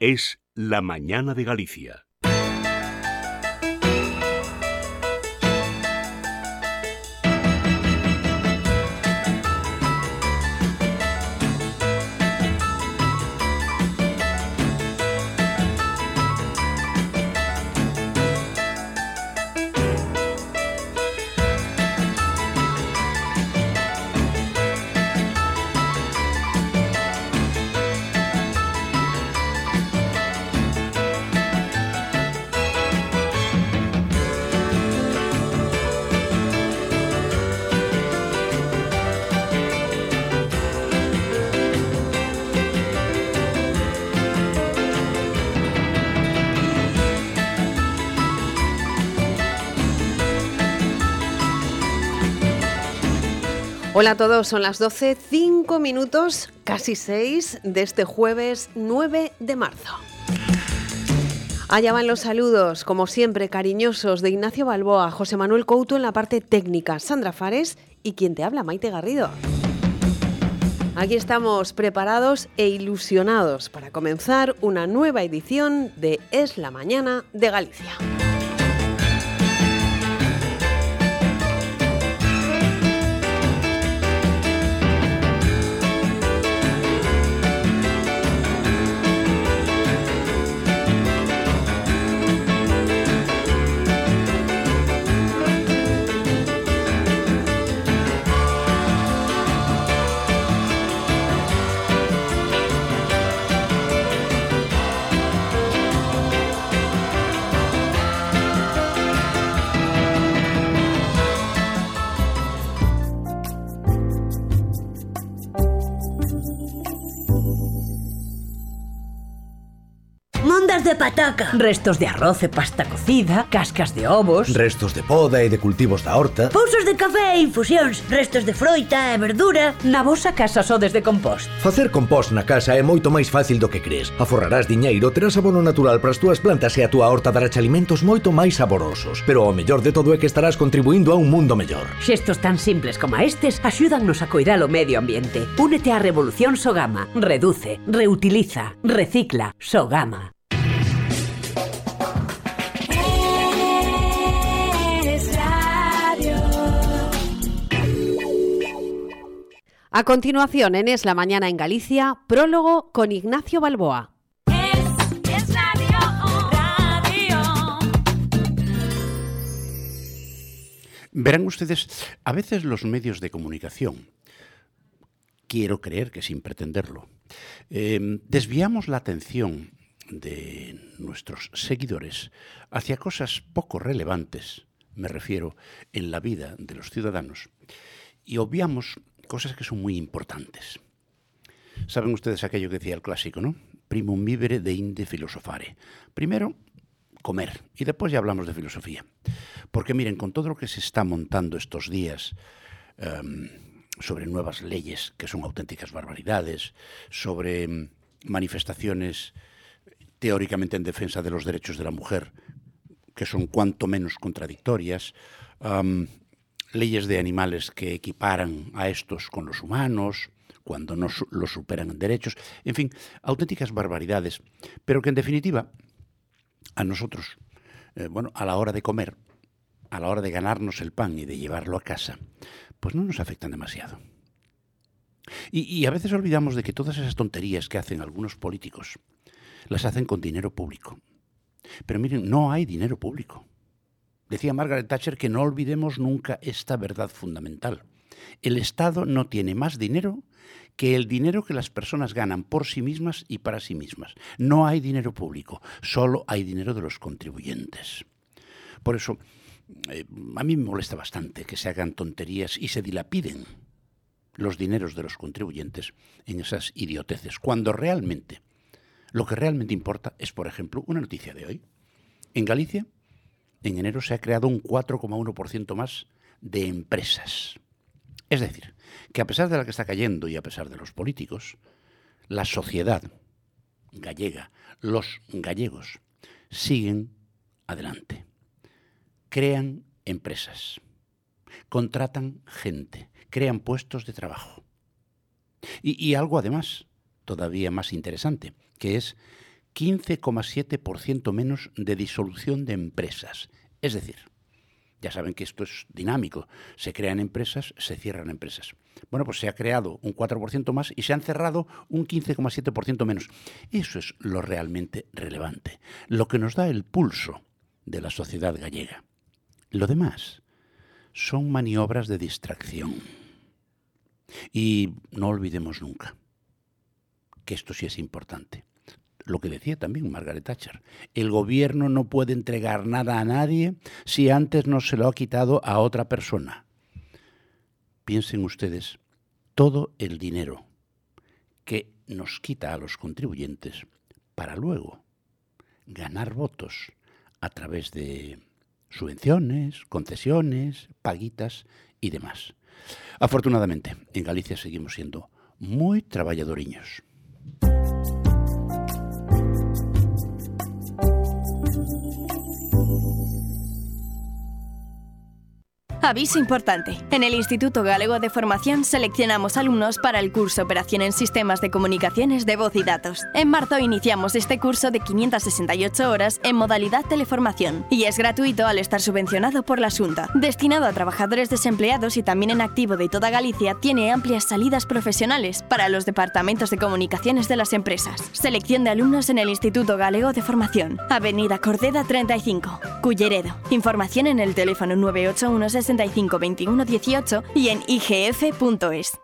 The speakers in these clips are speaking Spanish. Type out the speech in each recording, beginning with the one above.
Es La Mañana de Galicia. Hola a todos, son las 12, 5 minutos, casi 6 de este jueves 9 de marzo. Allá van los saludos, como siempre, cariñosos de Ignacio Balboa, José Manuel Couto en la parte técnica, Sandra Fares y quien te habla, Maite Garrido. Aquí estamos preparados e ilusionados para comenzar una nueva edición de Es la Mañana de Galicia. De pataca. Restos de arroz e pasta cocida, cascas de ovos. Restos de poda e de cultivos da horta. Pousos de café e infusións, restos de froita e verdura. Na vosa casa sodes de compost. Facer compost na casa é moito máis fácil do que crees. Aforrarás diñeiro, terás abono natural para as túas plantas e a túa horta darás alimentos moito máis saborosos. Pero o mellor de todo é que estarás contribuindo a un mundo mellor. Xestos tan simples como estes axúdannos a coidar o medio ambiente. Únete á revolución Sogama. Reduce, reutiliza, recicla, Sogama. A continuación, en Es la Mañana en Galicia, prólogo con Ignacio Balboa. Verán ustedes, a veces los medios de comunicación, quiero creer que sin pretenderlo, eh, desviamos la atención de nuestros seguidores hacia cosas poco relevantes, me refiero, en la vida de los ciudadanos, y obviamos cosas que son muy importantes. Saben ustedes aquello que decía el clásico, ¿no? Primum vivere de inde filosofare. Primero, comer, y después ya hablamos de filosofía. Porque miren, con todo lo que se está montando estos días em, sobre nuevas leyes que son auténticas barbaridades, sobre em, manifestaciones teóricamente en defensa de los derechos de la mujer, que son cuanto menos contradictorias, am, leyes de animales que equiparan a estos con los humanos, cuando no los superan en derechos, en fin, auténticas barbaridades, pero que en definitiva a nosotros, eh, bueno, a la hora de comer, a la hora de ganarnos el pan y de llevarlo a casa, pues no nos afectan demasiado. Y a veces olvidamos de que todas esas tonterías que hacen algunos políticos las hacen con dinero público. Pero miren, no hay dinero público. Decía Margaret Thatcher que no olvidemos nunca esta verdad fundamental. El Estado no tiene más dinero que el dinero que las personas ganan por sí mismas y para sí mismas. No hay dinero público, solo hay dinero de los contribuyentes. Por eso, eh, a mí me molesta bastante que se hagan tonterías y se dilapiden los dineros de los contribuyentes en esas idioteces, cuando realmente Lo que realmente importa es, por ejemplo, una noticia de hoy. En Galicia, en enero se ha creado un 4,1% más de empresas. Es decir, que a pesar de la que está cayendo y a pesar de los políticos, la sociedad gallega, los gallegos, siguen adelante. Crean empresas, contratan gente, crean puestos de trabajo. Y, y algo además, todavía más interesante, que es 15,7% menos de disolución de empresas. Es decir, ya saben que esto es dinámico. Se crean empresas, se cierran empresas. Bueno, pues se ha creado un 4% más y se han cerrado un 15,7% menos. Eso es lo realmente relevante, lo que nos da el pulso de la sociedad gallega. Lo demás son maniobras de distracción. Y no olvidemos nunca que esto sí es importante. Lo que decía también Margaret Thatcher, el gobierno no puede entregar nada a nadie si antes no se lo ha quitado a otra persona. Piensen ustedes todo el dinero que nos quita a los contribuyentes para luego ganar votos a través de subvenciones, concesiones, paguitas y demás. Afortunadamente, en Galicia seguimos siendo muy trabajadoriños. Aviso importante. En el Instituto Galego de Formación seleccionamos alumnos para el curso Operación en Sistemas de Comunicaciones de Voz y Datos. En marzo iniciamos este curso de 568 horas en modalidad teleformación y es gratuito al estar subvencionado por la Junta. Destinado a trabajadores desempleados y también en activo de toda Galicia, tiene amplias salidas profesionales para los departamentos de comunicaciones de las empresas. Selección de alumnos en el Instituto Galego de Formación. Avenida Cordeda 35, Culleredo. Información en el teléfono 981 65 21 18 y en igf.es.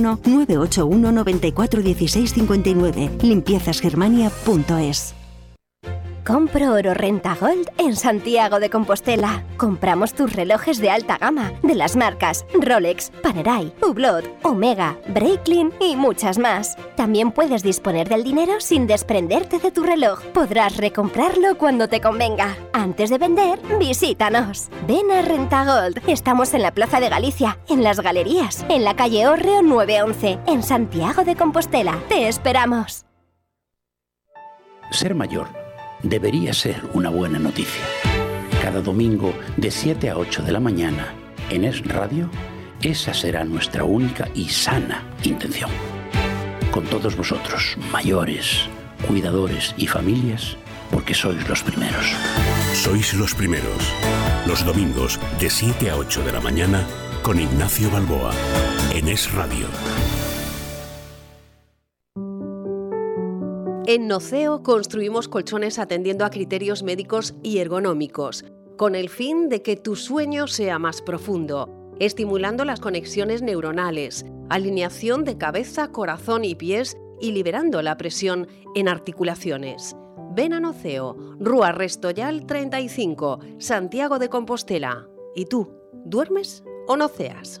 981 94 16 59. Limpiezasgermania.es. Compro oro renta gold en Santiago de Compostela. Compramos tus relojes de alta gama de las marcas Rolex, Panerai, Hublot, Omega, Breitling y muchas más. También puedes disponer del dinero sin desprenderte de tu reloj. Podrás recomprarlo cuando te convenga. Antes de vender, visítanos. Ven a Renta Gold. Estamos en la Plaza de Galicia, en las galerías, en la calle Orreo 911, en Santiago de Compostela. Te esperamos. Ser mayor debería ser una buena noticia. Cada domingo de 7 a 8 de la mañana en Es Radio, esa será nuestra única y sana intención. Con todos vosotros, mayores, cuidadores y familias, porque sois los primeros. Sois los primeros. Los domingos de 7 a 8 de la mañana con Ignacio Balboa en Es Radio. En Noceo construimos colchones atendiendo a criterios médicos y ergonómicos, con el fin de que tu sueño sea más profundo, estimulando las conexiones neuronales, alineación de cabeza, corazón y pies y liberando la presión en articulaciones. Ven a Noceo, Rúa Restoyal 35, Santiago de Compostela. ¿Y tú, duermes o noceas?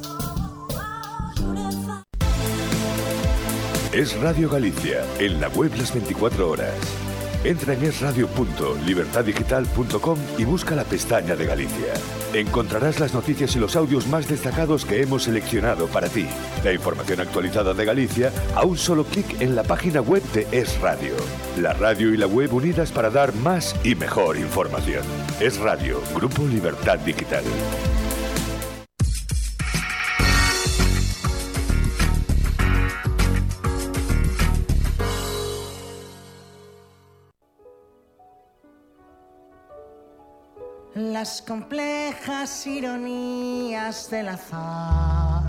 Es Radio Galicia, en la web las 24 horas. Entra en esradio.libertaddigital.com y busca la pestaña de Galicia. Encontrarás las noticias y los audios más destacados que hemos seleccionado para ti. La información actualizada de Galicia a un solo clic en la página web de Es Radio. La radio y la web unidas para dar más y mejor información. Es Radio, Grupo Libertad Digital. Las complejas ironías del azar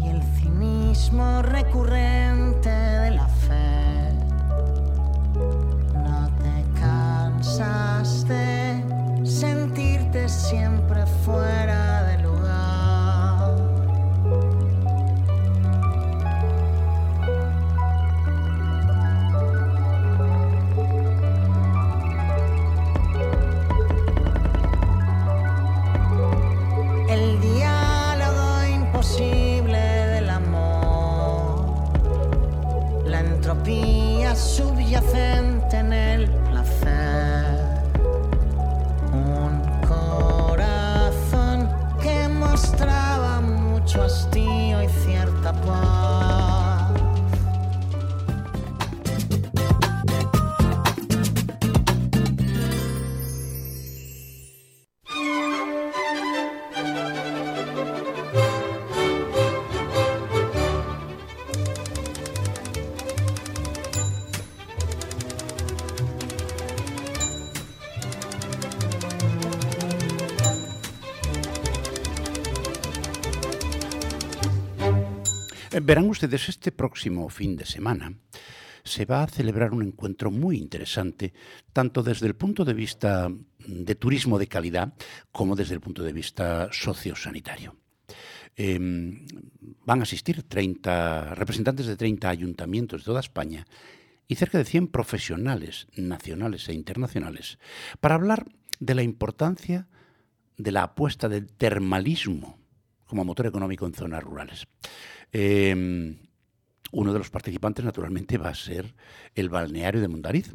y el cinismo recurrente de la fe. No te cansas de sentirte siempre fuera Verán ustedes, este próximo fin de semana se va a celebrar un encuentro muy interesante, tanto desde el punto de vista de turismo de calidad como desde el punto de vista sociosanitario. Eh, van a asistir 30 representantes de 30 ayuntamientos de toda España y cerca de 100 profesionales nacionales e internacionales para hablar de la importancia de la apuesta del termalismo como motor económico en zonas rurales. Eh, uno de los participantes, naturalmente, va a ser el balneario de Mondariz.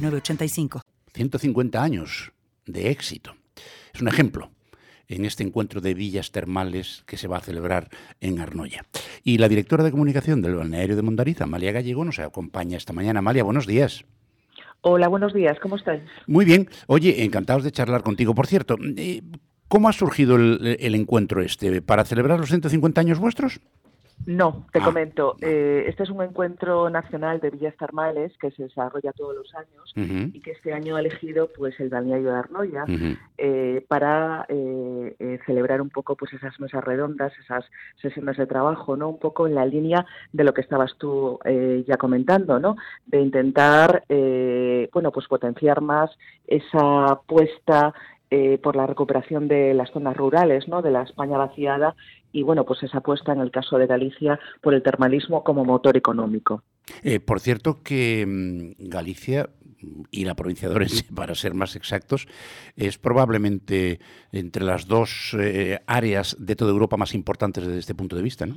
906985. 150 años de éxito. Es un ejemplo en este encuentro de villas termales que se va a celebrar en Arnoya. Y la directora de comunicación del balneario de Mondariz, Amalia Gallego, nos acompaña esta mañana. Amalia, buenos días. Hola, buenos días, ¿cómo estáis? Muy bien. Oye, encantados de charlar contigo. Por cierto, eh, ¿cómo ha surgido el, el encuentro este? ¿Para celebrar los 150 años vuestros? No, te Ah, comento. eh, este es un encuentro nacional de villas termales que se desarrolla todos los años y que este año ha elegido pues el balneario de Arnoya eh, para eh, eh, celebrar un poco pues esas mesas redondas, esas sesiones de trabajo, ¿no? Un poco en la línea de lo que estabas tú eh, ya comentando, ¿no? De intentar, eh, bueno, pues potenciar más esa apuesta eh, por la recuperación de las zonas rurales, ¿no? De la España vaciada y, bueno, pues esa apuesta en el caso de Galicia por el termalismo como motor económico. Eh, por cierto que mm, Galicia mm, y la provincia de Orense, para ser más exactos, es probablemente entre las dos eh, áreas de toda Europa más importantes desde este punto de vista, ¿no?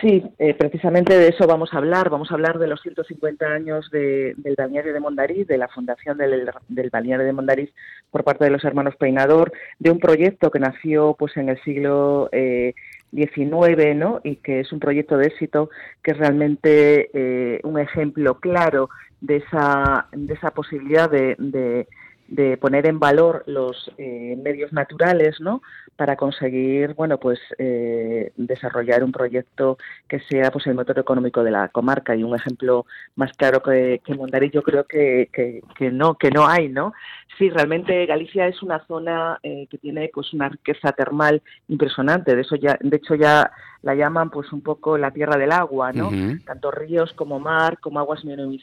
Sí, eh, precisamente de eso vamos a hablar. Vamos a hablar de los 150 años de- del balneario de Mondariz, de la fundación del, del balneario de Mondariz por parte de los hermanos Peinador, de un proyecto que nació pues en el siglo eh, XIX, ¿no? Y que es un proyecto de éxito que es realmente eh, un ejemplo claro de esa de esa posibilidad de, de de poner en valor los eh, medios naturales, ¿no? Para conseguir, bueno, pues eh, desarrollar un proyecto que sea, pues, el motor económico de la comarca y un ejemplo más claro que, que Mondariz yo creo que, que, que no que no hay, ¿no? Sí, realmente Galicia es una zona eh, que tiene, pues, una riqueza termal impresionante. De eso ya, de hecho ya la llaman pues un poco la tierra del agua, ¿no? Tanto ríos como mar, como aguas mineral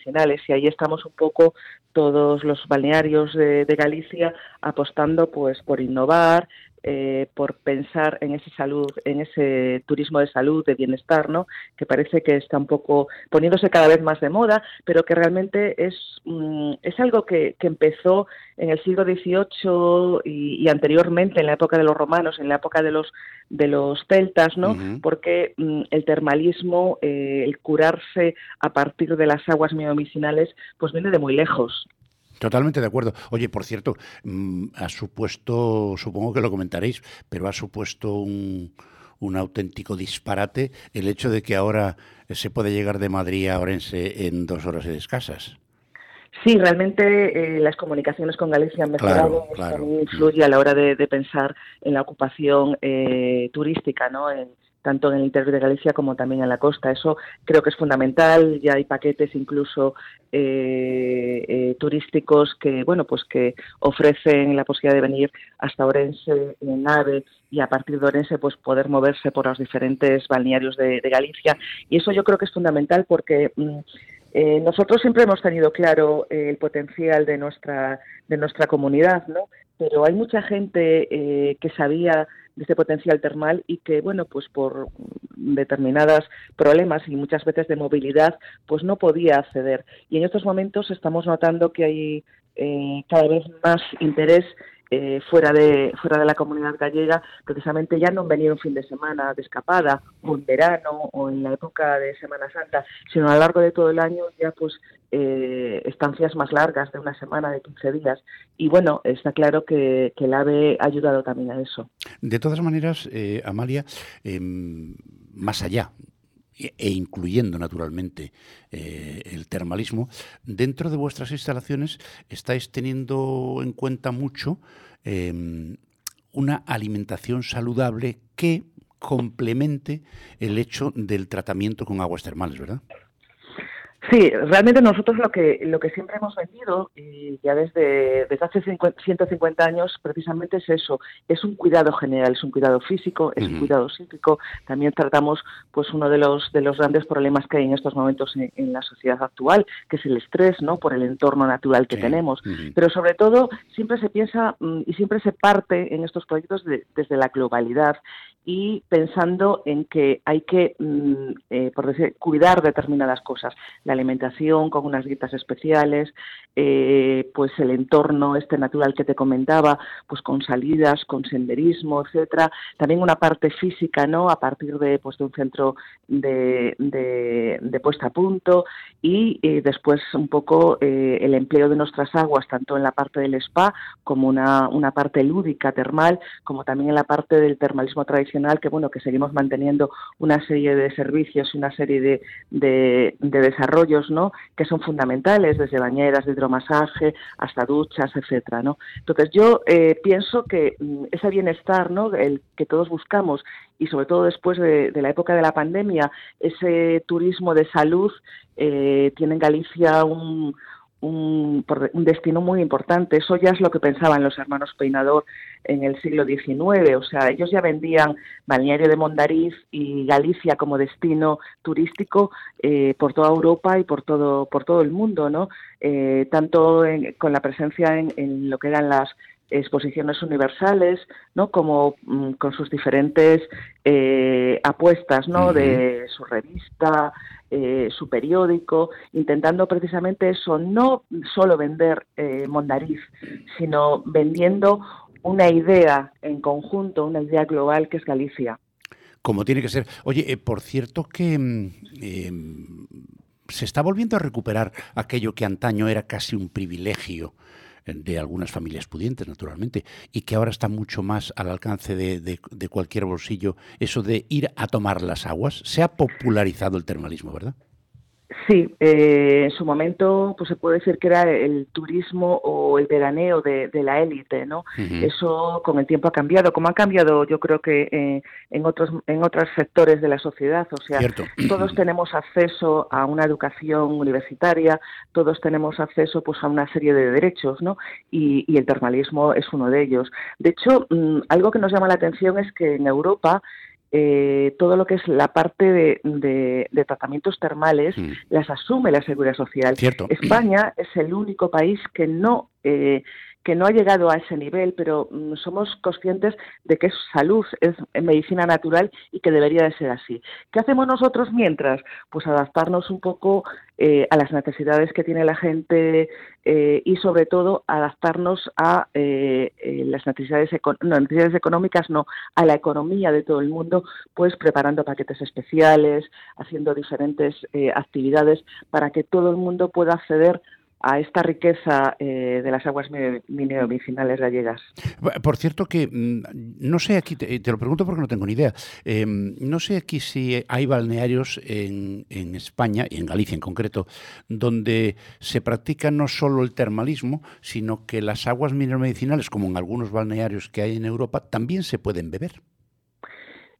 y ahí estamos un poco todos los balnearios de, de Galicia apostando pues por innovar, eh, por pensar en ese salud, en ese turismo de salud, de bienestar, ¿no? Que parece que está un poco poniéndose cada vez más de moda, pero que realmente es mm, es algo que, que empezó en el siglo XVIII y, y anteriormente, en la época de los romanos, en la época de los de los celtas, ¿no? Porque mm, el termalismo, eh, el curarse a partir de las aguas medicinales, pues viene de muy lejos. Totalmente de acuerdo. Oye, por cierto, mm, ha supuesto, supongo que lo comentaréis, pero ha supuesto un, un auténtico disparate el hecho de que ahora se puede llegar de Madrid a Orense en dos horas escasas. Sí, realmente eh, las comunicaciones con Galicia han mejorado, Claro, claro. también influye a la hora de, de pensar en la ocupación eh, turística, ¿no? En- tanto en el interior de Galicia como también en la costa. Eso creo que es fundamental. Ya hay paquetes incluso eh, eh, turísticos que, bueno, pues que ofrecen la posibilidad de venir hasta Orense en nave y a partir de Orense pues poder moverse por los diferentes balnearios de, de Galicia. Y eso yo creo que es fundamental porque mm, eh, nosotros siempre hemos tenido claro eh, el potencial de nuestra de nuestra comunidad, ¿no? Pero hay mucha gente eh, que sabía de ese potencial termal y que, bueno, pues por determinados problemas y muchas veces de movilidad, pues no podía acceder. Y en estos momentos estamos notando que hay eh, cada vez más interés eh, fuera de fuera de la comunidad gallega, precisamente ya no en venir un fin de semana de escapada, o en verano, o en la época de Semana Santa, sino a lo largo de todo el año ya pues eh, estancias más largas de una semana, de 15 días. Y bueno, está claro que, que el AVE ha ayudado también a eso. De todas maneras, eh, Amalia, em, más allá e e incluyendo naturalmente eh, el termalismo, dentro de vuestras instalaciones estáis teniendo en cuenta mucho em, una alimentación saludable que complemente el hecho del tratamiento con aguas termales, ¿verdad? Sí, realmente nosotros lo que lo que siempre hemos vendido y ya desde, desde hace 50 150 años precisamente es eso, es un cuidado general, es un cuidado físico, es un cuidado psíquico. También tratamos pues uno de los de los grandes problemas que hay en estos momentos en, en la sociedad actual, que es el estrés, ¿no? Por el entorno natural que tenemos. Pero sobre todo siempre se piensa mm, y siempre se parte en estos proyectos de- desde la globalidad y pensando en que hay que, mm, eh, por decir, cuidar determinadas cosas. La alimentación con unas dietas especiales, eh, pues el entorno este natural que te comentaba, pues con salidas, con senderismo, etcétera. También una parte física, ¿no? A partir de, pues, de un centro de, de, puesta a punto y eh, después un poco el empleo de nuestras aguas, tanto en la parte del spa como una, una parte lúdica, termal, como también en la parte del termalismo tradicional, que bueno, que seguimos manteniendo una serie de servicios y una serie de, de, de desarrollos, ¿no? Que son fundamentales, desde bañeras de hidromasaje hasta duchas, etcétera, ¿no? Entonces yo eh, pienso que mm, ese bienestar, ¿no? El que todos buscamos y sobre todo después de, la época de la pandemia, ese turismo de salud eh, tiene en Galicia un, un, un destino muy importante. Eso ya es lo que pensaban los hermanos Peinador en el siglo XIX. O sea, ellos ya vendían Balneario de Mondariz y Galicia como destino turístico eh, por toda Europa y por todo, por todo el mundo, ¿no? Eh, tanto en- con la presencia en, en lo que eran las exposiciones universales, ¿no? Como mm, con sus diferentes eh, apuestas, ¿no? De su revista, eh, su periódico, intentando precisamente eso, no solo vender eh, Mondariz, sino vendiendo una idea en conjunto, una idea global que es Galicia. Como tiene que ser. Oye, eh, por cierto que mm, eh, se está volviendo a recuperar aquello que antaño era casi un privilegio de algunas familias pudientes, naturalmente, y que ahora está mucho más al alcance de, de- cualquier bolsillo, eso de ir a tomar las aguas. Se ha popularizado el termalismo, ¿verdad? Sí, eh, en su momento pues se puede decir que era el turismo o el veraneo de, de la élite, ¿no? Eso con el tiempo ha cambiado, como ha cambiado yo creo que eh, en otros en otros sectores de la sociedad, o sea, Cierto. todos tenemos acceso a una educación universitaria, todos tenemos acceso pues a una serie de derechos, ¿no? Y, y el termalismo es uno de ellos. De hecho, mm, algo que nos llama la atención es que en Europa eh, todo lo que es la parte de, de- de tratamientos termales las asume la Seguridad Social. Cierto. España es el único país que no eh, que no ha llegado a ese nivel, pero mm, somos conscientes de que es salud, es medicina natural y que debería de ser así. ¿Qué hacemos nosotros mientras? Pues adaptarnos un poco eh, a las necesidades que tiene la gente eh, y sobre todo adaptarnos a eh, eh, las necesidades, no, necesidades económicas, no, a la economía de todo el mundo, pues preparando paquetes especiales, haciendo diferentes eh, actividades para que todo el mundo pueda acceder a esta riqueza eh, de las aguas mi- medicinales gallegas. Por cierto que, mm, no sé aquí, te, te lo pregunto porque no tengo ni idea, eh, no sé aquí si hay balnearios en, en España, y en Galicia en concreto, donde se practica no solo el termalismo, sino que las aguas mineromedicinales, como en algunos balnearios que hay en Europa, también se pueden beber.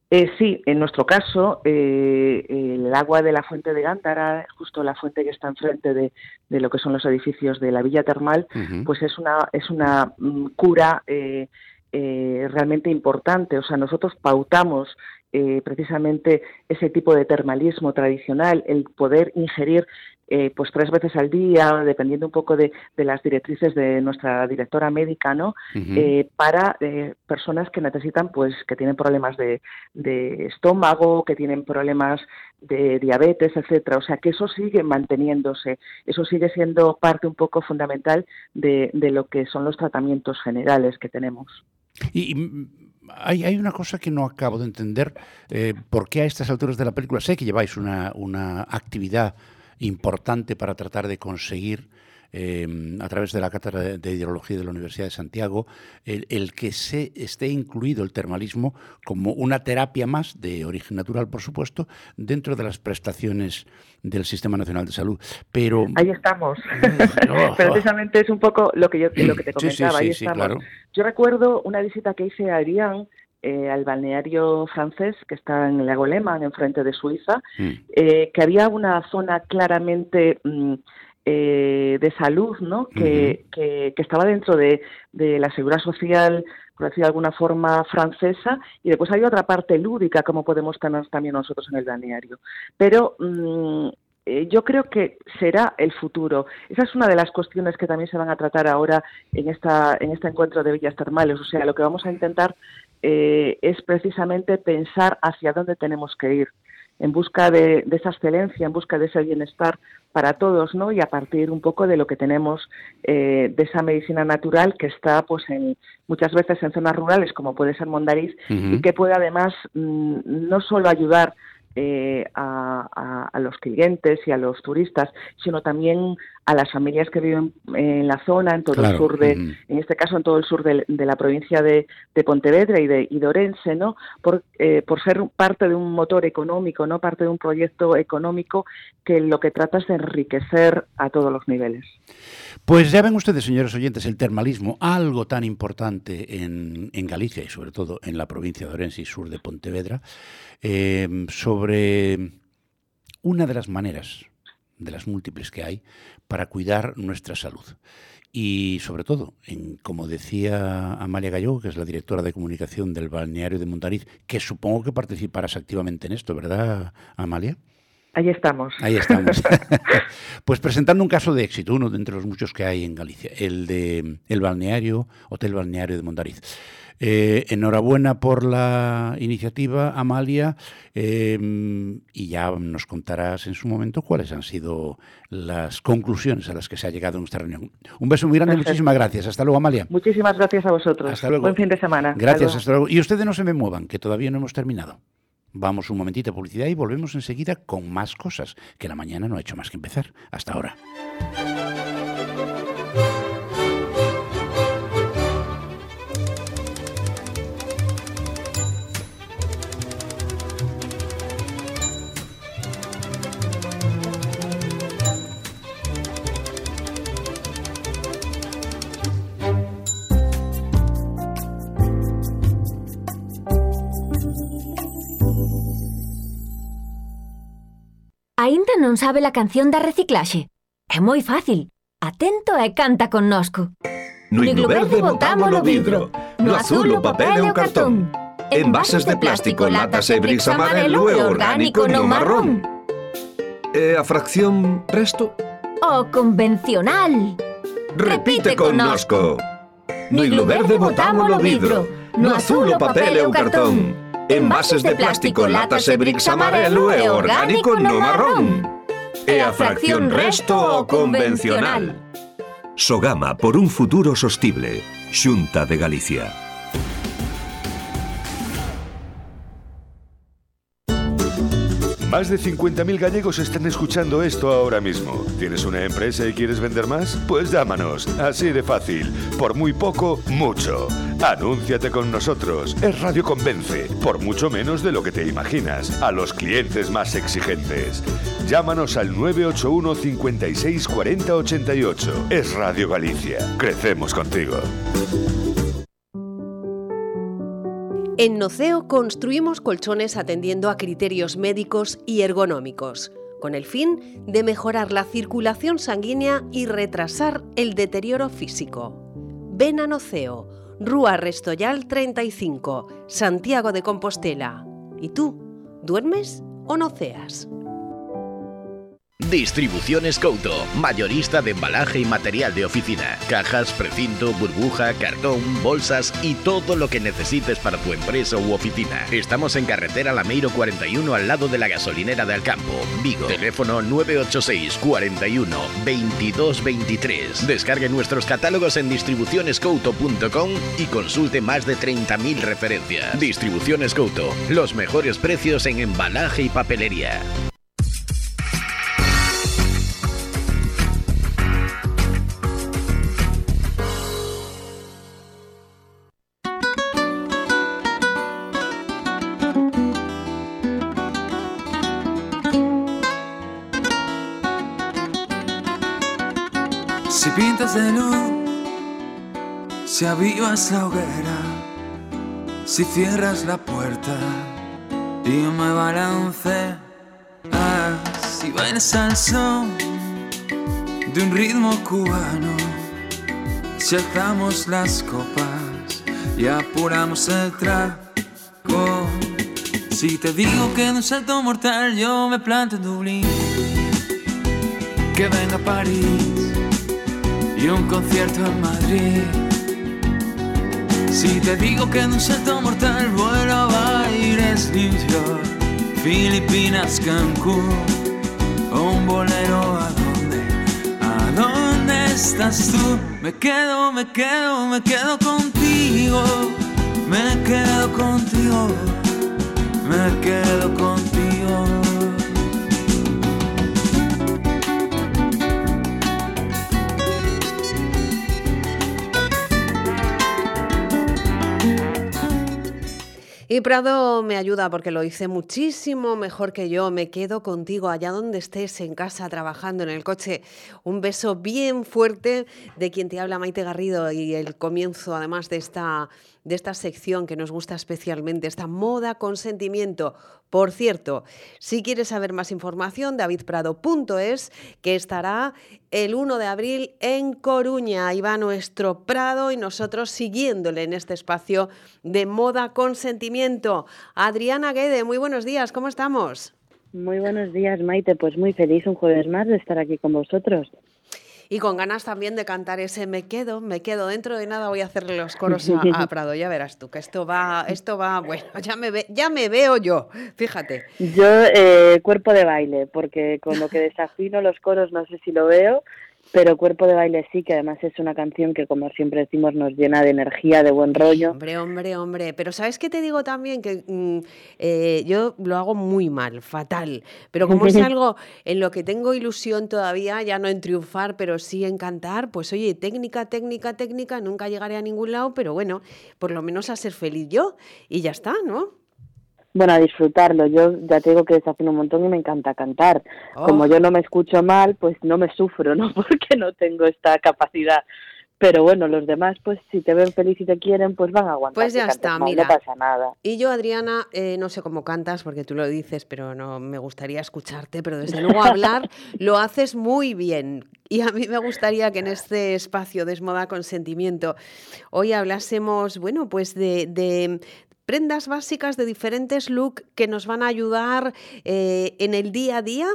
Eh, sí, en nuestro caso, eh, el agua de la fuente de Gándara, justo la fuente que está enfrente de, de lo que son los edificios de la villa termal, pues es una, es una mm, cura eh, eh, realmente importante. O sea, nosotros pautamos eh, precisamente ese tipo de termalismo tradicional, el poder ingerir eh, pues tres veces al día, dependiendo un poco de, de las directrices de nuestra directora médica, ¿no? Eh, para eh, personas que necesitan, pues, que tienen problemas de, de estómago, que tienen problemas de diabetes, etcétera. O sea, que eso sigue manteniéndose, eso sigue siendo parte un poco fundamental de, de lo que son los tratamientos generales que tenemos. Y, y, mm, hay, hay una cosa que no acabo de entender, eh, ¿por qué a estas alturas de la película? Sé que lleváis una, una actividad importante para tratar de conseguir, eh, a través de la Cátedra de, Hidrología de la Universidad de Santiago, el, el que se esté incluido el termalismo como una terapia más, de origen natural, por supuesto, dentro de las prestaciones del Sistema Nacional de Salud. Pero... Ahí estamos. Precisamente es un poco lo que yo lo que te Sí, sí, comentaba. sí, ahí estamos. claro. Yo recuerdo una visita que hice a Arián, eh, al balneario francés que está en el lago Lehmann, enfrente de Suiza, eh, que había una zona claramente mm, eh, de salud, ¿no? Que, que, que estaba dentro de, de la seguridad social, por decir de alguna forma, francesa, y después hay otra parte lúdica, como podemos tener también nosotros en el balneario. Pero mm, eh, yo creo que será el futuro. Esa es una de las cuestiones que también se van a tratar ahora en, esta, en este encuentro de villas termales. O sea, lo que vamos a intentar eh, es precisamente pensar hacia dónde tenemos que ir, en busca de, de esa excelencia, en busca de ese bienestar para todos, ¿no? Y a partir un poco de lo que tenemos eh, de esa medicina natural que está, pues, en, muchas veces en zonas rurales, como puede ser Mondariz, y que puede además mm, no solo ayudar eh, a, a- a los clientes y a los turistas, sino también a las familias que viven en la zona, en todo el sur de, en este caso en todo el sur de, de la provincia de, de Pontevedra y de, y de Orense, ¿no? Por, eh, por ser parte de un motor económico, no parte de un proyecto económico que lo que trata es de enriquecer a todos los niveles. Pues ya ven ustedes, señores oyentes, el termalismo, algo tan importante en, en Galicia y sobre todo en la provincia de Orense y sur de Pontevedra, eh, sobre una de las maneras, de las múltiples que hay, para cuidar nuestra salud. Y sobre todo, en, como decía Amalia Gallego, que es la directora de comunicación del balneario de Montariz, que supongo que participarás activamente en esto, ¿verdad, Amalia? Ahí estamos. Ahí estamos. pues presentando un caso de éxito, uno de entre los muchos que hay en Galicia, el de el balneario, Hotel Balneario de Mondariz. Eh, enhorabuena por la iniciativa, Amalia, eh, y ya nos contarás en su momento cuáles han sido las conclusiones a las que se ha llegado en esta reunión. Un beso muy grande, Perfecto. muchísimas gracias. Hasta luego, Amalia. Muchísimas gracias a vosotros. Hasta luego. Buen fin de semana. Hasta Gracias, luego. hasta luego. Y ustedes no se me muevan, que todavía no hemos terminado. Vamos un momentito a publicidad y volvemos enseguida con más cosas, que la mañana no ha hecho más que empezar. Hasta ahora. Aínda non sabe a canción da reciclaxe. É moi fácil. Atento e canta connosco. No iglo verde botamos o vidro, no azul o papel e o cartón. Envases de plástico, latas e brix amarelo e orgánico no marrón. E eh, a fracción resto? O convencional. Repite connosco. No iglo verde botamos o vidro, no azul o papel e o cartón. Envases de plástico, latas e brix amarelo e orgánico no marrón. E a fracción resto o convencional. Sogama por un futuro sostible. Xunta de Galicia. Más de 50.000 gallegos están escuchando esto ahora mismo. ¿Tienes una empresa y quieres vender más? Pues llámanos. Así de fácil. Por muy poco, mucho. Anúnciate con nosotros. Es Radio Convence. Por mucho menos de lo que te imaginas. A los clientes más exigentes. Llámanos al 981 56 40 88. Es Radio Galicia. Crecemos contigo. En Noceo construimos colchones atendiendo a criterios médicos y ergonómicos, con el fin de mejorar la circulación sanguínea y retrasar el deterioro físico. Ven a Noceo, Rúa Restoyal 35, Santiago de Compostela. ¿Y tú? ¿Duermes o noceas? Distribuciones Couto, mayorista de embalaje y material de oficina, cajas, precinto, burbuja, cartón, bolsas y todo lo que necesites para tu empresa u oficina. Estamos en carretera Lameiro 41 al lado de la gasolinera de Alcampo, Vigo. Teléfono 986 41 22 23. Descargue nuestros catálogos en distribucionescouto.com y consulte más de 30.000 referencias. Distribuciones Couto, los mejores precios en embalaje y papelería. Si avivas la hoguera, si cierras la puerta y me balance, ah, si bailas al son de un ritmo cubano, si alzamos las copas y apuramos el trago, si te digo que en un salto mortal yo me planto en Dublín, que venga a París y un concierto en Madrid. Si te digo que en un salto mortal vuelo a Baires, New York, Filipinas, Cancún, un bolero a dónde, a dónde estás tú? Me quedo, me quedo, me quedo contigo, me quedo contigo, me quedo contigo. Y Prado me ayuda porque lo hice muchísimo mejor que yo. Me quedo contigo allá donde estés, en casa, trabajando, en el coche. Un beso bien fuerte de quien te habla Maite Garrido y el comienzo además de esta, de esta sección que nos gusta especialmente, esta moda con sentimiento. Por cierto, si quieres saber más información, davidprado.es, que estará el 1 de abril en Coruña. Ahí va nuestro Prado y nosotros siguiéndole en este espacio de moda con sentimiento. Adriana Guede, muy buenos días, ¿cómo estamos? Muy buenos días, Maite. Pues muy feliz un jueves más de estar aquí con vosotros. Y con ganas también de cantar ese Me quedo, me quedo. Dentro de nada voy a hacerle los coros a, a Prado. Ya verás tú, que esto va, esto va, bueno, ya me, ve, ya me veo yo, fíjate. Yo, eh, cuerpo de baile, porque con lo que desafino los coros no sé si lo veo, pero Cuerpo de Baile sí, que además es una canción que, como siempre decimos, nos llena de energía, de buen rollo. Hombre, hombre, hombre. Pero ¿sabes qué te digo también? Que mm, eh, yo lo hago muy mal, fatal. Pero como es algo en lo que tengo ilusión todavía, ya no en triunfar, pero sí en cantar, pues oye, técnica, técnica, técnica, nunca llegaré a ningún lado, pero bueno, por lo menos a ser feliz yo y ya está, ¿no? Bueno, a disfrutarlo. Yo ya te digo que desafino un montón y me encanta cantar. Como Oh. yo no me escucho mal, pues no me sufro, ¿no? Porque no tengo esta capacidad. pero bueno, los demás, pues si te ven feliz y te quieren, pues van a aguantar. Pues ya está, mal, mira. No pasa nada. Y yo, Adriana, eh, no sé cómo cantas, porque tú lo dices, pero no me gustaría escucharte, pero desde luego hablar lo haces muy bien. Y a mí me gustaría que en este espacio Desmoda con Sentimiento hoy hablásemos, bueno, pues de, de prendas básicas de diferentes looks que nos van a ayudar eh, en el día a día.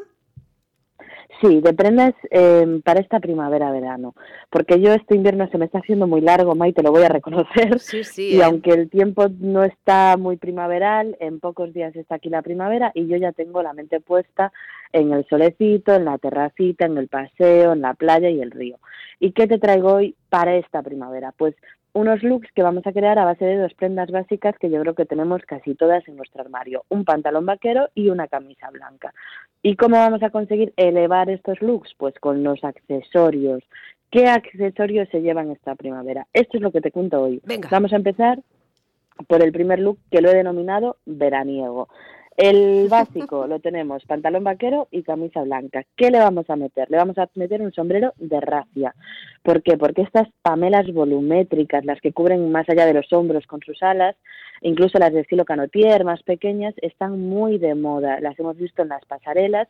Sí, de prendas eh, para esta primavera-verano, porque yo este invierno se me está haciendo muy largo, May, te lo voy a reconocer. Sí, sí. Y eh. aunque el tiempo no está muy primaveral, en pocos días está aquí la primavera y yo ya tengo la mente puesta en el solecito, en la terracita, en el paseo, en la playa y el río. ¿Y qué te traigo hoy para esta primavera? Pues unos looks que vamos a crear a base de dos prendas básicas que yo creo que tenemos casi todas en nuestro armario, un pantalón vaquero y una camisa blanca. ¿Y cómo vamos a conseguir elevar estos looks? Pues con los accesorios. ¿Qué accesorios se llevan esta primavera? Esto es lo que te cuento hoy. Venga. Vamos a empezar por el primer look que lo he denominado veraniego. El básico lo tenemos pantalón vaquero y camisa blanca. ¿Qué le vamos a meter? Le vamos a meter un sombrero de racia. ¿Por qué? Porque estas pamelas volumétricas, las que cubren más allá de los hombros con sus alas, incluso las de estilo canotier más pequeñas, están muy de moda. Las hemos visto en las pasarelas,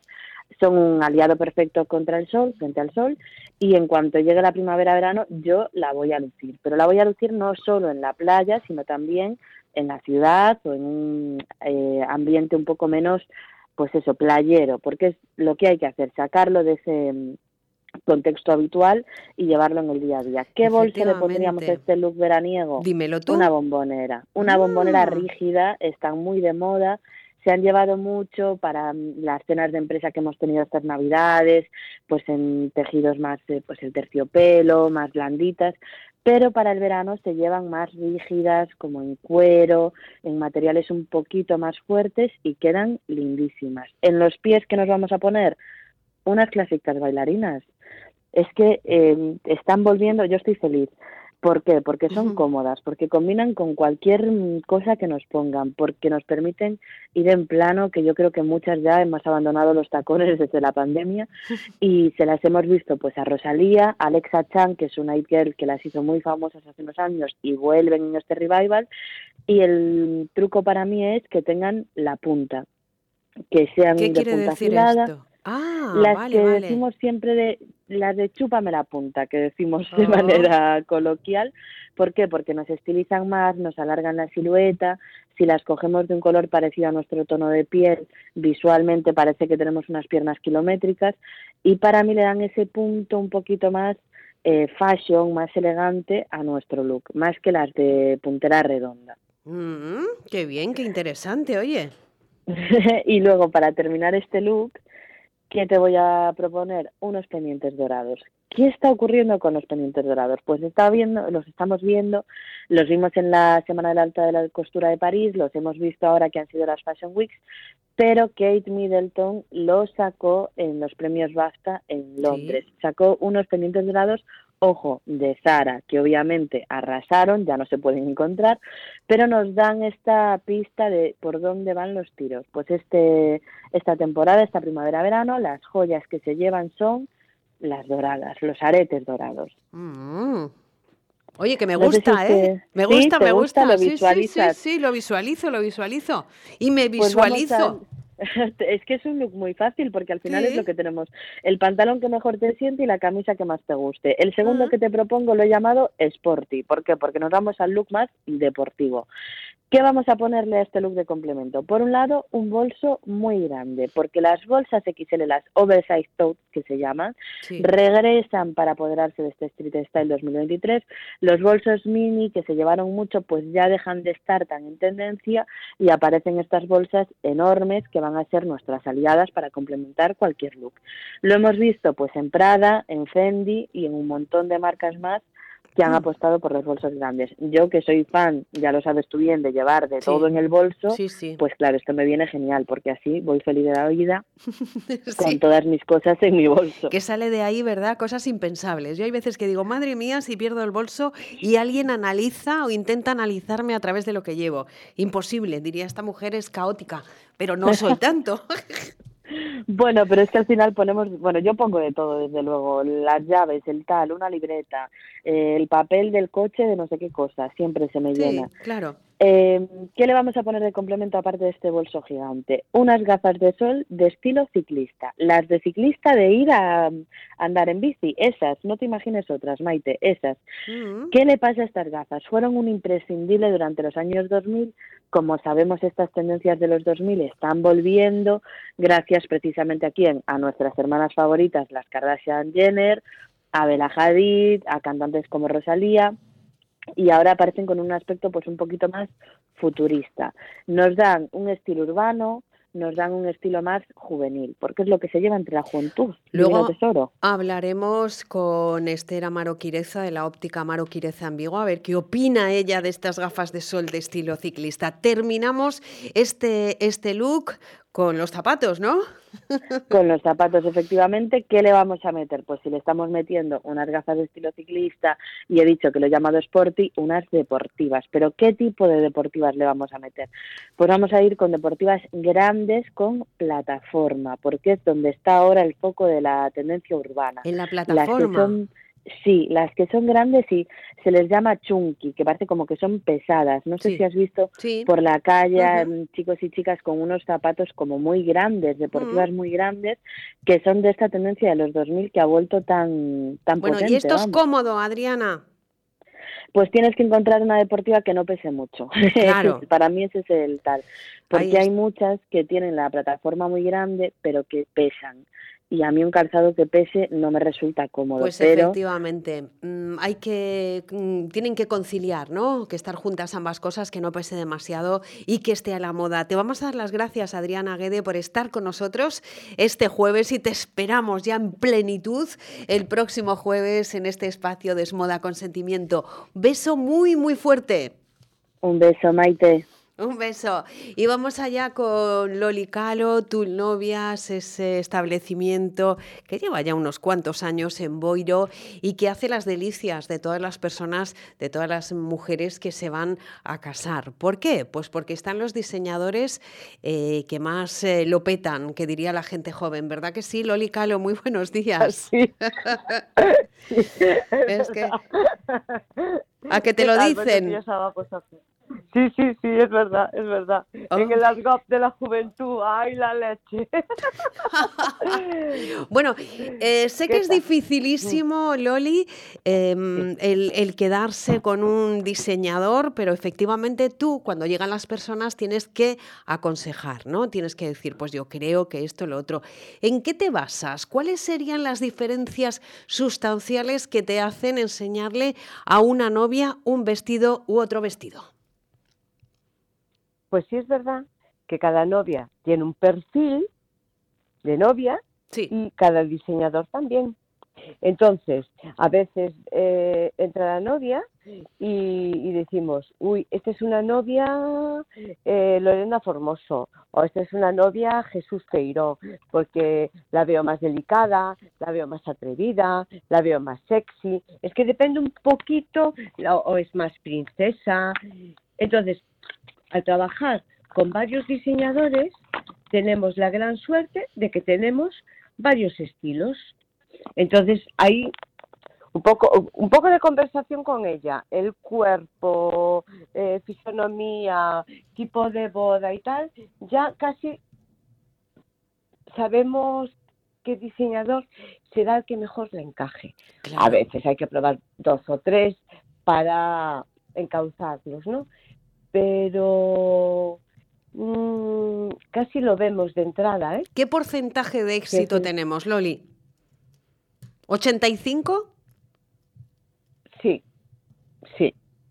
son un aliado perfecto contra el sol, frente al sol, y en cuanto llegue la primavera-verano yo la voy a lucir. Pero la voy a lucir no solo en la playa, sino también en la ciudad o en un eh, ambiente un poco menos, pues eso, playero, porque es lo que hay que hacer, sacarlo de ese mm, contexto habitual y llevarlo en el día a día. ¿Qué bolsa le pondríamos a este look veraniego? Dímelo tú. Una bombonera. Una bombonera Ah. rígida, están muy de moda, se han llevado mucho para mm, las cenas de empresa que hemos tenido estas navidades, pues en tejidos más, eh, pues el terciopelo, más blanditas, pero para el verano se llevan más rígidas, como en cuero, en materiales un poquito más fuertes y quedan lindísimas. En los pies que nos vamos a poner, unas clásicas bailarinas. Es que eh, están volviendo, yo estoy feliz. ¿Por qué? Porque son cómodas, porque combinan con cualquier mm, cosa que nos pongan, porque nos permiten ir en plano, que yo creo que muchas ya hemos abandonado los tacones desde la pandemia y se las hemos visto pues a Rosalía, a Alexa Chan, que es una it girl que las hizo muy famosas hace unos años y vuelven en este revival y el truco para mí es que tengan la punta, que sean ¿Qué de quiere punta decir afilada. esto? Ah, las vale, que vale. decimos siempre de las de chúpame la punta, que decimos de Oh. manera coloquial. ¿Por qué? Porque nos estilizan más, nos alargan la silueta. Si las cogemos de un color parecido a nuestro tono de piel, visualmente parece que tenemos unas piernas kilométricas. Y para mí le dan ese punto un poquito más eh, fashion, más elegante a nuestro look, más que las de puntera redonda. Mm, qué bien, qué interesante, oye. y luego, para terminar este look, ¿qué te voy a proponer? Unos pendientes dorados. ¿Qué está ocurriendo con los pendientes dorados? Pues está viendo, los estamos viendo, los vimos en la Semana de la Alta de la Costura de París, los hemos visto ahora que han sido las Fashion Weeks, pero Kate Middleton los sacó en los premios BAFTA en Londres. Sacó unos pendientes dorados, ojo, de Zara, que obviamente arrasaron, ya no se pueden encontrar, pero nos dan esta pista de por dónde van los tiros. Pues este esta temporada, esta primavera-verano, las joyas que se llevan son las doradas, los aretes dorados. Mm. Oye, que me No sé si gusta, es ¿eh? Me gusta, ¿Te me gusta? gusta. ¿Lo Sí, sí, sí, lo visualizo, lo visualizo. Y me Pues visualizo. Es que es un look muy fácil porque al final Sí. es lo que tenemos. El pantalón que mejor te siente y la camisa que más te guste. El segundo que te propongo lo he llamado Sporty. ¿Por qué? Porque nos vamos al look más deportivo. ¿Qué vamos a ponerle a este look de complemento? Por un lado, un bolso muy grande, porque las bolsas XL, las oversized tote que se llaman, Sí. regresan para apoderarse de este Street Style 2023. Los bolsos mini que se llevaron mucho, pues ya dejan de estar tan en tendencia y aparecen estas bolsas enormes que van a ser nuestras aliadas para complementar cualquier look. Lo hemos visto pues en Prada, en Fendi y en un montón de marcas más que han Mm. apostado por los bolsos grandes. Yo que soy fan, ya lo sabes tú bien, de llevar de Sí. todo en el bolso, Sí, sí. pues claro, esto me viene genial porque así voy feliz de la vida con todas mis cosas en mi bolso. Que sale de ahí, ¿verdad? Cosas impensables. Yo hay veces que digo, madre mía, si pierdo el bolso y alguien analiza o intenta analizarme a través de lo que llevo. Imposible, diría, esta mujer es caótica, pero no soy tanto. Bueno, pero es que al final ponemos, bueno, yo pongo de todo, desde luego, las llaves, el tal, una libreta, eh, el papel del coche de no sé qué cosa, siempre se me Sí, llena. claro. Eh, ¿Qué le vamos a poner de complemento aparte de este bolso gigante? Unas gafas de sol de estilo ciclista. Las de ciclista de ir a, a andar en bici, esas, no te imagines otras, Maite, esas. ¿Qué le pasa a estas gafas? Fueron un imprescindible durante los años 2000. Como sabemos, estas tendencias de los 2000 están volviendo gracias precisamente a quién? A nuestras hermanas favoritas, las Kardashian Jenner, a Bella Hadid, a cantantes como Rosalía y ahora aparecen con un aspecto pues un poquito más futurista. Nos dan un estilo urbano, nos dan un estilo más juvenil, porque es lo que se lleva entre la juventud. Luego Divino tesoro. hablaremos con Esther Amaro Quireza de la óptica Amaro Quireza en Vigo, a ver qué opina ella de estas gafas de sol de estilo ciclista. Terminamos este, este look con los zapatos, ¿no? Con los zapatos, efectivamente, ¿qué le vamos a meter? Pues si le estamos metiendo unas gafas de estilo ciclista y he dicho que lo he llamado sporty, unas deportivas. Pero ¿qué tipo de deportivas le vamos a meter? Pues vamos a ir con deportivas grandes con plataforma, porque es donde está ahora el foco de la tendencia urbana. En la Las que plataforma. son Sí, las que son grandes sí, se les llama chunky, que parece como que son pesadas. No sé Sí. si has visto Sí. por la calle mm, chicos y chicas con unos zapatos como muy grandes, deportivas muy grandes, que son de esta tendencia de los 2000 que ha vuelto tan tan Bueno, potente. y esto es cómodo, Adriana. Pues tienes que encontrar una deportiva que no pese mucho. Claro. Para mí ese es el tal. Porque hay muchas que tienen la plataforma muy grande, pero que pesan. Y a mí un calzado que pese no me resulta cómodo. Pues pero efectivamente, mm, hay que, mm, tienen que conciliar, ¿no? Que estar juntas ambas cosas, que no pese demasiado y que esté a la moda. Te vamos a dar las gracias, Adriana Guede, por estar con nosotros este jueves y te esperamos ya en plenitud el próximo jueves en este espacio Desmoda Consentimiento. Beso muy, muy fuerte. un beso, Maite. Un beso. Y vamos allá con Loli Calo, Tul Novias, ese establecimiento que lleva ya unos cuantos años en Boiro y que hace las delicias de todas las personas, de todas las mujeres que se van a casar. ¿Por qué? Pues porque están los diseñadores eh, que más eh, lo petan, que diría la gente joven, ¿verdad que sí? Loli Calo, muy buenos días. es que... ¿A que te ¿Qué lo dicen? Sí, sí, sí, es verdad, es verdad. Oh. En el ASGOP de la juventud, ¡ay, la leche! Bueno, eh, sé que es dificilísimo, Loli, em, el, el quedarse con un diseñador, pero efectivamente tú, cuando llegan las personas, tienes que aconsejar, ¿no? Tienes que decir, pues yo creo que esto, lo otro. ¿En qué te basas? ¿Cuáles serían las diferencias sustanciales que te hacen enseñarle a una novia un vestido u otro vestido? Pues sí es verdad que cada novia tiene un perfil de novia y cada diseñador también. Entonces, a veces eh, entra la novia y, y decimos, uy, esta es una novia eh, Lorena Formoso o esta es una novia Jesús Feiró, porque la veo más delicada, la veo más atrevida, la veo más sexy. Es que depende un poquito, o es más princesa. Entonces, al trabajar con varios diseñadores, tenemos la gran suerte de que tenemos varios estilos. Entonces, hay un poco, un poco de conversación con ella, el cuerpo, eh, fisonomía, tipo de boda y tal, ya casi sabemos qué diseñador será el que mejor le encaje. A veces hay que probar dos o tres para encauzarlos, ¿no? Pero mm, casi lo vemos de entrada, ¿eh? ¿Qué porcentaje de éxito sí. tenemos, Loli? ¿85? Sí,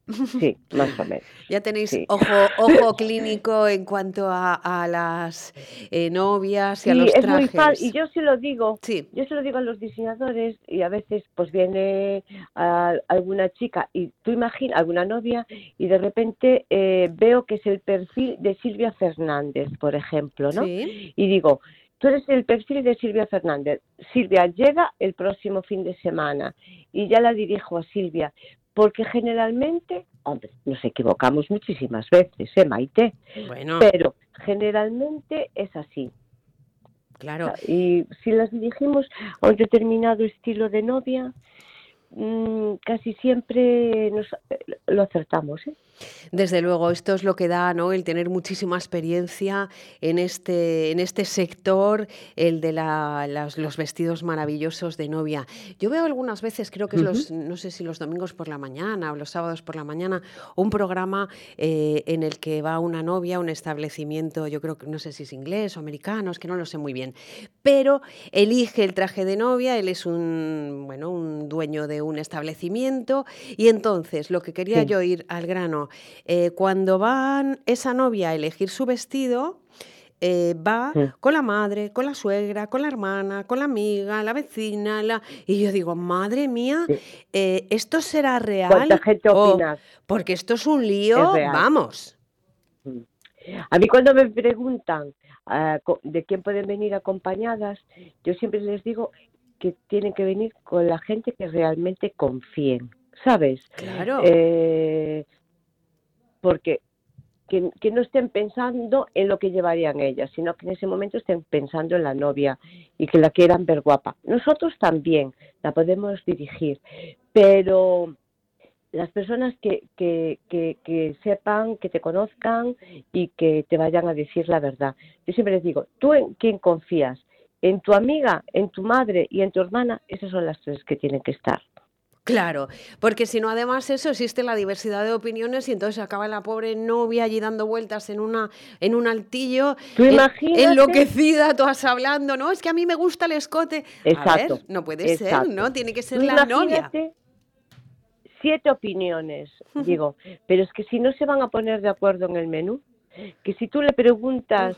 sí, sí, más o menos. Ya tenéis Sí. ojo, ojo clínico en cuanto a, a las eh, novias y a Sí, los es muy fácil. Y yo se lo digo, yo se lo digo a los diseñadores y a veces pues viene a- alguna chica y tú imaginas, alguna novia y de repente eh, veo que es el perfil de Silvia Fernández, por ejemplo, ¿no? Sí. Y digo, tú eres el perfil de Silvia Fernández. Silvia llega el próximo fin de semana y ya la dirijo a Silvia. Porque generalmente, hombre, nos equivocamos muchísimas veces, ¿eh, Maite? Bueno. Pero generalmente es así. Claro. Y si las dirigimos a un determinado estilo de novia, casi siempre nos, eh, lo acertamos. ¿eh? Desde luego, esto es lo que da, ¿no? El tener muchísima experiencia en este, en este sector, el de la- las- los vestidos maravillosos de novia. Yo veo algunas veces, creo que es los, no sé si los domingos por la mañana o los sábados por la mañana, un programa eh, en el que va una novia a un establecimiento, yo creo que no sé si es inglés o americano, es que no lo sé muy bien, pero elige el traje de novia, él es un, bueno, un dueño de un establecimiento y entonces lo que quería Sí. yo ir al grano, eh, cuando van esa novia a elegir su vestido, eh, va Sí. con la madre, con la suegra, con la hermana, con la amiga, la vecina, la... y yo digo, madre mía, eh, ¿esto será real? ¿Cuánta gente o- opina? porque esto es un lío, vamos. A mí cuando me preguntan ah, de quién pueden venir acompañadas, yo siempre les digo que tienen que venir con la gente que realmente confíen, ¿sabes? Claro. Eh, porque que, que no estén pensando en lo que llevarían ellas, sino que en ese momento estén pensando en la novia y que la quieran ver guapa. Nosotros también la podemos dirigir, pero las personas que, que, que, que sepan, que te conozcan y que te vayan a decir la verdad. Yo siempre les digo, ¿tú en quién confías? ¿En tu amiga, en tu madre y en tu hermana? Esas son las tres que tienen que estar. Claro, porque si no, además eso existe la diversidad de opiniones y entonces acaba la pobre novia allí dando vueltas en una en un altillo, en- enloquecida, todas hablando, no, es que a mí me gusta el escote. A Exacto, ver, no puede exacto. ser, ¿no? Tiene que ser la novia. Siete opiniones, digo, pero es que si no se van a poner de acuerdo en el menú, que si tú le preguntas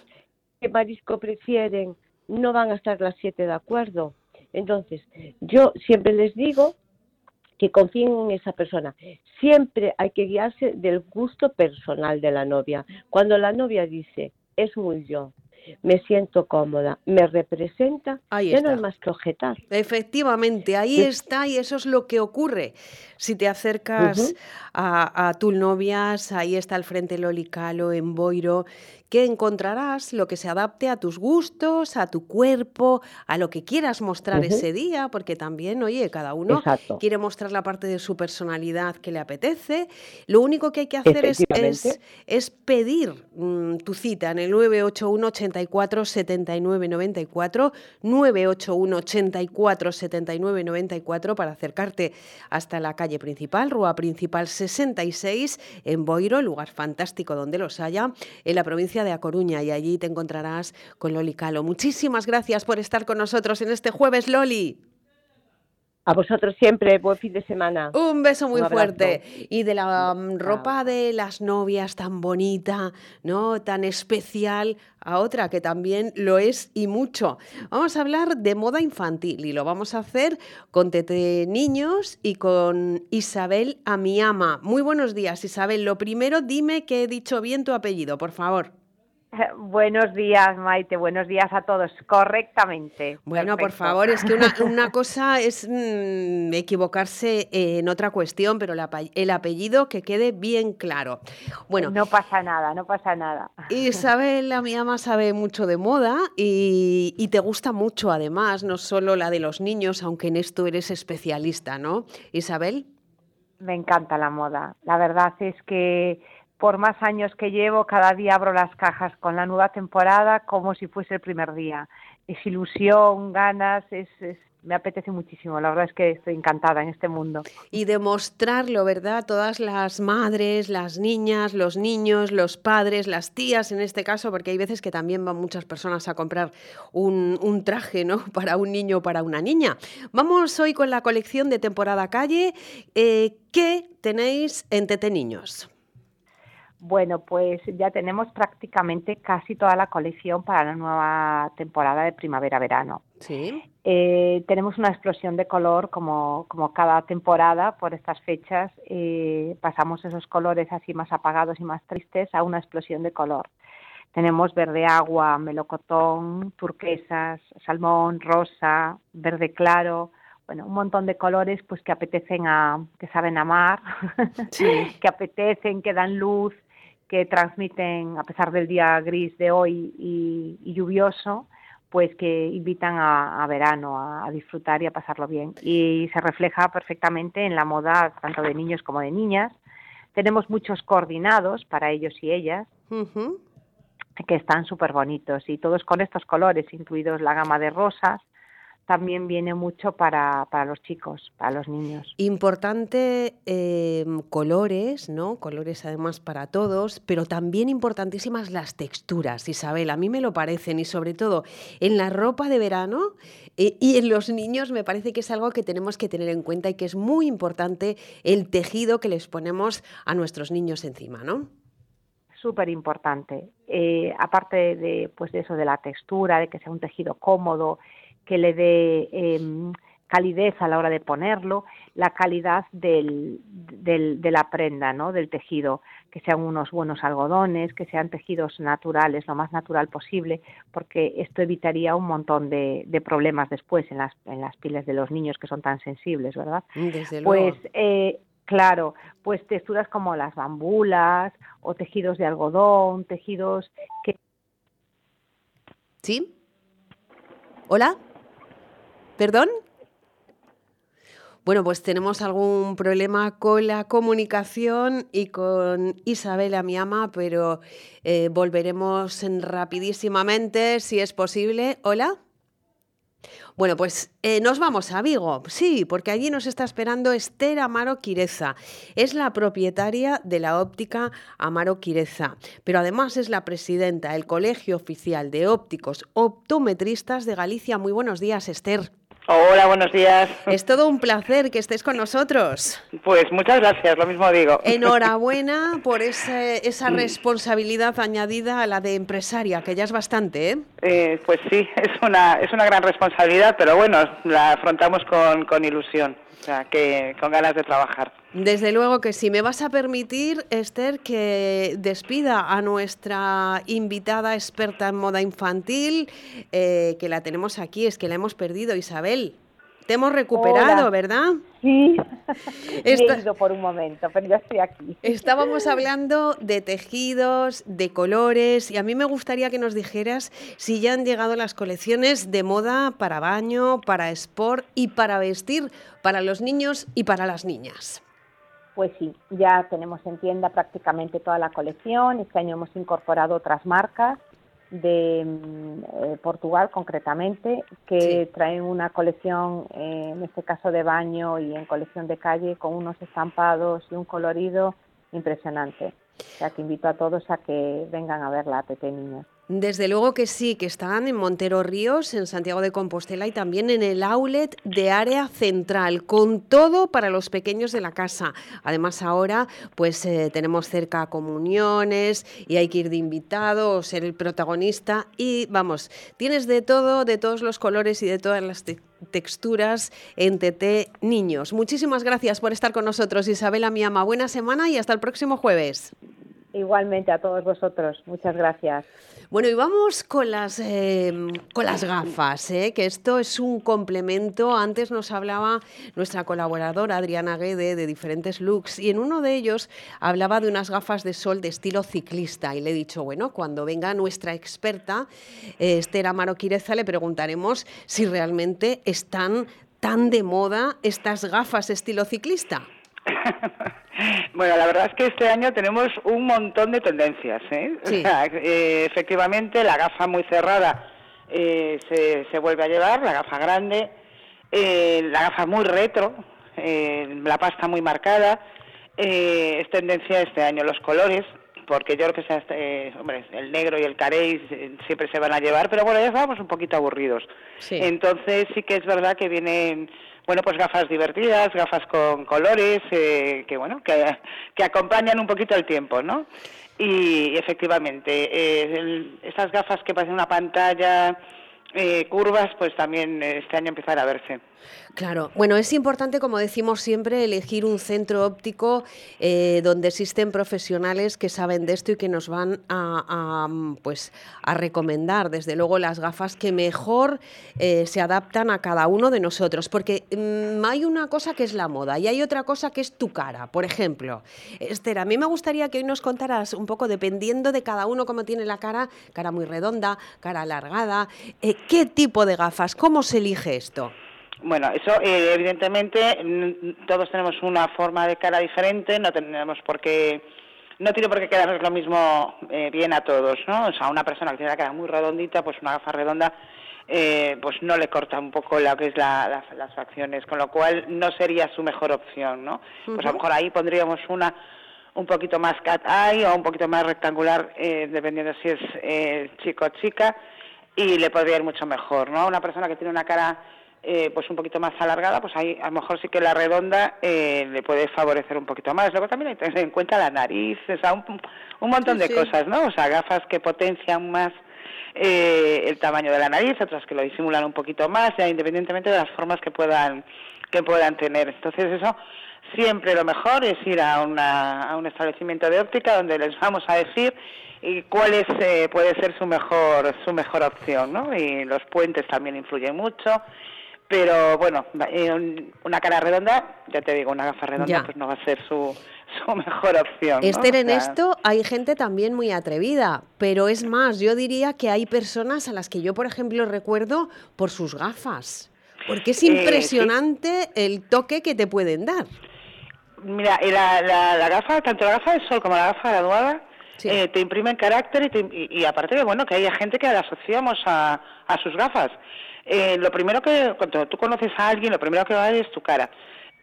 qué marisco prefieren, no van a estar las siete de acuerdo. Entonces, yo siempre les digo que confíen en esa persona. Siempre hay que guiarse del gusto personal de la novia. Cuando la novia dice, es muy yo, me siento cómoda, me representa, Ahí ya no está. hay más que objetar. Efectivamente, ahí Sí. está y eso es lo que ocurre. Si te acercas a, a tus novias, ahí está al frente Loli Calo en Boiro, que encontrarás lo que se adapte a tus gustos, a tu cuerpo, a lo que quieras mostrar ese día, porque también, oye, cada uno Exacto. quiere mostrar la parte de su personalidad que le apetece. Lo único que hay que hacer es, es, pedir mm, tu cita en el 981 84 79 94, 981 84 79 94 para acercarte hasta la calle principal, Rúa Principal 66, en Boiro, lugar fantástico donde los haya, en la provincia de A Coruña, y allí te encontrarás con Loli Calo. Muchísimas gracias por estar con nosotros en este jueves, Loli. A vosotros siempre, buen fin de semana. Un beso muy Un fuerte. Y de la mm, ropa de las novias tan bonita, ¿no? Tan especial, a otra que también lo es y mucho. Vamos a hablar de moda infantil y lo vamos a hacer con Tete Niños y con Isabel Amiama. Muy buenos días, Isabel. Lo primero, dime que he dicho bien tu apellido, por favor. Buenos días, Maite. Buenos días a todos. Correctamente. Bueno, por favor, es que una, una cosa es mm, equivocarse en otra cuestión, pero el ape- el apellido que quede bien claro. Bueno, No pasa nada, no pasa nada. Isabel, la mi ama, sabe mucho de moda y, y te gusta mucho además, no solo la de los niños, aunque en esto eres especialista, ¿no? Isabel. Me encanta la moda. La verdad es que por más años que llevo, cada día abro las cajas con la nueva temporada como si fuese el primer día. Es ilusión, ganas, es, es- me apetece muchísimo. La verdad es que estoy encantada en este mundo. Y demostrarlo, ¿verdad? Todas las madres, las niñas, los niños, los padres, las tías en este caso, porque hay veces que también van muchas personas a comprar un, un traje, ¿no? Para un niño o para una niña. Vamos hoy con la colección de temporada calle. Eh, ¿Qué tenéis en Tete Niños? Bueno, pues ya tenemos prácticamente casi toda la colección para la nueva temporada de primavera-verano. Sí. Eh, tenemos una explosión de color como, como cada temporada por estas fechas. eh, pasamos esos colores así más apagados y más tristes a una explosión de color. Tenemos verde agua, melocotón, turquesas, salmón, rosa, verde claro, bueno, un montón de colores pues que apetecen a, que saben amar, que apetecen, que dan luz, que transmiten, a pesar del día gris de hoy y, y lluvioso, pues que invitan a, verano, a, disfrutar y a pasarlo bien. Y se refleja perfectamente en la moda tanto de niños como de niñas. Tenemos muchos coordinados para ellos y ellas. que están súper bonitos y todos con estos colores, incluidos la gama de rosas, también viene mucho para, para los chicos, para los niños. Importante em, colores, ¿no? Colores además para todos, pero también importantísimas las texturas, Isabel, a mí me lo parecen y sobre todo en la ropa de verano eh, y en los niños me parece que es algo que tenemos que tener en cuenta y que es muy importante el tejido que les ponemos a nuestros niños encima, ¿no? súper importante. Eh, aparte de, pues de eso, de la textura, de que sea un tejido cómodo, que le dé em, calidez a la hora de ponerlo, la calidad del, del, de la prenda, ¿no? del tejido, que sean unos buenos algodones, que sean tejidos naturales, lo más natural posible, porque esto evitaría un montón de, de problemas después en las, en las pieles de los niños que son tan sensibles, ¿verdad? pues eh, Claro, pues texturas como las bambulas o tejidos de algodón, tejidos que... ¿Sí? ¿Hola? ¿Perdón? Bueno, pues tenemos algún problema con la comunicación y con Isabela, mi ama, pero eh, volveremos rapidísimamente, si es posible. Hola. Bueno, pues eh, nos vamos a Vigo, sí, porque allí nos está esperando Esther Amaro Quireza. Es la propietaria de la óptica Amaro Quireza, pero además es la presidenta del Colegio Oficial de Ópticos Optometristas de Galicia. Muy buenos días, Esther. Hola, buenos días. Es todo un placer que estés con nosotros. Pues muchas gracias, lo mismo digo. Enhorabuena por esa responsabilidad añadida a la de empresaria, que ya es bastante, ¿eh? eh pues sí, es una, es una gran responsabilidad, pero bueno, la afrontamos con, con ilusión, o sea, que con ganas de trabajar. Desde luego que sí. Me vas a permitir, Esther, que despida a nuestra invitada experta en moda infantil, eh, que la tenemos aquí, es que la hemos perdido, Isabel. Te hemos recuperado, ¿verdad? Sí, he ido por un momento, pero ya estoy aquí. Estábamos hablando de tejidos, de colores, y a mí me gustaría que nos dijeras si ya han llegado las colecciones de moda para baño, para sport y para vestir, para los niños y para las niñas. Pues sí, ya tenemos en tienda prácticamente toda la colección. Este año hemos incorporado otras marcas de mm, eh, Portugal concretamente, que traen una colección, eh, en este caso de baño y en colección de calle, con unos estampados y un colorido impresionante. O sea que invito a todos a que vengan a ver la APP Niños. Desde luego que sí, que están en Montero Ríos, en Santiago de Compostela y también en el outlet de área central, con todo para los pequeños de la casa. Además ahora pues eh, tenemos cerca comuniones y hay que ir de invitado ser el protagonista y vamos, tienes de todo, de todos los colores y de todas las texturas en TT Niños. Muchísimas gracias por estar con nosotros, Isabela Miama. Buena semana y hasta el próximo jueves. Igualmente a todos vosotros. Muchas gracias. Bueno, y vamos con las, em, con las gafas, ¿eh? que esto es un complemento. Antes nos hablaba nuestra colaboradora Adriana Guede de diferentes looks y en uno de ellos hablaba de unas gafas de sol de estilo ciclista y le he dicho, bueno, cuando venga nuestra experta, eh, Esther Amaro Quireza, le preguntaremos si realmente están tan de moda estas gafas estilo ciclista. Bueno, la verdad es que este año tenemos un montón de tendencias. ¿eh? eh efectivamente, la gafa muy cerrada eh, se, se, vuelve a llevar, la gafa grande, eh, la gafa muy retro, la pasta muy marcada. es tendencia este año los colores, porque yo creo que sea, este, hombre, el negro y el carey siempre se van a llevar, pero bueno, ya estamos un poquito aburridos. Entonces sí que es verdad que vienen bueno, pues gafas divertidas, gafas con colores, eh, que bueno, que, acompañan un poquito el tiempo, ¿no? Y efectivamente, eh, gafas que parecen una pantalla, eh, curvas, pues también este año empezar a verse. Claro, bueno, es importante, como decimos siempre, elegir un centro óptico eh, donde existen profesionales que saben de esto y que nos van a, pues, a recomendar, desde luego, las gafas que mejor eh, se adaptan a cada uno de nosotros. Porque mm, hay una cosa que es la moda y hay otra cosa que es tu cara. Por ejemplo, Esther, a mí me gustaría que hoy nos contaras un poco, dependiendo de cada uno cómo tiene la cara, cara muy redonda, cara alargada, eh, qué tipo de gafas, cómo se elige esto. Bueno, eso eh, evidentemente todos tenemos una forma de cara diferente, no tenemos por qué, no tiene por qué quedarnos lo mismo eh, bien a todos, ¿no? O sea, una persona que tiene la cara muy redondita, pues una gafa redonda, eh, pues no le corta un poco lo que es las facciones, con lo cual no sería su mejor opción, ¿no? Pues a lo mejor ahí pondríamos una un poquito más cat eye o un poquito más rectangular, dependiendo si es chico o chica, y le podría ir mucho mejor, ¿no? Una persona que tiene una cara eh, pues un poquito más alargada, pues ahí a lo mejor sí que la redonda eh, le puede favorecer un poquito más. Luego también hay que tener en cuenta la nariz, o sea, un, un montón de cosas, ¿no? O sea, gafas que potencian más eh, el tamaño de la nariz, otras que lo disimulan un poquito más, ya independientemente de las formas que puedan que puedan tener. Entonces eso siempre lo mejor es ir a, una, a un establecimiento de óptica donde les vamos a decir cuál es, puede ser su mejor su mejor opción, ¿no? Y los puentes también influyen mucho pero bueno, eh, una cara redonda, ya te digo, una gafa redonda pues no va a ser su, su mejor opción. ¿no? Esther, en esto hay gente también muy atrevida, pero es más, yo diría que hay personas a las que yo, por ejemplo, recuerdo por sus gafas, porque es eh, impresionante el toque que te pueden dar. Mira, la, la, gafa, tanto la gafa de sol como la gafa graduada, eh, te imprimen carácter y, y, aparte de bueno que haya gente que la asociamos a, a sus gafas. Eh, lo primero que, cuando tú conoces a alguien, lo primero que va a ver es tu cara.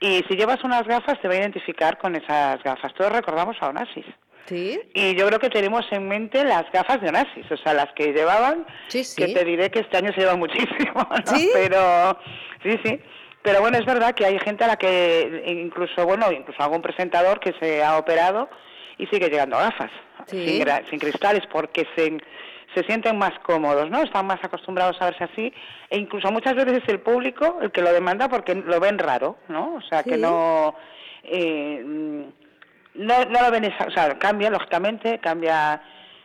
Y si llevas unas gafas, te va a identificar con esas gafas. Todos recordamos a Onassis. ¿Sí? Y yo creo que tenemos en mente las gafas de Onassis, o sea, las que llevaban, que te diré que este año se lleva muchísimo, ¿Sí? Pero, sí, sí. Pero bueno, es verdad que hay gente a la que, incluso, bueno, incluso algún presentador que se ha operado y sigue llegando a gafas, sin, sin cristales, porque se se sienten más cómodos, ¿no? Están más acostumbrados a verse así e incluso muchas veces es el público el que lo demanda porque lo ven raro, ¿no? O sea, que no, eh, no, no lo ven, o sea, cambia lógicamente, cambia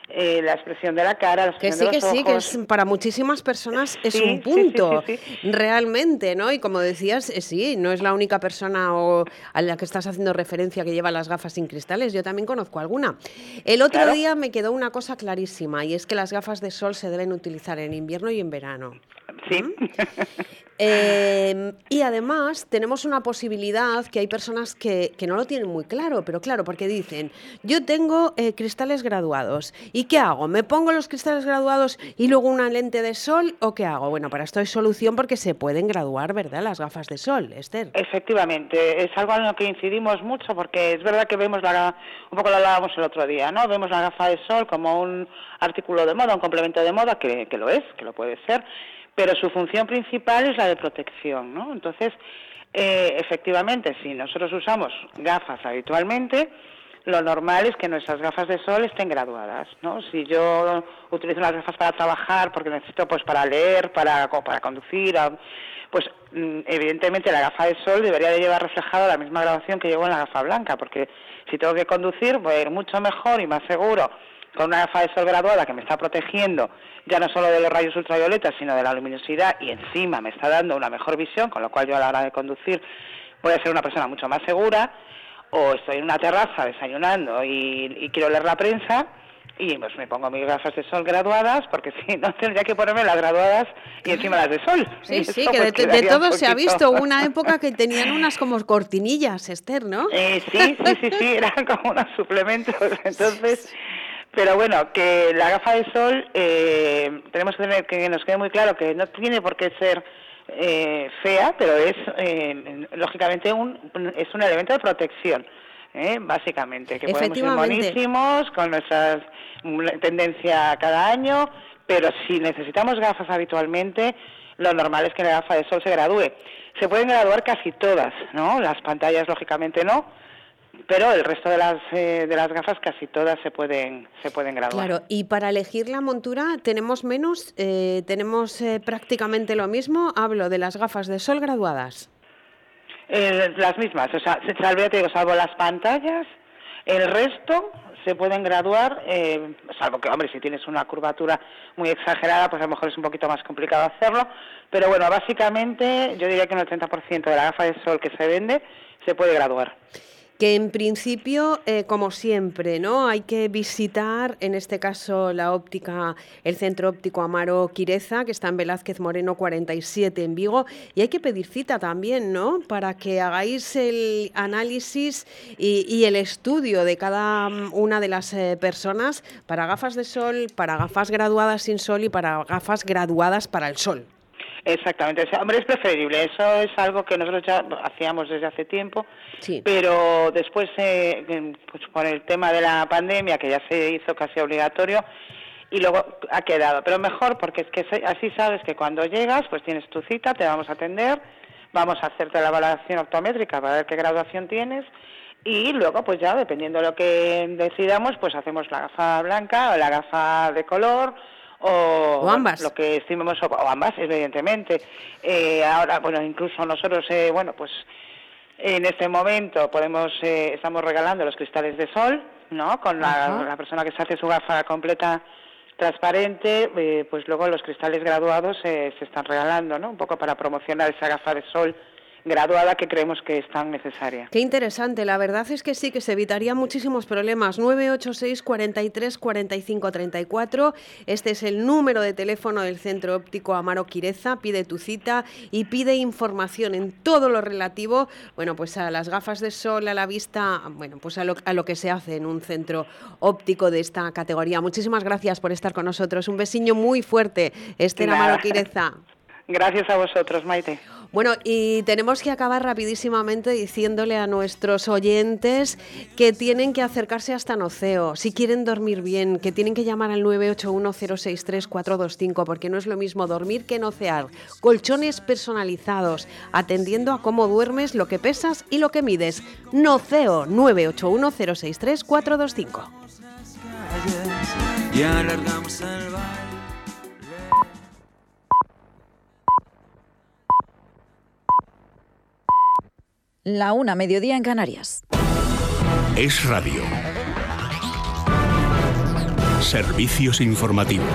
eh, la expresión de la cara, la que sí, que sí, que es, para muchísimas personas es un punto, realmente, ¿no? Y como decías, eh, sí, no es la única persona o a la que estás haciendo referencia que lleva las gafas sin cristales, yo también conozco alguna. El otro día me quedó una cosa clarísima y es que las gafas de sol se deben utilizar en invierno y en verano. Sí. Em, y además tenemos una posibilidad que hay personas que, que, no lo tienen muy claro, pero claro, porque dicen, yo tengo eh, cristales graduados, ¿y qué hago? ¿Me pongo los cristales graduados y luego una lente de sol o qué hago? Bueno, para esto hay solución porque se pueden graduar, ¿verdad? Las gafas de sol, Esther. Efectivamente, es algo en lo que incidimos mucho porque es verdad que vemos, la, un poco lo hablábamos el otro día, ¿no? Vemos la gafa de sol como un artículo de moda, un complemento de moda, que, que lo es, que lo puede ser, pero su función principal es la de protección, ¿no? Entonces, eh, efectivamente, si nosotros usamos gafas habitualmente, lo normal es que nuestras gafas de sol estén graduadas, ¿no? Si yo utilizo unas gafas para trabajar, porque necesito, pues, para leer, para, para conducir, pues, mm, evidentemente la gafa de sol debería de llevar reflejada la misma graduación que llevo en la gafa blanca, porque si tengo que conducir, voy a ir mucho mejor y más seguro con una gafa de sol graduada que me está protegiendo ya no solo de los rayos ultravioletas, sino de la luminosidad y encima me está dando una mejor visión, con lo cual yo a la hora de conducir voy a ser una persona mucho más segura, o estoy en una terraza desayunando y, quiero leer la prensa, y pues me pongo mis gafas de sol graduadas, porque si no tendría que ponerme las graduadas y encima las de sol. Sí, sí, que pues de, todo se ha visto una época que tenían unas como cortinillas, Esther, ¿no? Eh, sí, sí, sí, sí, eran como unos suplementos. Entonces, pero bueno, que la gafa de sol eh, tenemos que tener que nos quede muy claro que no tiene por qué ser eh, fea, pero es eh, lógicamente un, es un elemento de protección. básicamente, que podemos ir buenísimos con nuestra tendencia cada año, pero si necesitamos gafas habitualmente, lo normal es que la gafa de sol se gradúe. Se pueden graduar casi todas, ¿no? Las pantallas, lógicamente, no, pero el resto de las eh, de las gafas casi todas se pueden se pueden graduar. Claro, y para elegir la montura tenemos menos, eh, tenemos eh, prácticamente lo mismo. Hablo de las gafas de sol graduadas. las mismas, o sea, salvo, te digo, salvo las pantallas, el resto se pueden graduar, salvo que, hombre, si tienes una curvatura muy exagerada, pues a lo mejor es un poquito más complicado hacerlo, pero bueno, básicamente yo diría que un 80% de la gafa de sol que se vende se puede graduar que en principio, eh, como siempre, ¿no? Hay que visitar, en este caso, la óptica, el centro óptico Amaro Quireza, que está en Velázquez Moreno 47 en Vigo, y hay que pedir cita también, ¿no? Para que hagáis el análisis y, el estudio de cada mm, una de las eh, personas para gafas de sol, para gafas graduadas sin sol y para gafas graduadas para el sol. Exactamente, hombre, es preferible, eso es algo que nosotros ya hacíamos desde hace tiempo, pero después, eh, pues por el tema de la pandemia, que ya se hizo casi obligatorio, y luego ha quedado, pero mejor porque es que así sabes que cuando llegas, pues tienes tu cita, te vamos a atender, vamos a hacerte la valoración optométrica para ver qué graduación tienes, y luego pues ya dependiendo de lo que decidamos, pues hacemos la gafa blanca o la gafa de color, o, ambas. lo que estimemos, o, ambas, evidentemente. Eh, ahora, bueno, incluso nosotros, eh, bueno, pues en este momento podemos, eh, estamos regalando los cristales de sol, ¿no? Con la, persona que se hace su gafa completa transparente, pues luego los cristales graduados se están regalando, ¿no? Un poco para promocionar esa gafa de sol graduada que creemos que es tan necesaria. Qué interesante, la verdad es que sí, que se evitaría muchísimos problemas. 986 43 45 34, este es el número de teléfono del Centro Óptico Amaro Quireza, pide tu cita y pide información en todo lo relativo, bueno, pues a las gafas de sol, a la vista, bueno, pues a lo, a lo que se hace en un centro óptico de esta categoría. Muchísimas gracias por estar con nosotros, un besiño muy fuerte, Esther Amaro Quireza. Gracias a vosotros, Maite. Bueno, y tenemos que acabar rapidísimamente diciéndole a nuestros oyentes que tienen que acercarse hasta Noceo, si quieren dormir bien, que tienen que llamar al 981-063-425, porque no es lo mismo dormir que nocear. Colchones personalizados, atendiendo a cómo duermes, lo que pesas y lo que mides. Noceo 981-063-425. Y alargamos el La una, mediodía en Canarias. Es radio. Servicios informativos.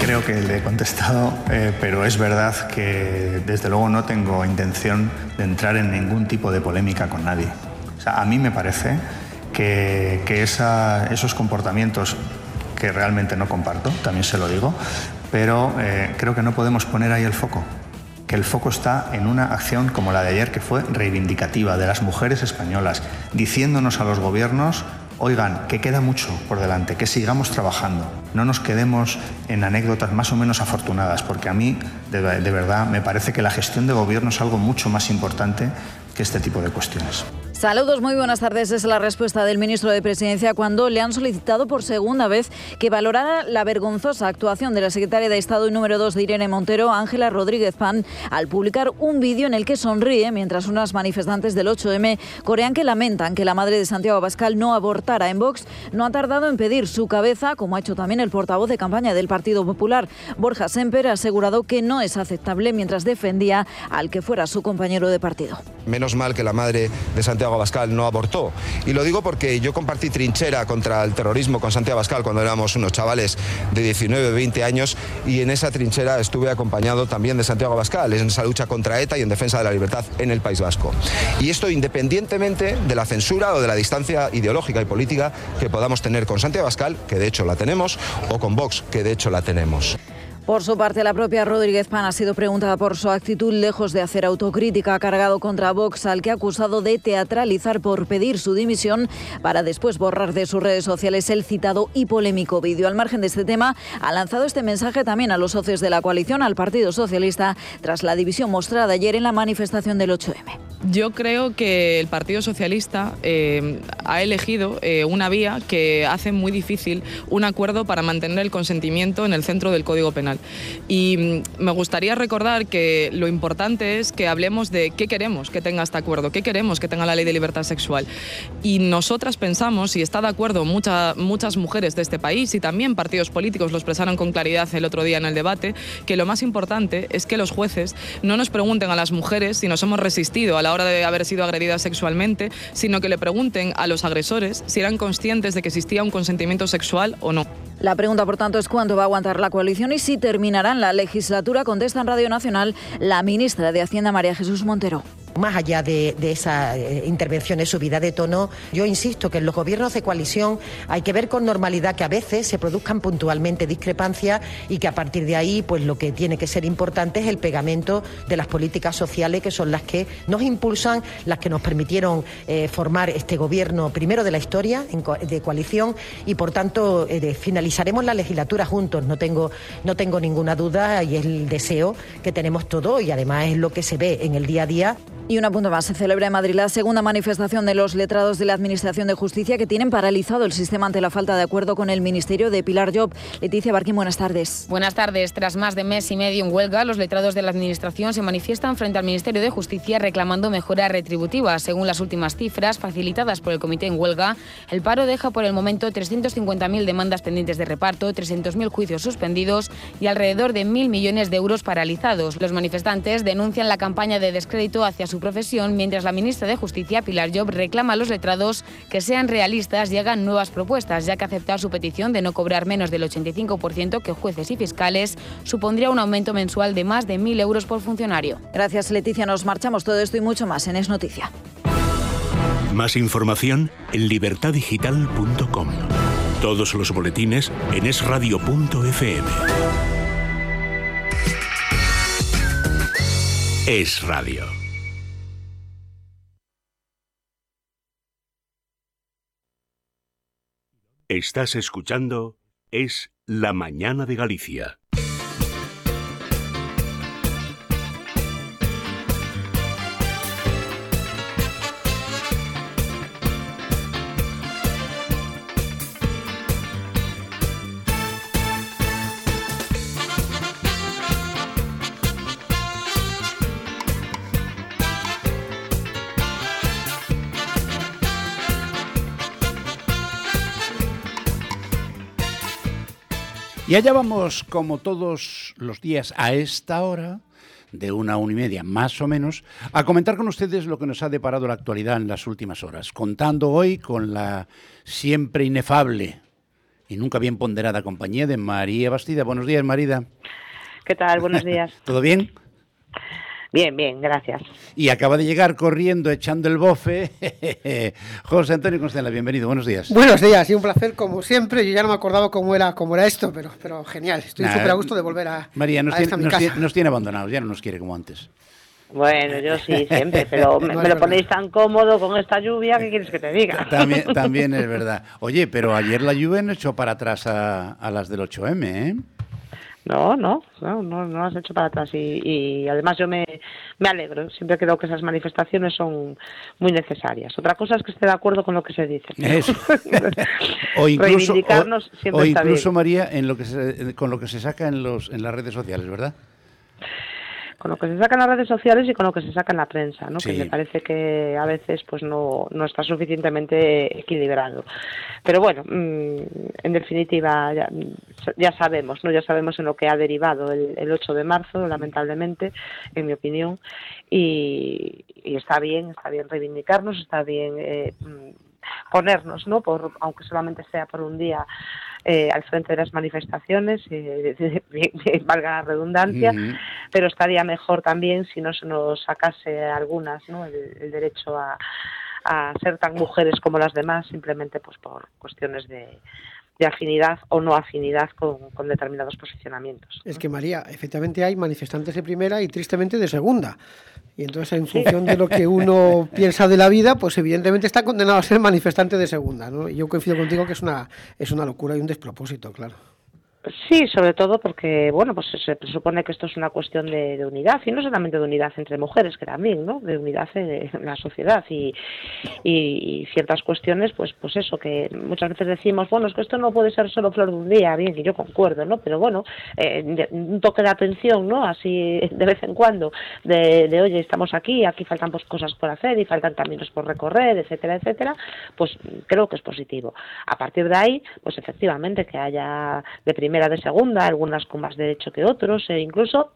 Creo que le he contestado, eh, pero es verdad que desde luego no tengo intención de entrar en ningún tipo de polémica con nadie. O sea, a mí me parece que, esos comportamientos que realmente no comparto, también se lo digo, pero eh, creo que no podemos poner ahí el foco que el foco está en una acción como la de ayer que fue reivindicativa de las mujeres españolas, diciéndonos a los gobiernos, oigan, que queda mucho por delante, que sigamos trabajando, no nos quedemos en anécdotas más o menos afortunadas, porque a mí de, de verdad me parece que la gestión de gobierno es algo mucho más importante que este tipo de cuestiones. Saludos, muy buenas tardes. Es la respuesta del ministro de Presidencia cuando le han solicitado por segunda vez que valorara la vergonzosa actuación de la secretaria de Estado y número 2 de Irene Montero, Ángela Rodríguez Pan, al publicar un vídeo en el que sonríe mientras unas manifestantes del 8M corean que lamentan que la madre de Santiago Pascal no abortara en Vox. No ha tardado en pedir su cabeza, como ha hecho también el portavoz de campaña del Partido Popular. Borja Semper ha asegurado que no es aceptable mientras defendía al que fuera su compañero de partido. Menos mal que la madre de Santiago Santiago Abascal no abortó. Y lo digo porque yo compartí trinchera contra el terrorismo con Santiago Abascal cuando éramos unos chavales de 19, 20 años y en esa trinchera estuve acompañado también de Santiago Abascal en esa lucha contra ETA y en defensa de la libertad en el País Vasco. Y esto independientemente de la censura o de la distancia ideológica y política que podamos tener con Santiago Abascal, que de hecho la tenemos, o con Vox, que de hecho la tenemos. Por su parte, la propia Rodríguez Pan ha sido preguntada por su actitud lejos de hacer autocrítica, ha cargado contra Vox, al que ha acusado de teatralizar por pedir su dimisión para después borrar de sus redes sociales el citado y polémico vídeo. Al margen de este tema, ha lanzado este mensaje también a los socios de la coalición, al Partido Socialista, tras la división mostrada ayer en la manifestación del 8M. Yo creo que el Partido Socialista eh, ha elegido eh, una vía que hace muy difícil un acuerdo para mantener el consentimiento en el centro del Código Penal. Y mm, me gustaría recordar que lo importante es que hablemos de qué queremos que tenga este acuerdo, qué queremos que tenga la ley de libertad sexual. Y nosotras pensamos, y está de acuerdo muchas mujeres de este país y también partidos políticos lo expresaron con claridad el otro día en el debate, que lo más importante es que los jueces no nos pregunten a las mujeres si nos hemos resistido a la hora de haber sido agredidas sexualmente, sino que le pregunten a los agresores si eran conscientes de que existía un consentimiento sexual o no. La pregunta, por tanto, es cuándo va a aguantar la coalición y si terminará en la legislatura, contesta en Radio Nacional la ministra de Hacienda, María Jesús Montero. Más allá de, esa eh, intervención, de subida de tono, yo insisto que en los gobiernos de coalición hay que ver con normalidad que a veces se produzcan puntualmente discrepancias y que a partir de ahí, pues lo que tiene que ser importante es el pegamento de las políticas sociales que son las que nos impulsan, las que nos permitieron eh, formar este gobierno primero de la historia de coalición y por tanto eh, finalizaremos la legislatura juntos. No tengo, no tengo ninguna duda y es el deseo que tenemos todos y además es lo que se ve en el día a día. Y un punto más, se celebra en Madrid la segunda manifestación de los letrados de la Administración de Justicia que tienen paralizado el sistema ante la falta de acuerdo con el Ministerio de Pilar Job. Leticia Barquín, buenas tardes. Buenas tardes. Tras más de mes y medio en huelga, los letrados de la Administración se manifiestan frente al Ministerio de Justicia reclamando mejoras retributivas. Según las últimas cifras facilitadas por el Comité en huelga, el paro deja por el momento 350.000 demandas pendientes de reparto, 300.000 juicios suspendidos y alrededor de 1.000 millones de euros paralizados. Los manifestantes denuncian la campaña de descrédito hacia su profesión, mientras la ministra de Justicia, Pilar Job, reclama a los letrados que sean realistas y hagan nuevas propuestas, ya que aceptar su petición de no cobrar menos del 85% que jueces y fiscales supondría un aumento mensual de más de 1.000 euros por funcionario. Gracias, Leticia. Nos marchamos todo esto y mucho más en Es Noticia. Más información en libertadigital.com. Todos los boletines en esradio.fm. Es Radio. Estás escuchando Es La Mañana de Galicia. Y allá vamos, como todos los días, a esta hora, de una a una y media más o menos, a comentar con ustedes lo que nos ha deparado la actualidad en las últimas horas, contando hoy con la siempre inefable y nunca bien ponderada compañía de María Bastida. Buenos días, Marida. ¿Qué tal? Buenos días. ¿Todo bien? Bien, bien, gracias. Y acaba de llegar corriendo, echando el bofe, José Antonio Constela, bienvenido, buenos días. Buenos días, y un placer como siempre. Yo ya no me acordaba cómo era, cómo era esto, pero, pero genial. Estoy súper a gusto de volver a. María, nos, tiene, nos, tiene, nos tiene abandonados, ya no nos quiere como antes. Bueno, yo sí, siempre, pero me, lo ponéis tan cómodo con esta lluvia, ¿qué quieres que te diga? También, también es verdad. Oye, pero ayer la lluvia nos echó para atrás a, a las del 8M, ¿eh? No, no, no, no, has hecho para atrás y, y además yo me, me, alegro. Siempre creo que esas manifestaciones son muy necesarias. Otra cosa es que esté de acuerdo con lo que se dice. Eso. o incluso, o, incluso María, en lo que se, con lo que se saca en, los, en las redes sociales, ¿verdad? Con lo que se saca en las redes sociales y con lo que se saca en la prensa, ¿no? que me parece que a veces pues no, no está suficientemente equilibrado. Pero bueno, mm, en definitiva ya, ya, sabemos, ¿no? ya sabemos en lo que ha derivado el, el 8 de marzo, lamentablemente, en mi opinión, y, y está bien, está bien reivindicarnos, está bien eh, mm, ponernos, ¿no? Por, aunque solamente sea por un día, eh, al frente de las manifestaciones, eh, valga la redundancia, pero estaría mejor también si no se nos sacase algunas ¿no? el, derecho a, a, ser tan mujeres como las demás, simplemente pues por cuestiones de, de afinidad o no afinidad con, con, determinados posicionamientos. Es que María, efectivamente hay manifestantes de primera y tristemente de segunda. Y entonces, en función de lo que uno piensa de la vida, pues evidentemente está condenado a ser manifestante de segunda. ¿no? Y yo coincido contigo que es una, es una locura y un despropósito, claro. Sí, sobre todo porque, bueno, pues se presupone que esto es una cuestión de, unidad, y no solamente de unidad entre mujeres, que también, ¿no? De unidad en, la sociedad y, y, ciertas cuestiones, pues, pues eso, que muchas veces decimos, bueno, es que esto no puede ser solo flor de un día, bien, que yo concuerdo, ¿no? Pero bueno, eh, un toque de atención, ¿no? Así de vez en cuando, de, de, oye, estamos aquí, aquí faltan pues, cosas por hacer y faltan caminos por recorrer, etcétera, etcétera, pues creo que es positivo. A partir de ahí, pues efectivamente que haya de primera de segunda, algunas con más derecho que otros, e incluso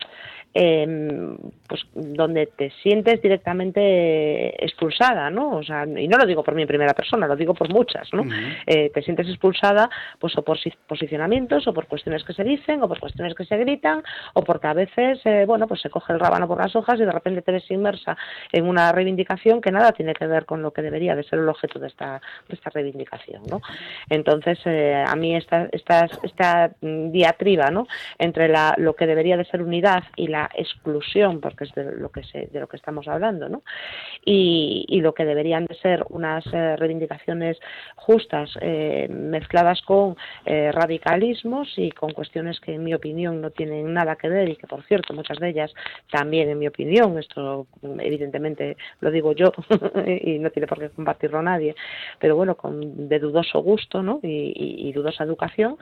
eh, pues donde te sientes directamente expulsada, ¿no? O sea, y no lo digo por mi primera persona, lo digo por muchas, ¿no? Eh, te sientes expulsada, pues o por posicionamientos, o por cuestiones que se dicen, o por cuestiones que se gritan, o porque a veces, eh, bueno, pues se coge el rábano por las hojas y de repente te ves inmersa en una reivindicación que nada tiene que ver con lo que debería de ser el objeto de esta, de esta reivindicación, ¿no? Entonces, eh, a mí esta, esta, esta diatriba, ¿no? Entre la, lo que debería de ser unidad y la exclusión, porque es de lo que, se, de lo que estamos hablando, ¿no? y, lo que deberían de ser unas eh, reivindicaciones justas, eh, mezcladas con eh, radicalismos y con cuestiones que, en mi opinión, no tienen nada que ver y que, por cierto, muchas de ellas también, en mi opinión, esto evidentemente lo digo yo y no tiene por qué compartirlo nadie, pero bueno, con de dudoso gusto ¿no? y dudosa educación,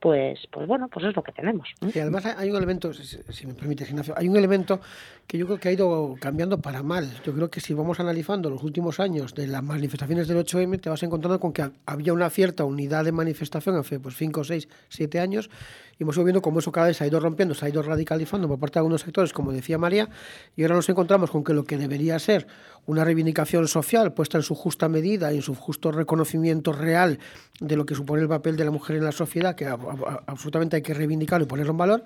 pues, pues bueno, pues es lo que tenemos. Y además hay un elemento, si me permite, Ignacio, hay un elemento que yo creo que ha ido cambiando para mal. Yo creo que si vamos analizando los últimos años de las manifestaciones del 8M, te vas encontrando con que había una cierta unidad de manifestación hace pues 5, 6, 7 años y hemos ido viendo cómo eso cada vez se ha ido rompiendo, se ha ido radicalizando por parte de algunos sectores, como decía María, y ahora nos encontramos con que lo que debería ser una reivindicación social puesta en su justa medida y en su justo reconocimiento real de lo que supone el papel de la mujer en la sociedad, que absolutamente hay que reivindicarlo y ponerlo en valor,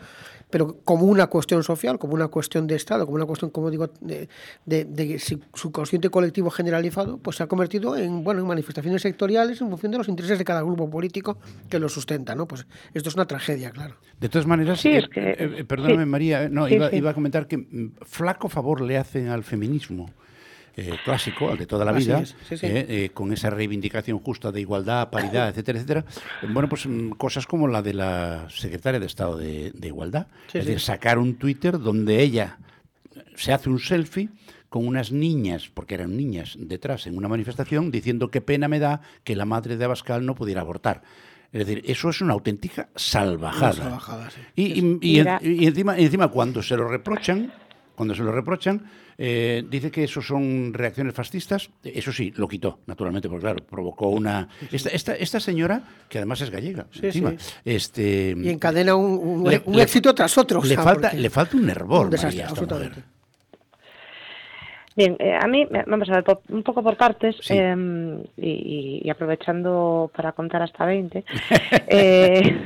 pero como una cuestión social, como una cuestión de Estado, como una cuestión, como digo, de, de, subconsciente colectivo generalizado, pues se ha convertido en, bueno, en manifestaciones sectoriales en función de los intereses de cada grupo político que lo sustenta, ¿no? Pues esto es una tragedia, claro. De todas maneras, eh, eh, perdóname María, no, iba, iba, a comentar que mm, flaco favor le hacen al feminismo. Eh, clásico, al de toda la vida, con esa reivindicación justa de igualdad, paridad, etcétera, etcétera. Bueno, pues mm, cosas como la de la secretaria de Estado de, Igualdad, es decir, sacar un Twitter donde ella se hace un selfie con unas niñas, porque eran niñas, detrás en una manifestación, diciendo qué pena me da que la madre de Abascal no pudiera abortar. Es decir, eso es una auténtica salvajada. y, encima, encima, cuando se lo reprochan, cuando se lo reprochan, eh, dice que eso son reacciones fascistas. Eso sí, lo quitó, naturalmente, porque claro, provocó una. Esta, esta, señora, que además es gallega, encima, Este, y encadena un, éxito tras otro. Le, falta, le falta un hervor. Un desastre, absolutamente. Bien, eh, a mí, vamos a ver, un poco por partes em, y, aprovechando para contar hasta 20. eh,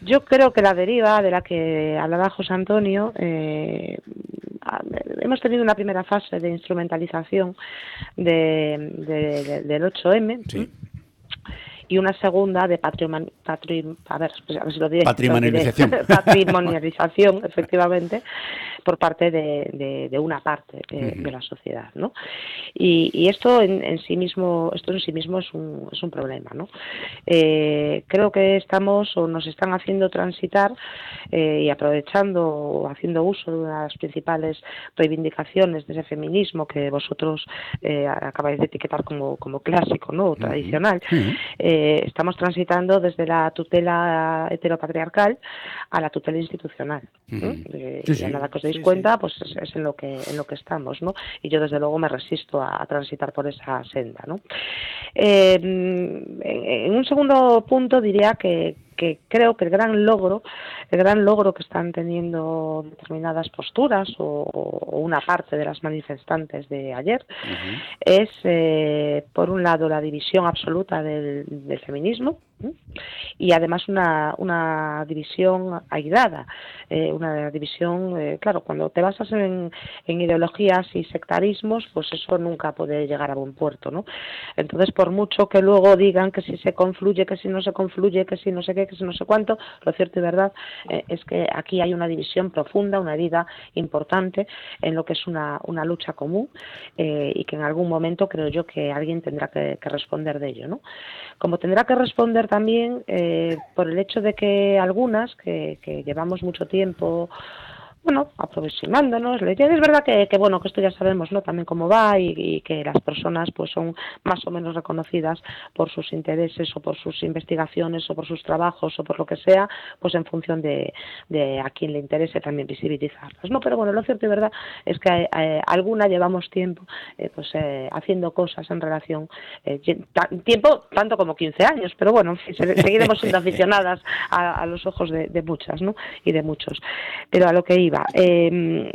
yo creo que la deriva de la que hablaba José Antonio, eh, hemos tenido una primera fase de instrumentalización de, del 8M. y una segunda de patrimonio, a ver, a ver si lo diré, patrimonialización, patrimonialización efectivamente, por parte de, de, una parte de, la sociedad, ¿no? Y, esto en, sí mismo, esto en sí mismo es un, es un problema, ¿no? Eh, creo que estamos o nos están haciendo transitar eh, y aprovechando o haciendo uso de una de las principales reivindicaciones de ese feminismo que vosotros eh, acabáis de etiquetar como, como clásico, ¿no? tradicional. estamos transitando desde la tutela heteropatriarcal a la tutela institucional. nada que cuenta, pues es, en lo que en lo que estamos, ¿no? Y yo desde luego me resisto a, transitar por esa senda, ¿no? Eh, en, un segundo punto diría que, que creo que el gran logro, el gran logro que están teniendo determinadas posturas o, una parte de las manifestantes de ayer es, eh, por un lado, la división absoluta del, feminismo y además una, una división aislada, eh, una división, eh, claro, cuando te basas en, en, ideologías y sectarismos, pues eso nunca puede llegar a buen puerto, ¿no? Entonces, por mucho que luego digan que si se confluye, que si no se confluye, que si no sé qué, qué, que no sé cuánto. Lo cierto y verdad eh, es que aquí hay una división profunda, una herida importante en lo que es una, una lucha común eh, y que en algún momento creo yo que alguien tendrá que, responder de ello. ¿no? Como tendrá que responder también eh, por el hecho de que algunas que, que llevamos mucho tiempo bueno, aproximándonos. Es verdad que, que, bueno, que esto ya sabemos, ¿no? También cómo va y, que las personas pues son más o menos reconocidas por sus intereses o por sus investigaciones o por sus trabajos o por lo que sea, pues en función de, de a quién le interese también visibilizarlas, ¿no? Pero bueno, lo cierto y verdad es que eh, alguna llevamos tiempo eh, pues eh, haciendo cosas en relación, tiempo tanto como 15 años, pero bueno, seguiremos siendo aficionadas a, los ojos de, de muchas, ¿no? Y de muchos. Pero a lo que iba Em,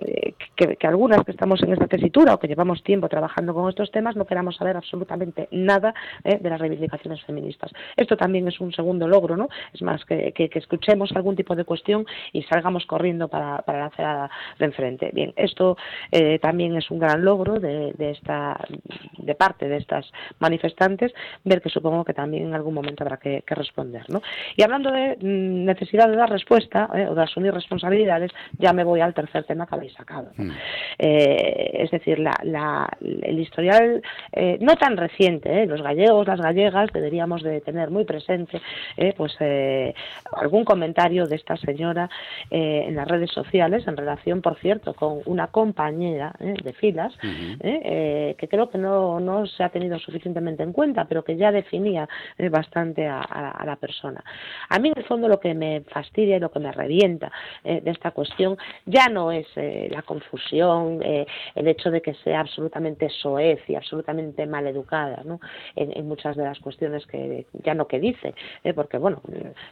que, algunas que estamos en esta tesitura o que llevamos tiempo trabajando con estos temas no queramos saber absolutamente nada eh, de las reivindicaciones feministas. Esto también es un segundo logro, ¿no? Es más, que, escuchemos algún tipo de cuestión y salgamos corriendo para, para la acera de enfrente. Bien, esto eh, también es un gran logro de, esta, de parte de estas manifestantes, ver que supongo que también en algún momento habrá que, responder, ¿no? Y hablando de mm, necesidad de dar respuesta eh, o de asumir responsabilidades, ya me voy al tercer tema que habéis sacado. Hmm. Eh, es decir, el historial eh, no tan reciente, eh, los gallegos, las gallegas, deberíamos de tener muy presente pues algún comentario de esta señora en las redes sociales en relación, por cierto, con una compañera de filas que creo que no, se ha tenido suficientemente en cuenta, pero que ya definía bastante a, a, la persona. A mí, en el fondo, lo que me fastidia y lo que me revienta de esta cuestión ya no es eh, la confusión, eh, el hecho de que sea absolutamente soez y absolutamente mal educada ¿no? en, muchas de las cuestiones que ya no que dice, ¿eh? porque bueno,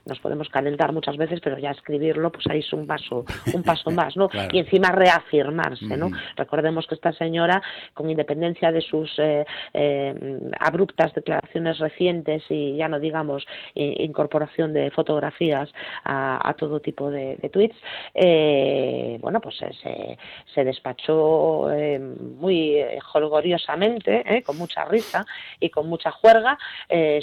nos podemos calentar muchas veces, pero ya escribirlo, pues ahí es un paso, un paso más, ¿no? Y encima reafirmarse, ¿no? Recordemos que esta señora, con independencia de sus abruptas declaraciones recientes y ya no digamos incorporación de fotografías a, todo tipo de, de tweets, eh, bueno, pues se, se despachó eh, muy jolgoriosamente, eh, con mucha risa y con mucha juerga,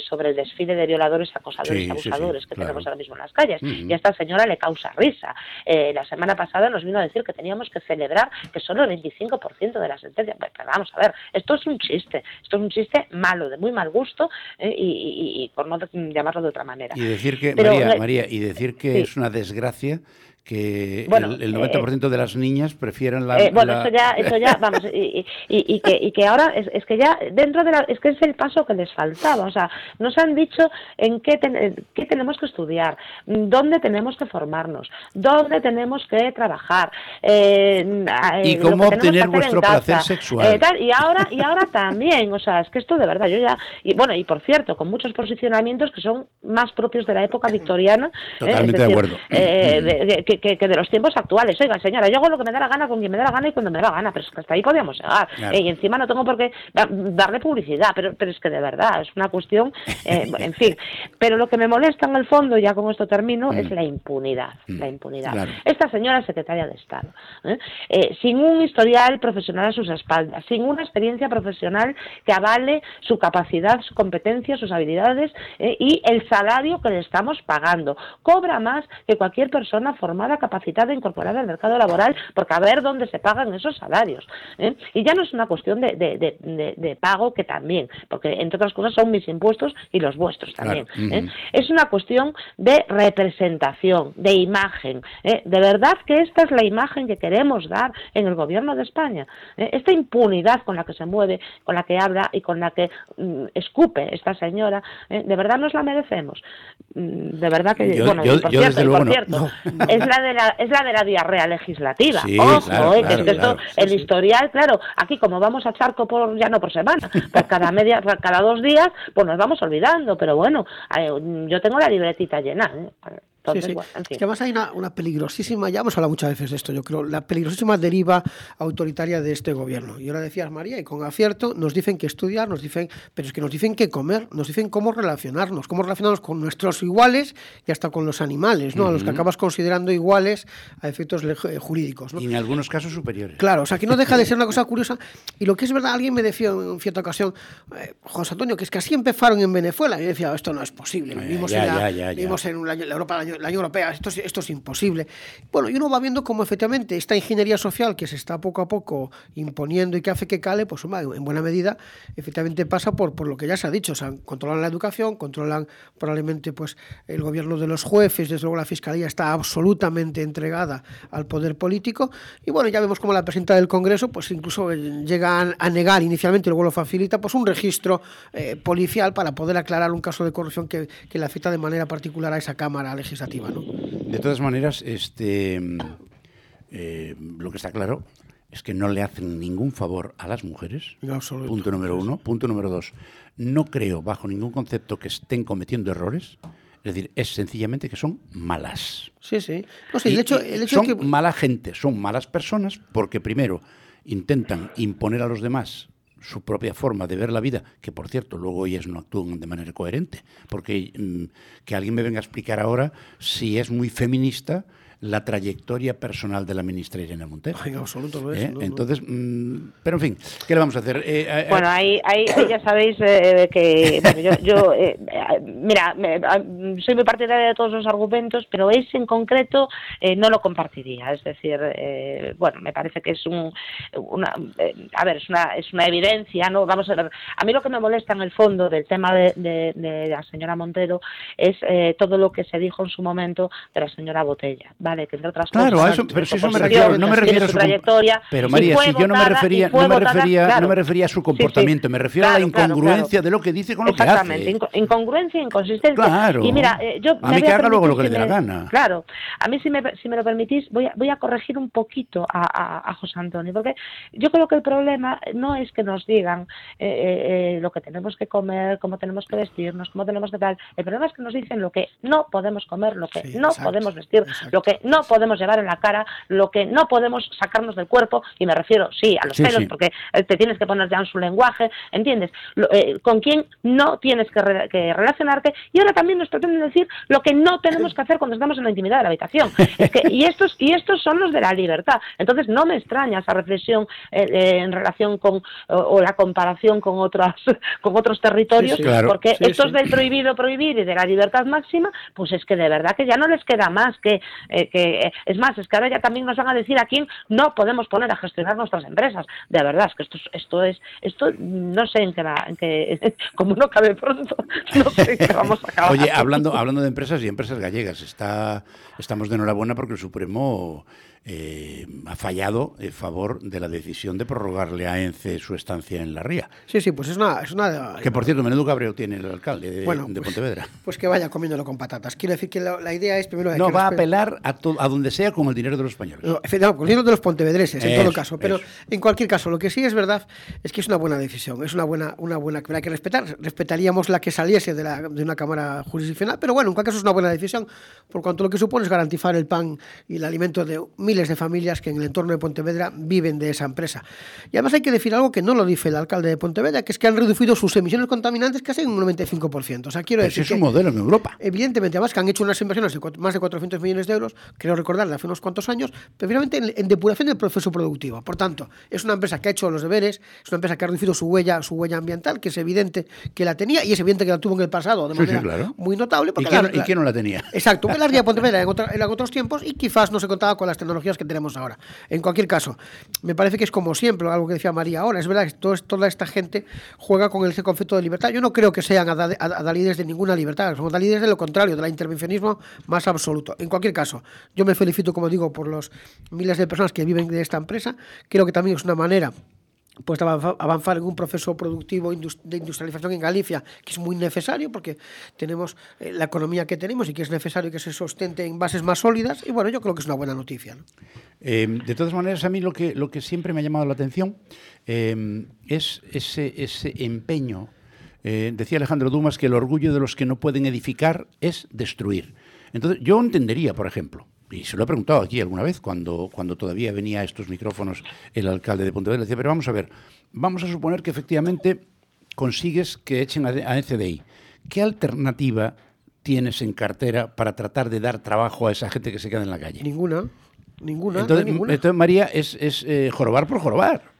sobre el desfile de violadores, acosadores y abusadores que tenemos ahora mismo en las calles. Y a esta señora le causa risa. la semana pasada nos vino a decir que teníamos que celebrar que solo el 25% de la sentencia. Pero, vamos a ver, esto es un chiste, esto es un chiste malo, de muy mal gusto y, por no llamarlo de otra manera. Y decir que, María, María, y decir que es una desgracia que el, 90% eh, de las niñas prefieren la... Eh, bueno, Esto, ya, esto ya, vamos, y, y, que, y que ahora es, es, que ya dentro de la... Es que es el paso que les faltaba, o sea, nos han dicho en qué, qué tenemos que estudiar, dónde tenemos que formarnos, dónde tenemos que trabajar. Eh, y cómo obtener vuestro placer sexual. y, ahora, y ahora también, o sea, es que esto de verdad, yo ya... Y bueno, y por cierto, con muchos posicionamientos que son más propios de la época victoriana. Totalmente de acuerdo. que, que, de los tiempos actuales. Oiga, señora, yo hago lo que me da la gana con quien me da la gana y cuando me da la gana, pero es que hasta ahí podíamos llegar. Eh, y encima no tengo por qué darle publicidad, pero, pero es que de verdad es una cuestión, eh, en fin. Pero lo que me molesta en el fondo, ya con esto termino, es mm. la impunidad. Mm. La impunidad. Esta señora secretaria de Estado, ¿eh? sin un historial profesional a sus espaldas, sin una experiencia profesional que avale su capacidad, su competencia, sus habilidades y el salario que le estamos pagando. Cobra más que cualquier persona formada capacitada, incorporada al mercado laboral, porque a ver dónde se pagan esos salarios. ¿eh? Y ya no es una cuestión de, de, pago, que también, porque entre otras cosas son mis impuestos y los vuestros también. ¿eh? Es una cuestión de representación, de imagen. ¿eh? De verdad que esta es la imagen que queremos dar en el gobierno de España. Esta impunidad con la que se mueve, con la que habla y con la que mm, escupe esta señora, de verdad nos la merecemos. Mm, de verdad que, bueno, por cierto, es la de la, es la de la diarrea legislativa. Ojo, eh, que esto, el historial, claro, aquí como vamos a charco por, ya no por semana, por cada media, por cada dos días, pues nos vamos olvidando, pero bueno, eh, yo tengo la libretita llena. ¿eh? Entonces, sí, sí. Bueno, en fin. Es que además hay una, una, peligrosísima, ya hemos hablado muchas veces de esto, yo creo, la peligrosísima deriva autoritaria de este gobierno. Y ahora decías, María, y con acierto nos dicen que estudiar, nos dicen, pero es que nos dicen que comer, nos dicen cómo relacionarnos, cómo relacionarnos con nuestros iguales y hasta con los animales, ¿no? Uh -huh. A los que acabas considerando iguales a efectos jurídicos. ¿no? Y en algunos casos superiores. Claro, o sea, que no deja de ser una cosa curiosa. Y lo que es verdad, alguien me decía en cierta ocasión, eh, José Antonio, que es que así empezaron en Venezuela. Y yo decía, esto no es posible. Vivimos, ya, en, la, ya, ya, vivimos en la, la Europa, la, la, Unión Europea, esto, es, esto es imposible. Bueno, y uno va viendo cómo efectivamente esta ingeniería social que se está poco a poco imponiendo y que hace que cale, pues en buena medida, efectivamente pasa por, por lo que ya se ha dicho. O sea, controlan la educación, controlan probablemente pues el gobierno de los jueces, desde luego la fiscalía está absolutamente entregada al poder político. Y bueno, ya vemos cómo la presidenta del Congreso, pues incluso llega a, negar inicialmente, luego lo facilita, pues un registro eh, policial para poder aclarar un caso de corrupción que, que, le afecta de manera particular a esa Cámara Legislativa. ¿No? De todas maneras, este, eh, lo que está claro es que no le hacen ningún favor a las mujeres. No, punto número uno. Punto número dos. No creo, bajo ningún concepto, que estén cometiendo errores. Es decir, es sencillamente que son malas. Sí, sí. No, sí el hecho, el hecho son que... mala gente, son malas personas porque primero intentan imponer a los demás su propia forma de ver la vida, que por cierto luego ellas no actúan de manera coherente, porque mmm, que alguien me venga a explicar ahora si es muy feminista la trayectoria personal de la ministra Irene Montero. En absoluto lo es. ¿Eh? No, Entonces, mmm, pero en fin, ¿qué le vamos a hacer? Eh, eh, bueno, ahí, ahí, ya sabéis eh, que bueno, yo, yo eh, mira, me, soy muy partidaria de todos los argumentos, pero ese en concreto eh, no lo compartiría. Es decir, bueno, me parece que es un, una, a ver, es una, es una evidencia, no, vamos a ver. A mí lo que me molesta en el fondo del tema de, de, de la señora Montero es todo lo que se dijo en su momento de la señora Botella. ¿vale? Que entre otras claro, cosas, eso, pero si eso me refiero, no me refiero a su trayectoria. Pero María, si yo no me refería, no me refería, claro. no me refería a su comportamiento, sí, sí. me refiero claro, a la incongruencia claro, de lo que dice con lo que hace. Exactamente, incongruencia, inconsistencia. Claro. Y mira, eh, yo a mí que haga luego lo que le dé la gana. Claro, a mí si me, si me lo permitís, voy a, voy a corregir un poquito a, a, a José Antonio, porque yo creo que el problema no es que nos digan eh, eh, lo que tenemos que comer, cómo tenemos que vestirnos, cómo tenemos que tal. El problema es que nos dicen lo que no podemos comer, lo que sí, no exacto, podemos vestir, exacto. lo que no podemos llevar en la cara, lo que no podemos sacarnos del cuerpo, y me refiero, sí, a los sí, pelos, sí. porque te tienes que poner ya en su lenguaje, ¿entiendes? Lo, eh, con quién no tienes que, re que, relacionarte, y ahora también nos pretenden decir lo que no tenemos que hacer cuando estamos en la intimidad de la habitación. Es que, y, estos, y estos son los de la libertad. Entonces, no me extraña esa reflexión eh, eh, en relación con, o, o, la comparación con, otras, con otros territorios, sí, claro. porque estos del prohibido prohibir y de la libertad máxima, pues es que de verdad que ya no les queda más que, que es más, es que ahora ya también nos van a decir a quién no podemos poner a gestionar nuestras empresas. De verdad, es que esto, esto es, esto no sé en qué va, en qué, como no cabe pronto, no sé en qué vamos a acabar. Oye, hablando, hablando de empresas y empresas gallegas, está, estamos de enhorabuena porque el Supremo eh, ha fallado en favor de la decisión de prorrogarle a ENCE su estancia en la ría. Sí, sí, pues es una... Es una que por cierto, menudo cabreo tiene el alcalde de, bueno, de pues, Pontevedra. Pues que vaya comiéndolo con patatas. Quiero decir que la, la idea es primero... No, que va a apelar a, to, a, donde sea con el dinero de los españoles. No, con el dinero de los pontevedreses, en eso, todo caso. Pero eso. en cualquier caso, lo que sí es verdad es que es una buena decisión, es una buena, una buena que hay que respetar. Respetaríamos la que saliese de, la, de una Cámara Jurisdiccional, pero bueno, en cualquier caso es una buena decisión, por cuanto lo que supone es garantizar el pan y el alimento de miles de familias que en el entorno de Pontevedra viven de esa empresa. Y además hay que decir algo que no lo dice el alcalde de Pontevedra, que es que han reducido sus emisiones contaminantes casi en un 95%. O sea, quiero Pero decir es un modelo en Europa. Evidentemente, además que han hecho unas inversiones de más de 400 millones de euros, creo recordar, de hace unos cuantos años, precisamente en, en, depuración del proceso productivo. Por tanto, es una empresa que ha hecho los deberes, es una empresa que ha reducido su huella, su huella ambiental, que es evidente que la tenía y es evidente que la tuvo en el pasado de manera sí, sí, claro. muy notable. ¿Y quién, la, ¿Y quién, no la tenía? Exacto, que la ría Pontevedra en, en otros tiempos y quizás no se contaba con las tecnologías que tenemos ahora. En cualquier caso, me parece que es como siempre, algo que decía María ahora, es verdad que toda esta gente juega con ese concepto de libertad. Yo no creo que sean adalides de ninguna libertad, son adalides de lo contrario, del intervencionismo más absoluto. En cualquier caso, yo me felicito, como digo, por los miles de personas que viven de esta empresa. Creo que también es una manera pues avanzar en un proceso productivo de industrialización en Galicia que es muy necesario porque tenemos eh, la economía que tenemos y que es necesario que se sostente en bases más sólidas y bueno, yo creo que es una buena noticia. ¿no? Eh, de todas maneras, a mí lo que, lo que siempre me ha llamado la atención eh, es ese, ese empeño. decía Alejandro Dumas que el orgullo de los que no pueden edificar es destruir. Entonces, yo entendería, por ejemplo, y se lo he preguntado aquí alguna vez, cuando, cuando todavía venía a estos micrófonos el alcalde de Pontevedra, decía, pero vamos a ver, vamos a suponer que efectivamente consigues que echen a, ECDI. ¿Qué alternativa tienes en cartera para tratar de dar trabajo a esa gente que se queda en la calle? Ninguna, ninguna. Entonces, ninguna. entonces María, es, es eh, jorobar por jorobar.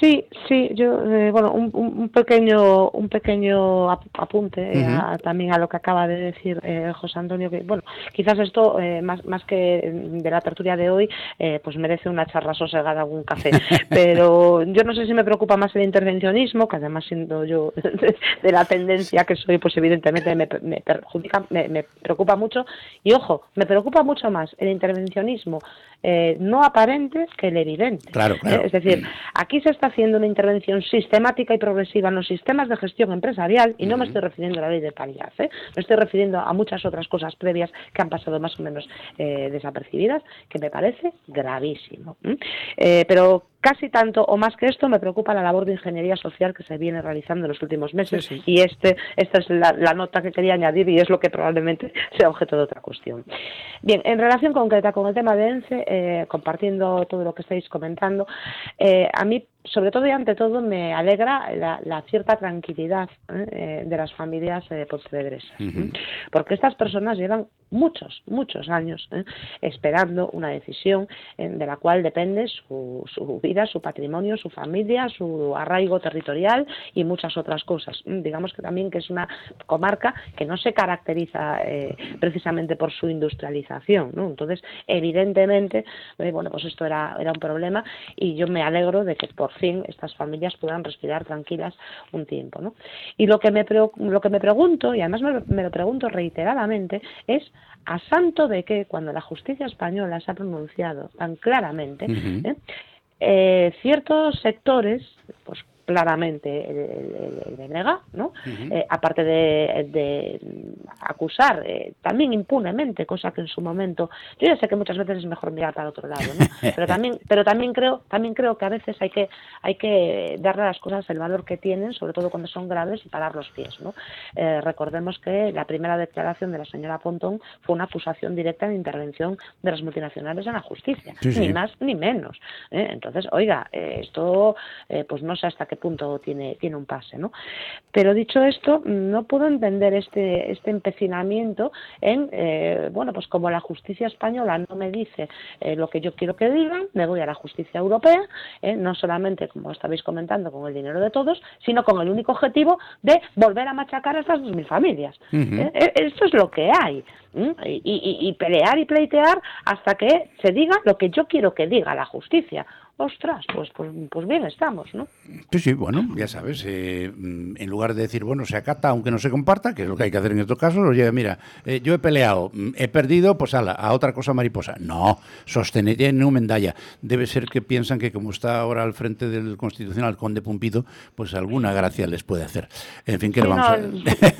Sí, sí, yo, eh, bueno, un, un, pequeño, un pequeño apunte eh, uh -huh. a, también a lo que acaba de decir eh, José Antonio, que, bueno, quizás esto, eh, más, más que de la tertulia de hoy, eh, pues merece una charla sosegada, algún café, pero yo no sé si me preocupa más el intervencionismo, que además siendo yo de, la tendencia que soy, pues evidentemente me, me perjudica, me, me, preocupa mucho, y ojo, me preocupa mucho más el intervencionismo eh, no aparente que el evidente. Claro, claro. es decir, aquí se está haciendo una intervención sistemática y progresiva en los sistemas de gestión empresarial y no uh -huh. me estoy refiriendo a la ley de paridad, ¿eh? me estoy refiriendo a muchas otras cosas previas que han pasado más o menos eh, desapercibidas, que me parece gravísimo. ¿eh? pero casi tanto o más que esto me preocupa la labor de ingeniería social que se viene realizando en los últimos meses sí, sí. y este esta es la, la, nota que quería añadir y es lo que probablemente sea objeto de otra cuestión. Bien, en relación concreta con el tema de ENCE, eh, compartiendo todo lo que estáis comentando, eh, a mí sobre todo y ante todo me alegra la, la cierta tranquilidad ¿eh? de las familias eh, pontevedresas, uh -huh. porque estas personas llevan muchos, muchos años ¿eh? esperando una decisión de la cual depende su, su, vida, su patrimonio, su familia, su arraigo territorial y muchas otras cosas. Digamos que también que es una comarca que no se caracteriza eh, precisamente por su industrialización, ¿no? Entonces, evidentemente, eh, bueno, pues esto era, era un problema y yo me alegro de que por fin estas familias puedan respirar tranquilas un tiempo. ¿no? Y lo que me, lo que me pregunto, y además me, me lo pregunto reiteradamente, es a santo de que cuando la justicia española se ha pronunciado tan claramente, uh -huh. ¿eh? Eh, ciertos sectores, pues claramente el, el, el BNG, ¿no? Uh -huh. eh, aparte de, de acusar eh, también impunemente, cosa que en su momento, yo ya sé que muchas veces es mejor mirar para otro lado, ¿no? pero también, pero también creo, también creo que a veces hay que, hay que darle a las cosas el valor que tienen, sobre todo cuando son graves y parar los pies, ¿no? Eh, recordemos que la primera declaración de la señora Pontón fue una acusación directa de intervención de las multinacionales en la justicia, sí, sí. ni más ni menos. ¿eh? Entonces, oiga, eh, esto, pues no sé hasta qué punto tiene, tiene un pase, ¿no? Pero dicho esto, no puedo entender este, este empecinamiento en, eh, bueno, pues como la justicia española no me dice eh, lo que yo quiero que digan, me voy a la justicia europea, eh, no solamente, como estabais comentando, con el dinero de todos, sino con el único objetivo de volver a machacar a estas 2.000 familias. Uh -huh. Esto es lo que hay. Y, y, y pelear y pleitear hasta que se diga lo que yo quiero que diga la justicia ostras, pues, pues, pues bien estamos, ¿no? Sí, sí, bueno, ya sabes, eh, en lugar de decir, bueno, se acata aunque no se comparta, que es lo que hay que hacer en estos casos, oye, mira, eh, yo he peleado, he perdido, pues ala, a otra cosa mariposa. No, sostener en un medalla. Debe ser que piensan que como está ahora al frente del Constitucional Conde Pumpido, pues alguna gracia les puede hacer. En fin, ¿qué sí, vamos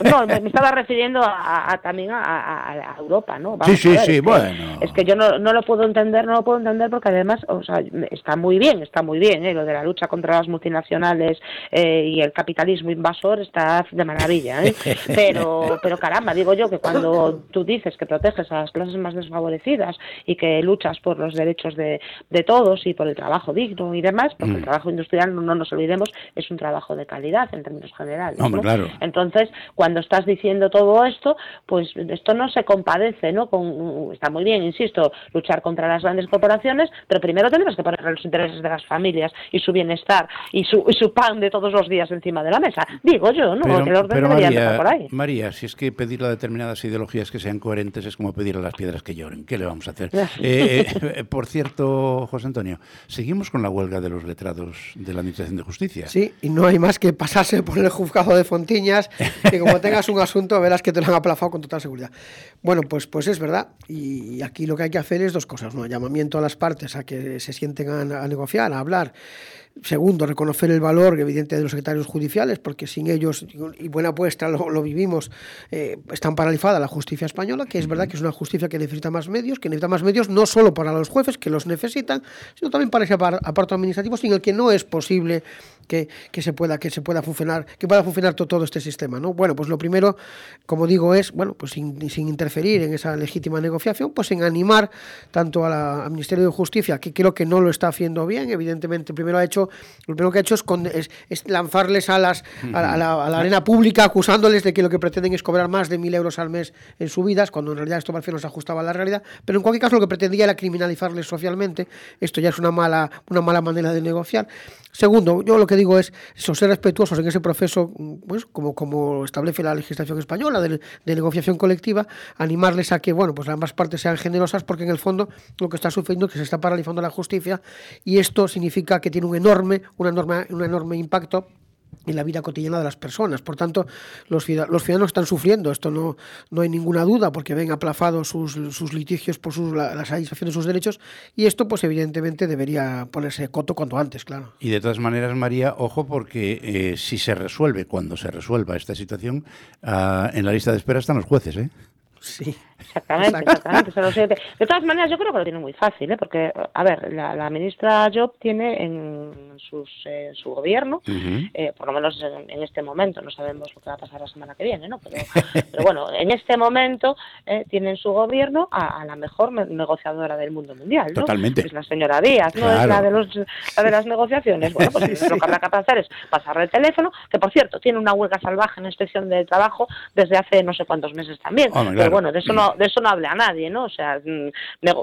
no, a... no, me estaba refiriendo a, a también a, a, Europa, ¿no? Vamos sí, sí, sí, es bueno. Que, es que yo no, no lo puedo entender, no lo puedo entender porque además, o sea, está muy muy bien, está muy bien, ¿eh? lo de la lucha contra las multinacionales eh, y el capitalismo invasor está de maravilla, ¿eh? pero, pero caramba, digo yo que cuando tú dices que proteges a las clases más desfavorecidas y que luchas por los derechos de, de todos y por el trabajo digno y demás, porque mm. el trabajo industrial, no, no, nos olvidemos, es un trabajo de calidad en términos generales. Hombre, ¿no? claro. Entonces, cuando estás diciendo todo esto, pues esto no se compadece, ¿no? Con, está muy bien, insisto, luchar contra las grandes corporaciones, pero primero tenemos que poner los intereses de las familias y su bienestar y su, y su pan de todos los días encima de la mesa. Digo yo, ¿no? Pero, el orden pero debería María, por ahí. María, si es que pedirle a determinadas ideologías que sean coherentes es como pedir a las piedras que lloren. ¿Qué le vamos a hacer? eh, eh, por cierto, José Antonio, seguimos con la huelga de los letrados de la Administración de Justicia. Sí, y no hay más que pasarse por el juzgado de Fontiñas, que como tengas un asunto verás que te lo han aplazado con total seguridad. Bueno, pues, pues es verdad, y aquí lo que hay que hacer es dos cosas, ¿no? Llamamiento a las partes a que se sienten a, a negociar, a hablar. Segundo, reconocer el valor evidente de los secretarios judiciales, porque sin ellos, y buena apuesta, lo, vivimos, eh, están paralizada la justicia española, que es verdad que es una justicia que necesita más medios, que necesita más medios no solo para los jueces, que los necesitan, sino también para ese aparato administrativo, sin el que no es posible que, se pueda que se pueda funcionar que pueda funcionar todo, este sistema no bueno pues lo primero como digo es bueno pues sin, sin interferir en esa legítima negociación pues en animar tanto a la, al Ministerio de Justicia que creo que no lo está haciendo bien evidentemente primero ha hecho lo primero que ha hecho es, es, lanzarles a a, la, arena pública acusándoles de que lo que pretenden es cobrar más de mil euros al mes en subidas cuando en realidad esto al final se ajustaba a la realidad pero en cualquier caso lo que pretendía era criminalizarles socialmente. Esto ya es una mala una mala manera de negociar. Segundo, yo lo que digo es ser respetuosos en ese proceso, pues como, establece la legislación española de, de, negociación colectiva, animarles a que bueno, pues ambas partes sean generosas, porque en el fondo lo que está sucediendo es que se está paralizando la justicia y esto significa que tiene un enorme, una enorme, un enorme impacto en la vida cotidiana de las personas. Por tanto, los, los ciudadanos están sufriendo, esto no, no hay ninguna duda, porque ven aplazados sus, sus litigios por sus, la, satisfacción de sus derechos, y esto, pues evidentemente, debería ponerse coto cuanto antes, claro. Y de todas maneras, María, ojo, porque eh, si se resuelve, cuando se resuelva esta situación, uh, en la lista de espera están los jueces, ¿eh? Sí. Exactamente, exactamente. De todas maneras, yo creo que lo tiene muy fácil, ¿eh? porque, a ver, la, la ministra Job tiene en, sus, eh, su gobierno, uh -huh. eh, por lo menos en, en, este momento, no sabemos lo que va a pasar la semana que viene, ¿no? Pero, pero bueno, en este momento eh, tiene en su gobierno a, a, la mejor negociadora del mundo mundial, ¿no? Totalmente. Es la señora Díaz, ¿no? Claro. Es la de, los, la de las negociaciones. Bueno, pues sí, lo que habrá que hacer es pasarle el teléfono, que por cierto, tiene una huelga salvaje en inspección de trabajo desde hace no sé cuántos meses también. Oh, bueno, de eso no de eso no habla nadie, ¿no? O sea, mm,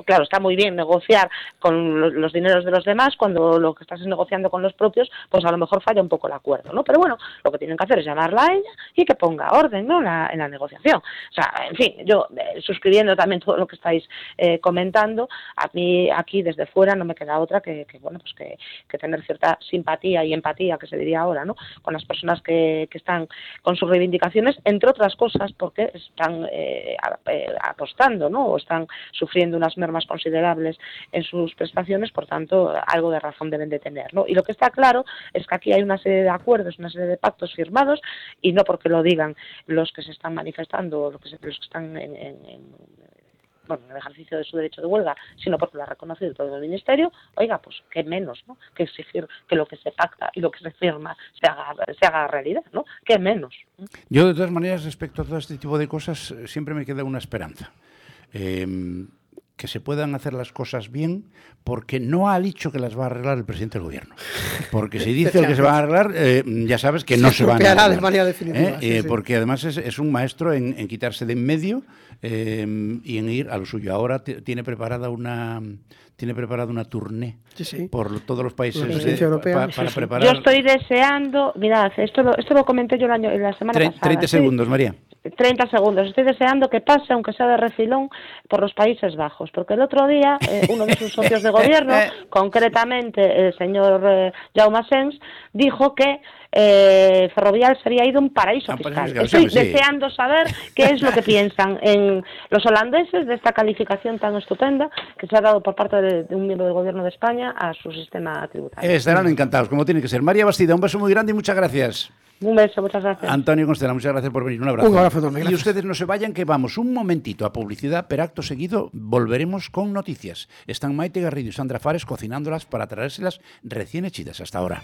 claro, está muy bien negociar con los, dineros de los demás cuando lo que estás es negociando con los propios, pues a lo mejor falla un poco el acuerdo, ¿no? Pero bueno, lo que tienen que hacer es llamarla a ella y que ponga orden, ¿no? La, en la negociación. O sea, en fin, yo eh, suscribiendo también todo lo que estáis eh, comentando, a mí aquí desde fuera no me queda otra que, que bueno, pues que, que, tener cierta simpatía y empatía, que se diría ahora, ¿no? Con las personas que, que están con sus reivindicaciones, entre otras cosas, porque están eh, apostando, ¿no? O están sufriendo unas mermas considerables en sus prestaciones, por tanto, algo de razón deben de tener, ¿no? Y lo que está claro es que aquí hay una serie de acuerdos, una serie de pactos firmados, y no porque lo digan los que se están manifestando, los que, se, los que están en, en bueno, en el ejercicio de su derecho de huelga, sino porque lo ha reconocido todo el Ministerio, oiga, pues qué menos, ¿no? Que exigir que lo que se pacta y lo que se firma se haga, se haga realidad, ¿no? Qué menos. Yo, de todas maneras, respecto a todo este tipo de cosas, siempre me queda una esperanza. Eh, que se puedan hacer las cosas bien, porque no ha dicho que las va a arreglar el presidente del gobierno. Porque si dice que se van a arreglar, eh, ya sabes que no se, se van a arreglar. de manera definitiva. ¿eh? Sí, eh, sí. Porque además es, es, un maestro en, en quitarse de en medio eh, y en ir a lo suyo. Ahora tiene preparada una tiene preparada una tournée sí, por todos los países eh, europea, pa, para preparar. Yo estoy deseando, mirad, esto lo, esto lo comenté yo el año, la semana Tre pasada. 30 segundos, María. 30 segundos. Estoy deseando que pase, aunque sea de refilón, por los Países Bajos, porque el otro día eh, uno de sus socios de gobierno, concretamente el señor eh, Jaume Sens, dijo que eh, Ferrovial sería ido un paraíso Ah, fiscal. Estoy fiscal, sí. deseando saber qué es lo que piensan en los holandeses de esta calificación tan estupenda que se ha dado por parte de, de un miembro del gobierno de España a su sistema tributario. Estarán encantados, como tiene que ser. María Bastida, un beso muy grande y muchas gracias. Un beso, muchas gracias. Antonio Constela, muchas gracias por venir. Un abrazo. Un abrazo Y ustedes no se vayan, que vamos un momentito a publicidad, pero acto seguido volveremos con noticias. Están Maite Garrido y Sandra Fares cocinándolas para traérselas recién hechidas hasta ahora.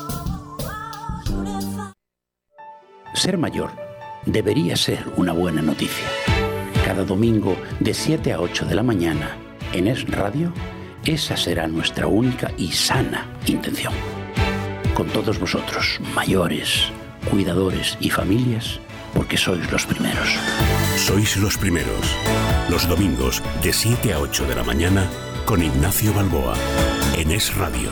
Ser mayor debería ser una buena noticia. Cada domingo de 7 a 8 de la mañana en Es Radio, esa será nuestra única y sana intención. Con todos vosotros, mayores, cuidadores y familias, porque sois los primeros. Sois los primeros. Los domingos de 7 a 8 de la mañana con Ignacio Balboa en Es Radio.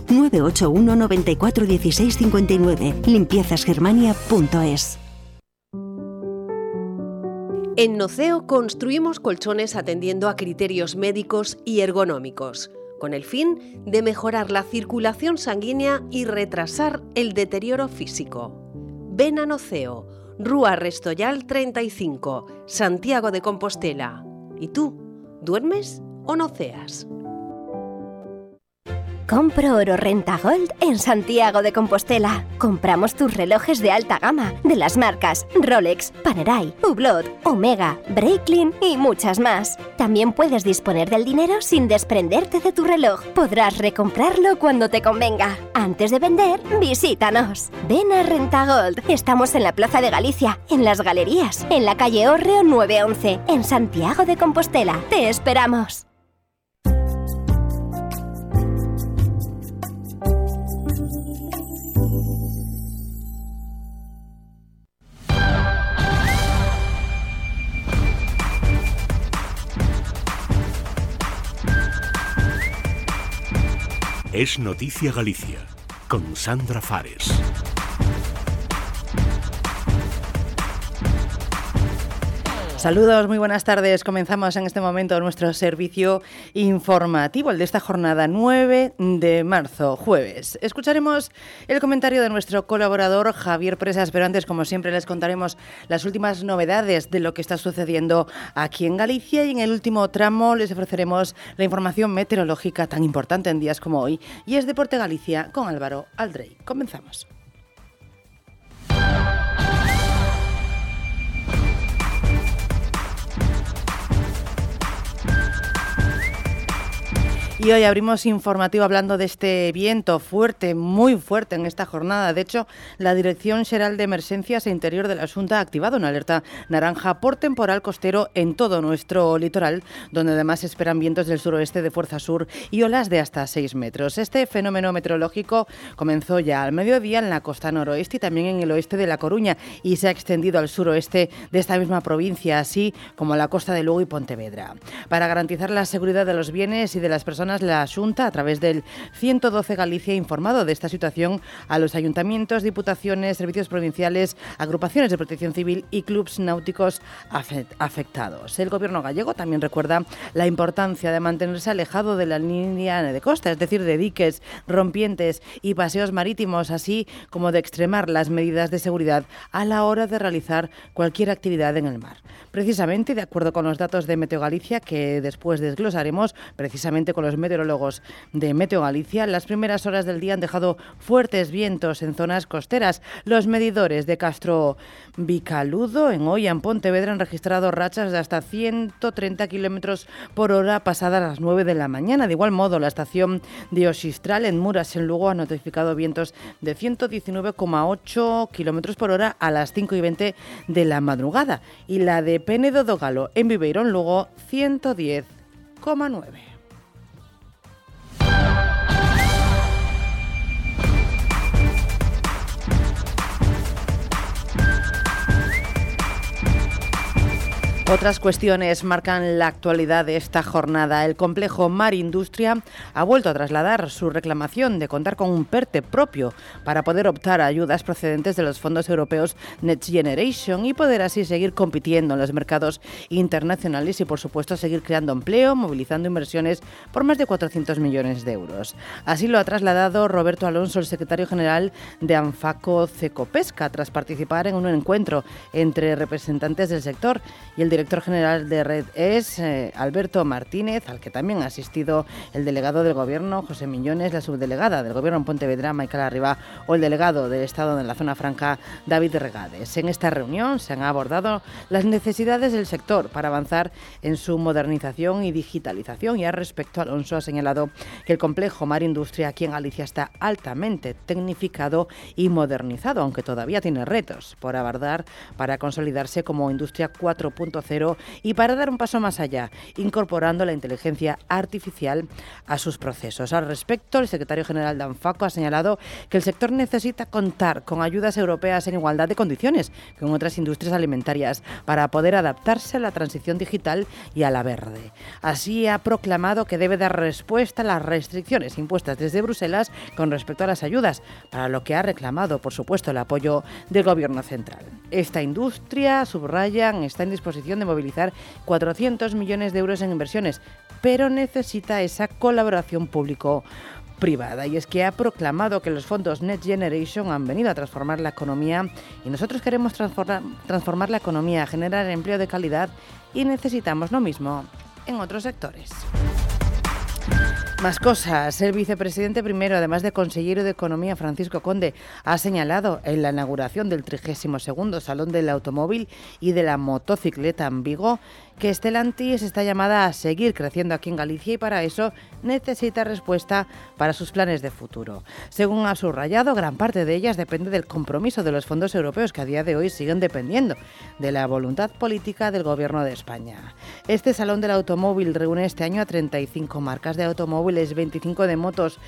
981 94 16 59. Limpiezasgermania.es. En Noceo construimos colchones atendiendo a criterios médicos y ergonómicos, con el fin de mejorar la circulación sanguínea y retrasar el deterioro físico. Ven a Noceo, Rúa Restoyal 35, Santiago de Compostela. ¿Y tú? ¿Duermes o noceas? Compro oro renta gold en Santiago de Compostela. Compramos tus relojes de alta gama de las marcas Rolex, Panerai, Hublot, Omega, Breitling y muchas más. También puedes disponer del dinero sin desprenderte de tu reloj. Podrás recomprarlo cuando te convenga. Antes de vender, visítanos. Ven a Renta Gold. Estamos en la Plaza de Galicia, en las Galerías, en la calle Orreo 911, en Santiago de Compostela. Te esperamos. Es Noticia Galicia, con Sandra Fares. Saludos, muy buenas tardes. Comenzamos en este momento nuestro servicio informativo, el de esta jornada 9 de marzo, jueves. Escucharemos el comentario de nuestro colaborador Javier Presas, pero antes, como siempre, les contaremos las últimas novedades de lo que está sucediendo aquí en Galicia y en el último tramo les ofreceremos la información meteorológica tan importante en días como hoy y es Deporte Galicia con Álvaro Aldrey. Comenzamos. Y hoy abrimos informativo hablando de este viento fuerte, muy fuerte en esta jornada. De hecho, la Dirección General de Emergencias e Interior de la Junta ha activado una alerta naranja por temporal costero en todo nuestro litoral, donde además esperan vientos del suroeste de fuerza sur y olas de hasta 6 metros. Este fenómeno meteorológico comenzó ya al mediodía en la costa noroeste y también en el oeste de La Coruña y se ha extendido al suroeste de esta misma provincia, así como a la costa de Lugo y Pontevedra. Para garantizar la seguridad de los bienes y de las personas, la Junta, a través del 112 Galicia, ha informado de esta situación a los ayuntamientos, diputaciones, servicios provinciales, agrupaciones de protección civil y clubes náuticos afectados. El gobierno gallego también recuerda la importancia de mantenerse alejado de la línea de costa, es decir, de diques, rompientes y paseos marítimos, así como de extremar las medidas de seguridad a la hora de realizar cualquier actividad en el mar. Precisamente, de acuerdo con los datos de Meteo Galicia, que después desglosaremos, precisamente con los meteorólogos de Meteo Galicia, las primeras horas del día han dejado fuertes vientos en zonas costeras. Los medidores de Castro Vicaludo, en Hoya, en Pontevedra, han registrado rachas de hasta 130 kilómetros por hora pasadas las 9 de la mañana. De igual modo, la estación de Osistral, en Muras, en Lugo, ha notificado vientos de 119,8 kilómetros por hora a las 5 y 20 de la madrugada. Y la de Penedo do Galo en Viveirón Lugo 110,9. Otras cuestiones marcan la actualidad de esta jornada. El complejo Mar Industria ha vuelto a trasladar su reclamación de contar con un PERTE propio para poder optar a ayudas procedentes de los fondos europeos Next Generation y poder así seguir compitiendo en los mercados internacionales y, por supuesto, seguir creando empleo, movilizando inversiones por más de 400 millones de euros. Así lo ha trasladado Roberto Alonso, el secretario general de Anfaco Cecopesca, tras participar en un encuentro entre representantes del sector y el de director general de Red es eh, Alberto Martínez, al que también ha asistido el delegado del Gobierno, José Millones, la subdelegada del Gobierno en Pontevedra, Michael Arriba, o el delegado del Estado en la zona franca, David Regades. En esta reunión se han abordado las necesidades del sector para avanzar en su modernización y digitalización y al respecto Alonso ha señalado que el complejo Mar Industria aquí en Galicia está altamente tecnificado y modernizado, aunque todavía tiene retos por abordar para consolidarse como industria 4.0 y para dar un paso más allá, incorporando la inteligencia artificial a sus procesos. Al respecto, el secretario general de ANFACO ha señalado que el sector necesita contar con ayudas europeas en igualdad de condiciones con otras industrias alimentarias para poder adaptarse a la transición digital y a la verde. Así ha proclamado que debe dar respuesta a las restricciones impuestas desde Bruselas con respecto a las ayudas, para lo que ha reclamado, por supuesto, el apoyo del Gobierno central. Esta industria, subrayan, está en disposición de movilizar 400 millones de euros en inversiones, pero necesita esa colaboración público privada y es que ha proclamado que los fondos Net Generation han venido a transformar la economía y nosotros queremos transformar la economía, generar empleo de calidad y necesitamos lo mismo en otros sectores. Más cosas. El vicepresidente primero, además de consejero de Economía, Francisco Conde, ha señalado en la inauguración del 32 Salón del Automóvil y de la Motocicleta en Vigo que Stellantis está llamada a seguir creciendo aquí en Galicia y para eso necesita respuesta para sus planes de futuro. Según ha subrayado, gran parte de ellas depende del compromiso de los fondos europeos que a día de hoy siguen dependiendo de la voluntad política del Gobierno de España. Este Salón del Automóvil reúne este año a 35 marcas de automóviles, 25 de motos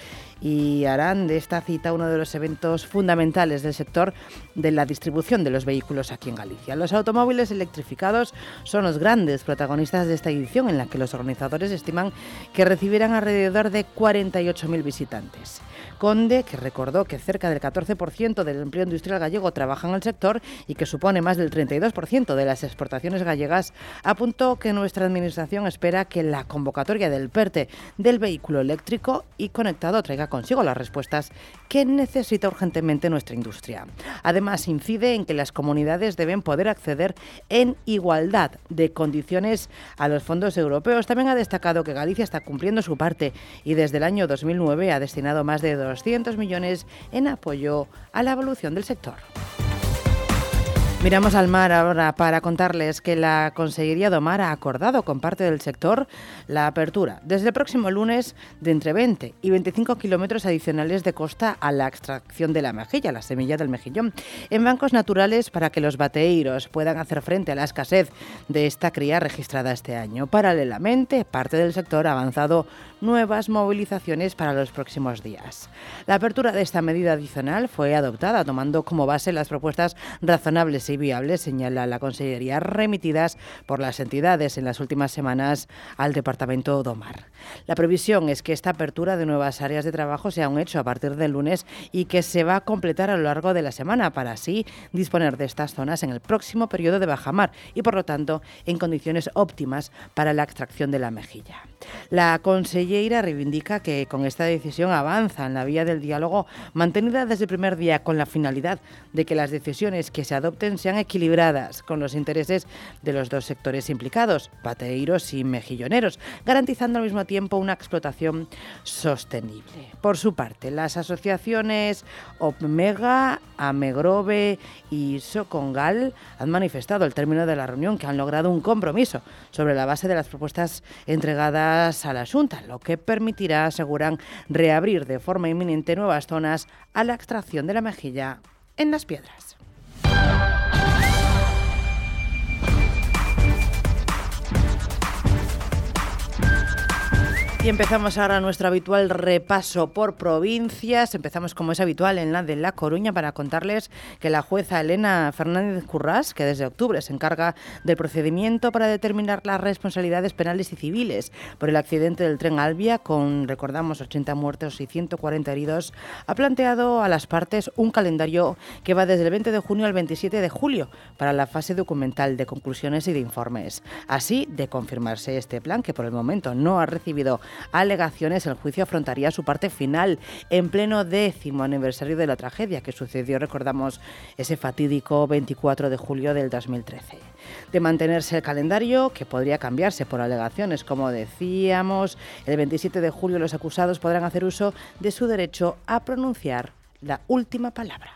y harán de esta cita uno de los eventos fundamentales del sector de la distribución de los vehículos aquí en Galicia. Los automóviles electrificados son los grandes protagonistas de esta edición en la que los organizadores estiman que recibirán alrededor de 48.000 visitantes. Conde, que recordó que cerca del 14% del empleo industrial gallego trabaja en el sector y que supone más del 32% de las exportaciones gallegas, apuntó que nuestra Administración espera que la convocatoria del PERTE del vehículo eléctrico y conectado traiga consigo las respuestas que necesita urgentemente nuestra industria. Además, incide en que las comunidades deben poder acceder en igualdad de condiciones a los fondos europeos. También ha destacado que Galicia está cumpliendo su parte y desde el año 2009 ha destinado más de 200 millones en apoyo a la evolución del sector. Miramos al mar ahora para contarles que la Consejería de Mar ha acordado con parte del sector la apertura desde el próximo lunes de entre 20 y 25 kilómetros adicionales de costa a la extracción de la mejilla, la semilla del mejillón, en bancos naturales para que los bateeiros puedan hacer frente a la escasez de esta cría registrada este año. Paralelamente, parte del sector ha avanzado nuevas movilizaciones para los próximos días. La apertura de esta medida adicional fue adoptada tomando como base las propuestas razonables y viables, señala la Consellería, remitidas por las entidades en las últimas semanas al Departamento Domar. La previsión es que esta apertura de nuevas áreas de trabajo sea un hecho a partir del lunes y que se va a completar a lo largo de la semana para así disponer de estas zonas en el próximo periodo de bajamar y por lo tanto en condiciones óptimas para la extracción de la mejilla. La consellera reivindica que con esta decisión avanza en la vía del diálogo mantenida desde el primer día con la finalidad de que las decisiones que se adopten sean equilibradas con los intereses de los dos sectores implicados, pateiros y mejilloneros, garantizando al mismo tiempo una explotación sostenible. Por su parte, las asociaciones Omega, Amegrove y Socongal han manifestado al término de la reunión que han logrado un compromiso sobre la base de las propuestas entregadas a la Junta, lo que permitirá, aseguran, reabrir de forma inminente nuevas zonas a la extracción de la mejilla en las piedras. Y empezamos ahora nuestro habitual repaso por provincias. Empezamos como es habitual en la de La Coruña para contarles que la jueza Elena Fernández Currás, que desde octubre se encarga del procedimiento para determinar las responsabilidades penales y civiles por el accidente del tren Albia, con, recordamos, 80 muertos y 140 heridos, ha planteado a las partes un calendario que va desde el 20 de junio al 27 de julio para la fase documental de conclusiones y de informes. Así, de confirmarse este plan, que por el momento no ha recibido alegaciones, el juicio afrontaría su parte final en pleno décimo aniversario de la tragedia que sucedió, recordamos, ese fatídico 24 de julio del 2013. De mantenerse el calendario, que podría cambiarse por alegaciones, como decíamos, el 27 de julio los acusados podrán hacer uso de su derecho a pronunciar la última palabra.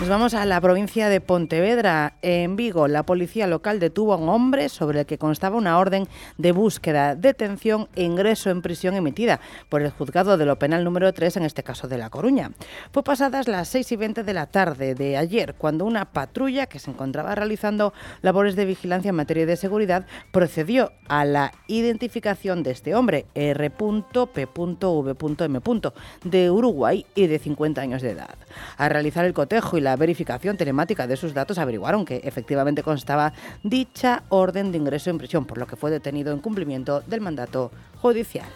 Nos vamos a la provincia de Pontevedra. En Vigo, la policía local detuvo a un hombre sobre el que constaba una orden de búsqueda, detención e ingreso en prisión emitida por el juzgado de lo penal número 3, en este caso de La Coruña. Fue pasadas las 6 y 20 de la tarde de ayer, cuando una patrulla que se encontraba realizando labores de vigilancia en materia de seguridad procedió a la identificación de este hombre, R.P.V.M. de Uruguay y de 50 años de edad. A realizar el cotejo y la la verificación telemática de sus datos averiguaron que efectivamente constaba dicha orden de ingreso en prisión, por lo que fue detenido en cumplimiento del mandato judicial.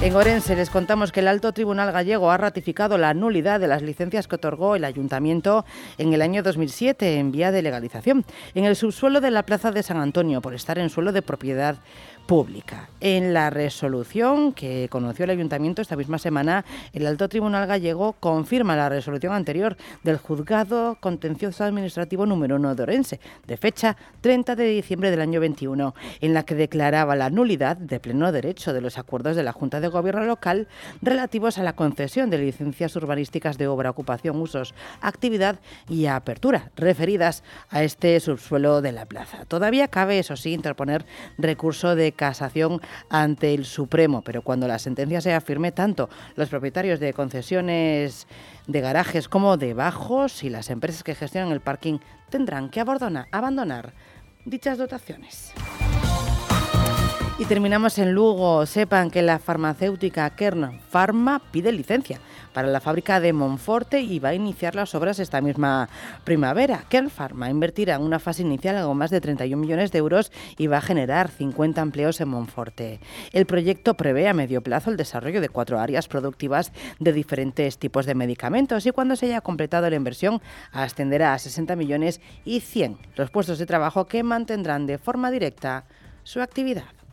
En Orense les contamos que el Alto Tribunal Gallego ha ratificado la nulidad de las licencias que otorgó el Ayuntamiento en el año 2007 en vía de legalización en el subsuelo de la Plaza de San Antonio por estar en suelo de propiedad pública. En la resolución que conoció el Ayuntamiento esta misma semana, el Alto Tribunal Gallego confirma la resolución anterior del Juzgado Contencioso Administrativo número 1 de Orense, de fecha 30 de diciembre del año 21, en la que declaraba la nulidad de pleno derecho de los acuerdos de la Junta de Gobierno local relativos a la concesión de licencias urbanísticas de obra, ocupación, usos, actividad y apertura referidas a este subsuelo de la plaza. Todavía cabe, eso sí, interponer recurso de casación ante el Supremo, pero cuando la sentencia sea firme, tanto los propietarios de concesiones de garajes como de bajos y las empresas que gestionan el parking tendrán que abandonar dichas dotaciones. Y terminamos en Lugo. Sepan que la farmacéutica Kern Pharma pide licencia para la fábrica de Monforte y va a iniciar las obras esta misma primavera. Kern Pharma invertirá en una fase inicial algo más de 31 millones de euros y va a generar 50 empleos en Monforte. El proyecto prevé a medio plazo el desarrollo de cuatro áreas productivas de diferentes tipos de medicamentos y cuando se haya completado la inversión ascenderá a 60 millones y 100 los puestos de trabajo que mantendrán de forma directa su actividad.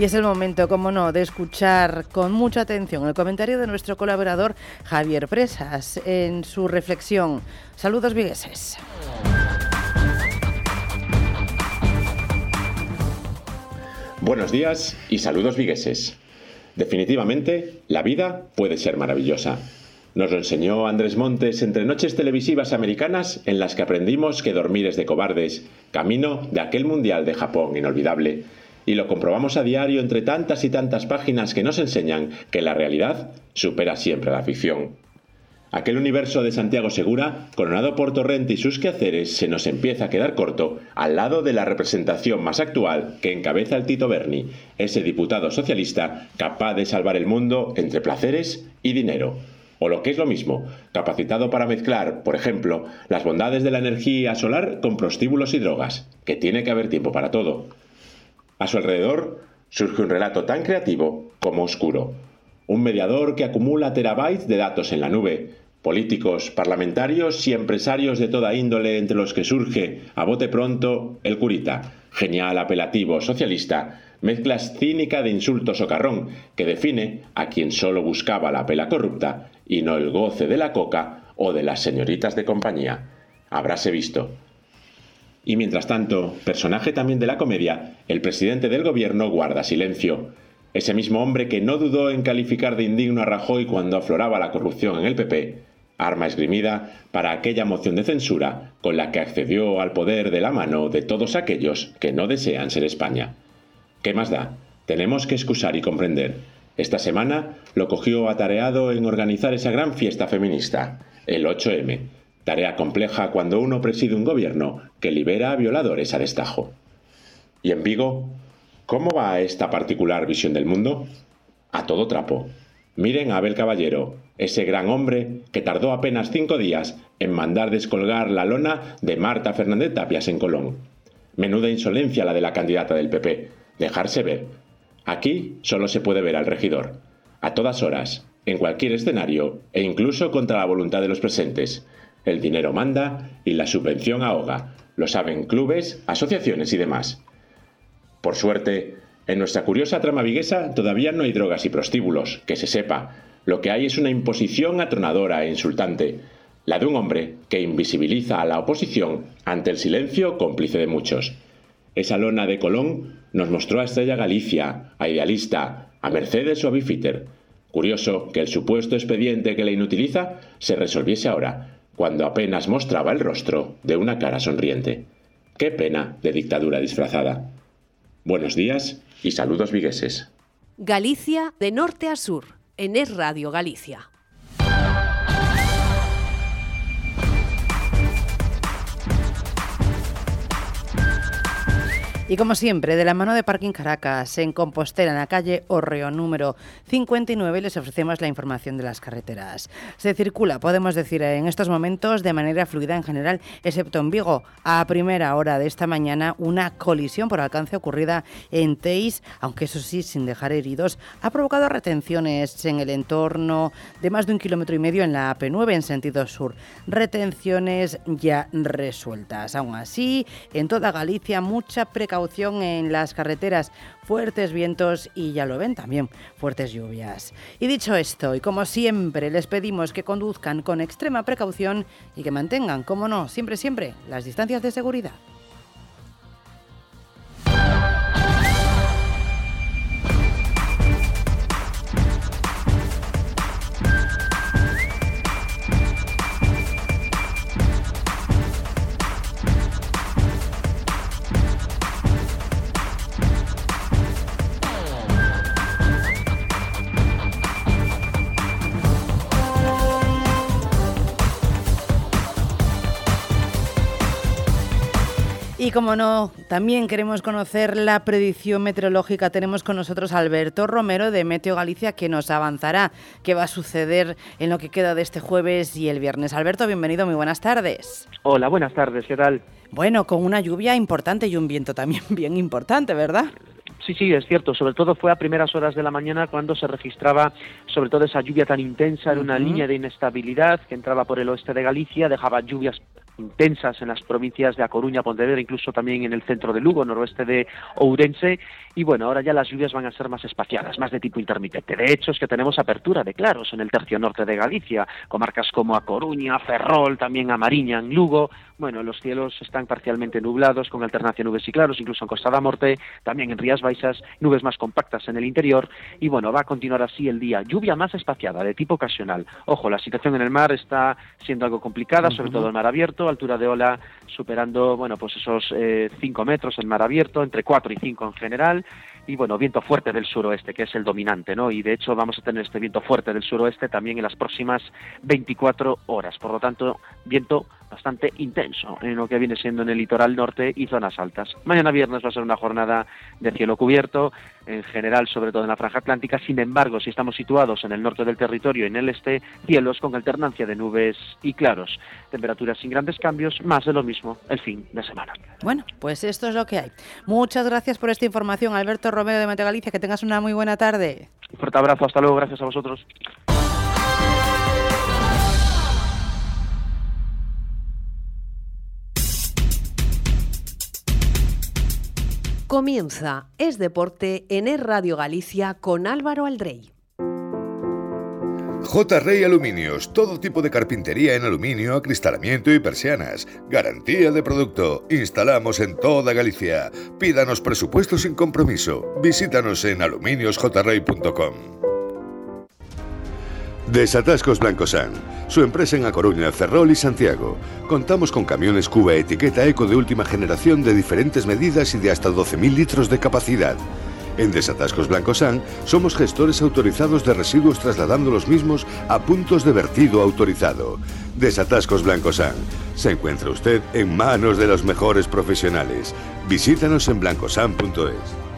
Y es el momento, como no, de escuchar con mucha atención el comentario de nuestro colaborador Javier Presas en su reflexión. Saludos vigueses. Buenos días y saludos vigueses. Definitivamente, la vida puede ser maravillosa. Nos lo enseñó Andrés Montes entre noches televisivas americanas en las que aprendimos que dormir es de cobardes, camino de aquel Mundial de Japón inolvidable y lo comprobamos a diario entre tantas y tantas páginas que nos enseñan que la realidad supera siempre la ficción. Aquel universo de Santiago Segura, coronado por Torrente y sus quehaceres, se nos empieza a quedar corto al lado de la representación más actual que encabeza el Tito Berni, ese diputado socialista capaz de salvar el mundo entre placeres y dinero. O lo que es lo mismo, capacitado para mezclar, por ejemplo, las bondades de la energía solar con prostíbulos y drogas, que tiene que haber tiempo para todo. A su alrededor surge un relato tan creativo como oscuro. Un mediador que acumula terabytes de datos en la nube, políticos, parlamentarios y empresarios de toda índole entre los que surge, a bote pronto, el curita, genial apelativo socialista, mezcla cínica de insulto socarrón que define a quien solo buscaba la pela corrupta y no el goce de la coca o de las señoritas de compañía. Habráse visto. Y mientras tanto, personaje también de la comedia, el presidente del gobierno guarda silencio. Ese mismo hombre que no dudó en calificar de indigno a Rajoy cuando afloraba la corrupción en el PP, arma esgrimida para aquella moción de censura con la que accedió al poder de la mano de todos aquellos que no desean ser España. ¿Qué más da? Tenemos que excusar y comprender. Esta semana lo cogió atareado en organizar esa gran fiesta feminista, el 8M, Tarea compleja cuando uno preside un gobierno que libera a violadores a destajo. ¿Y en Vigo? ¿Cómo va esta particular visión del mundo? A todo trapo. Miren a Abel Caballero, ese gran hombre que tardó apenas cinco días en mandar descolgar la lona de Marta Fernández Tapias en Colón. Menuda insolencia la de la candidata del PP. Dejarse ver. Aquí solo se puede ver al regidor. A todas horas, en cualquier escenario e incluso contra la voluntad de los presentes. El dinero manda y la subvención ahoga. Lo saben clubes, asociaciones y demás. Por suerte, en nuestra curiosa trama viguesa todavía no hay drogas y prostíbulos, que se sepa. Lo que hay es una imposición atronadora e insultante, la de un hombre que invisibiliza a la oposición ante el silencio cómplice de muchos. Esa lona de Colón nos mostró a Estrella Galicia, a Idealista, a Mercedes o a Bifiter. Curioso que el supuesto expediente que le inutiliza se resolviese ahora, cuando apenas mostraba el rostro de una cara sonriente. Qué pena de dictadura disfrazada. Buenos días y saludos vigueses. Galicia de norte a sur, en Es Radio Galicia. Y como siempre, de la mano de Parking Caracas, en Compostela, en la calle Orreo número 59, les ofrecemos la información de las carreteras. Se circula, podemos decir, en estos momentos de manera fluida en general, excepto en Vigo. A primera hora de esta mañana, una colisión por alcance ocurrida en Teis, aunque eso sí, sin dejar heridos, ha provocado retenciones en el entorno de más de un kilómetro y medio en la AP9 en sentido sur. Retenciones ya resueltas. Aún así, en toda Galicia, mucha precaución en las carreteras, fuertes vientos y ya lo ven también, fuertes lluvias. Y dicho esto, y como siempre, les pedimos que conduzcan con extrema precaución y que mantengan, como no, siempre, siempre, las distancias de seguridad. Y como no, también queremos conocer la predicción meteorológica. Tenemos con nosotros a Alberto Romero de Meteo Galicia que nos avanzará qué va a suceder en lo que queda de este jueves y el viernes. Alberto, bienvenido, muy buenas tardes. Hola, buenas tardes, ¿qué tal? Bueno, con una lluvia importante y un viento también bien importante, ¿verdad? Sí, sí, es cierto. Sobre todo fue a primeras horas de la mañana cuando se registraba sobre todo esa lluvia tan intensa, era una línea de inestabilidad que entraba por el oeste de Galicia, dejaba lluvias intensas en las provincias de A Coruña, Pontevedra, incluso también en el centro de Lugo, noroeste de Ourense, y bueno, ahora ya las lluvias van a ser más espaciadas, más de tipo intermitente. De hecho, es que tenemos apertura de claros en el tercio norte de Galicia, comarcas como A Coruña, Ferrol, también A Mariña, en Lugo. Bueno, los cielos están parcialmente nublados, con alternancia nubes y claros, incluso en Costa da Morte, también en Rías Baixas, nubes más compactas en el interior, y bueno, va a continuar así el día. Lluvia más espaciada, de tipo ocasional. Ojo, la situación en el mar está siendo algo complicada, sobre todo el mar abierto, altura de ola superando, bueno, pues esos 5 eh, metros en mar abierto, entre 4 y 5 en general, y bueno, viento fuerte del suroeste, que es el dominante, ¿no? Y de hecho vamos a tener este viento fuerte del suroeste también en las próximas 24 horas. Por lo tanto, viento bastante intenso en lo que viene siendo en el litoral norte y zonas altas. Mañana viernes va a ser una jornada de cielo cubierto, en general, sobre todo en la franja atlántica. Sin embargo, si estamos situados en el norte del territorio y en el este, cielos con alternancia de nubes y claros. Temperaturas sin grandes cambios, más de lo mismo el fin de semana. Bueno, pues esto es lo que hay. Muchas gracias por esta información, Alberto Romero de Mate Galicia. Que tengas una muy buena tarde. Un fuerte abrazo, hasta luego, gracias a vosotros. Comienza Es Deporte en Es Radio Galicia con Álvaro Aldrey. J. Rey Aluminios, todo tipo de carpintería en aluminio, acristalamiento y persianas. Garantía de producto. Instalamos en toda Galicia. Pídanos presupuesto sin compromiso. Visítanos en aluminiosjrey.com. Desatascos Blancosan, su empresa en A Coruña, Ferrol y Santiago. Contamos con camiones Cuba etiqueta eco de última generación de diferentes medidas y de hasta 12.000 litros de capacidad. En Desatascos Blancosan somos gestores autorizados de residuos trasladando los mismos a puntos de vertido autorizado. Desatascos Blancosan. Se encuentra usted en manos de los mejores profesionales. Visítanos en blancosan.es.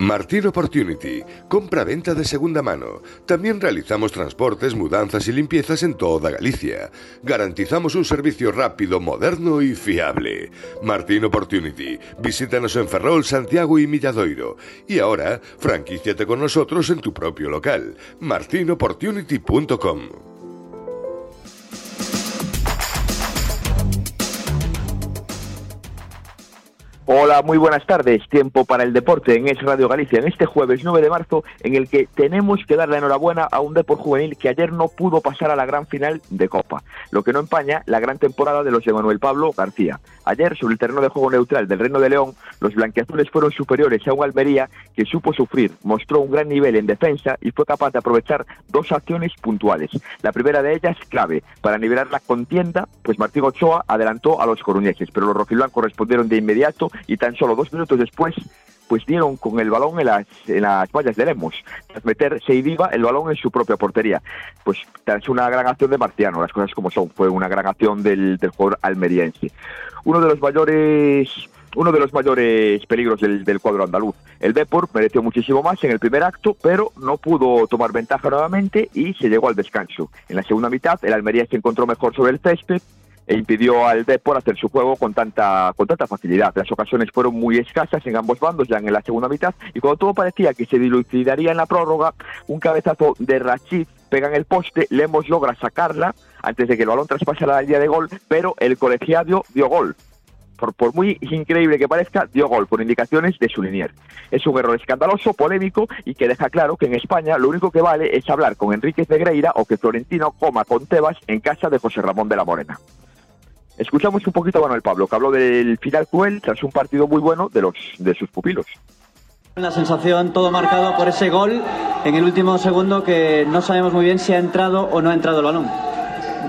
Martín Opportunity, compra-venta de segunda mano. También realizamos transportes, mudanzas y limpiezas en toda Galicia. Garantizamos un servicio rápido, moderno y fiable. Martín Opportunity, visítanos en Ferrol, Santiago y Milladoiro. Y ahora, franquíciate con nosotros en tu propio local. martinopportunity.com Hola, muy buenas tardes. Tiempo para el deporte en Es Radio Galicia en este jueves 9 de marzo en el que tenemos que dar la enhorabuena a un deporte juvenil que ayer no pudo pasar a la gran final de Copa, lo que no empaña la gran temporada de los de Manuel Pablo García. Ayer, sobre el terreno de juego neutral del Reino de León, los blanquiazules fueron superiores a un Almería que supo sufrir, mostró un gran nivel en defensa y fue capaz de aprovechar dos acciones puntuales. La primera de ellas, clave, para nivelar la contienda, pues Martín Ochoa adelantó a los coruñeses, pero los rojiblancos respondieron de inmediato y tan solo dos minutos después pues dieron con el balón en las, en las vallas de Lemos, tras meter Seidiva el balón en su propia portería. Pues tras una gran acción de Marciano, las cosas como son, fue una gran acción del, del jugador almeriense. Uno de los mayores uno de los mayores peligros del, del, cuadro andaluz. El Deport mereció muchísimo más en el primer acto, pero no pudo tomar ventaja nuevamente y se llegó al descanso. En la segunda mitad, el Almería se encontró mejor sobre el césped, e impidió al Depor hacer su juego con tanta, con tanta facilidad. Las ocasiones fueron muy escasas en ambos bandos ya en la segunda mitad y cuando todo parecía que se dilucidaría en la prórroga, un cabezazo de Rachid pega en el poste, Lemos logra sacarla antes de que el balón traspase la línea de gol, pero el colegiado dio gol. Por, por, muy increíble que parezca, dio gol por indicaciones de su linier. Es un error escandaloso, polémico y que deja claro que en España lo único que vale es hablar con Enrique Negreira o que Florentino coma con Tebas en casa de José Ramón de la Morena. Escuchamos un poquito a Manuel Pablo, que habló del final cruel tras un partido muy bueno de, los, de sus pupilos. La sensación todo marcado por ese gol en el último segundo que no sabemos muy bien si ha entrado o no ha entrado el balón.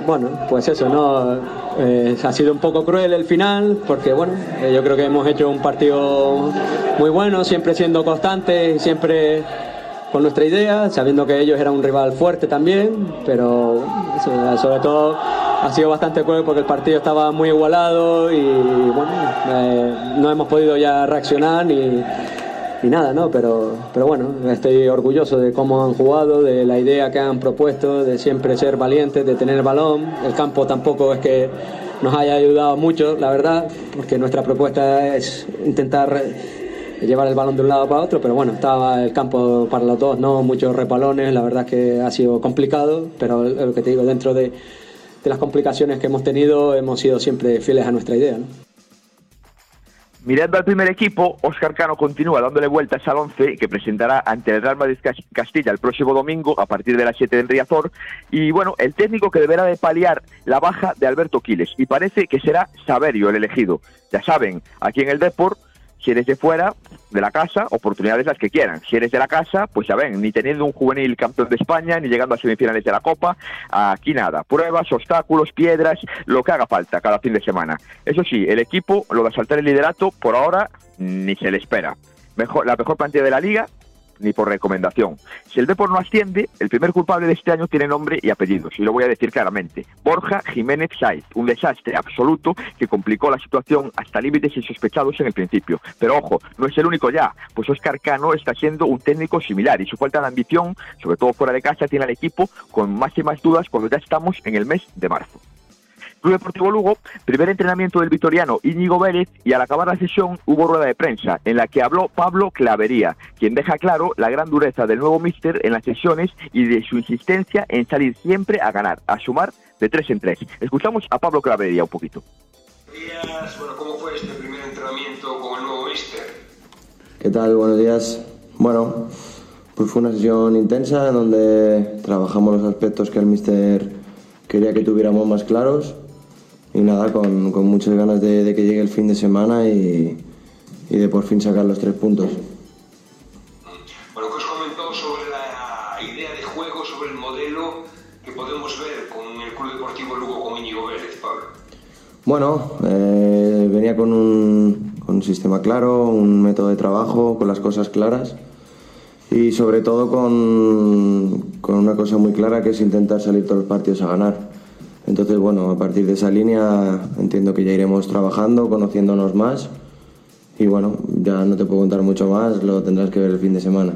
Bueno, pues eso, ¿no? Eh, ha sido un poco cruel el final porque, bueno, eh, yo creo que hemos hecho un partido muy bueno, siempre siendo constantes y siempre con nuestra idea, sabiendo que ellos eran un rival fuerte también, pero sobre todo ha sido bastante cruel porque el partido estaba muy igualado y bueno, eh, no hemos podido ya reaccionar ni, ni nada, ¿no? Pero, pero bueno, estoy orgulloso de cómo han jugado, de la idea que han propuesto, de siempre ser valientes, de tener el balón. El campo tampoco es que nos haya ayudado mucho, la verdad, porque nuestra propuesta es intentar llevar el balón de un lado para otro, pero bueno, estaba el campo para los dos, no muchos repalones, la verdad es que ha sido complicado, pero lo que te digo, dentro de de las complicaciones que hemos tenido, hemos sido siempre fieles a nuestra idea. Mirando al primer equipo, Oscar Cano continúa dándole vueltas al 11 que presentará ante el Real Madrid Castilla el próximo domingo a partir de las 7 en Riazor. Y bueno, el técnico que deberá de paliar la baja de Alberto Quiles. Y parece que será Saberio el elegido. Ya saben, aquí en el Deport si eres de fuera de la casa, oportunidades las que quieran. Si eres de la casa, pues ya ven, ni teniendo un juvenil campeón de España, ni llegando a semifinales de la Copa, aquí nada. Pruebas, obstáculos, piedras, lo que haga falta cada fin de semana. Eso sí, el equipo, lo de saltar el liderato, por ahora ni se le espera. Mejor, la mejor plantilla de la liga, ni por recomendación. Si el Depor no asciende, el primer culpable de este año tiene nombre y apellidos, y lo voy a decir claramente. Borja Jiménez Saiz, un desastre absoluto que complicó la situación hasta límites insospechados en el principio. Pero ojo, no es el único ya, pues Oscar Cano está siendo un técnico similar y su falta de ambición, sobre todo fuera de casa, tiene al equipo con más dudas cuando ya estamos en el mes de marzo. Club Deportivo Lugo, primer entrenamiento del vitoriano Íñigo Vélez y al acabar la sesión hubo rueda de prensa en la que habló Pablo Clavería, quien deja claro la gran dureza del nuevo míster en las sesiones y de su insistencia en salir siempre a ganar, a sumar de tres en tres. Escuchamos a Pablo Clavería un poquito. Días. Bueno, ¿cómo fue este primer entrenamiento con el nuevo míster? ¿Qué tal? Buenos días. Bueno, pues fue una sesión intensa en donde trabajamos los aspectos que el míster quería que tuviéramos más claros y nada, con, con muchas ganas de, de, que llegue el fin de semana y, y, de por fin sacar los tres puntos. Bueno, ¿qué os comentó sobre la idea de juego, sobre el modelo que podemos ver con el Club Deportivo Lugo con Íñigo Vélez, Pablo? Bueno, eh, venía con un, con un sistema claro, un método de trabajo, con las cosas claras y sobre todo con, con una cosa muy clara que es intentar salir todos los partidos a ganar. Entonces, bueno, a partir de esa línea entiendo que ya iremos trabajando, conociéndonos más y bueno, ya no te puedo contar mucho más, lo tendrás que ver el fin de semana.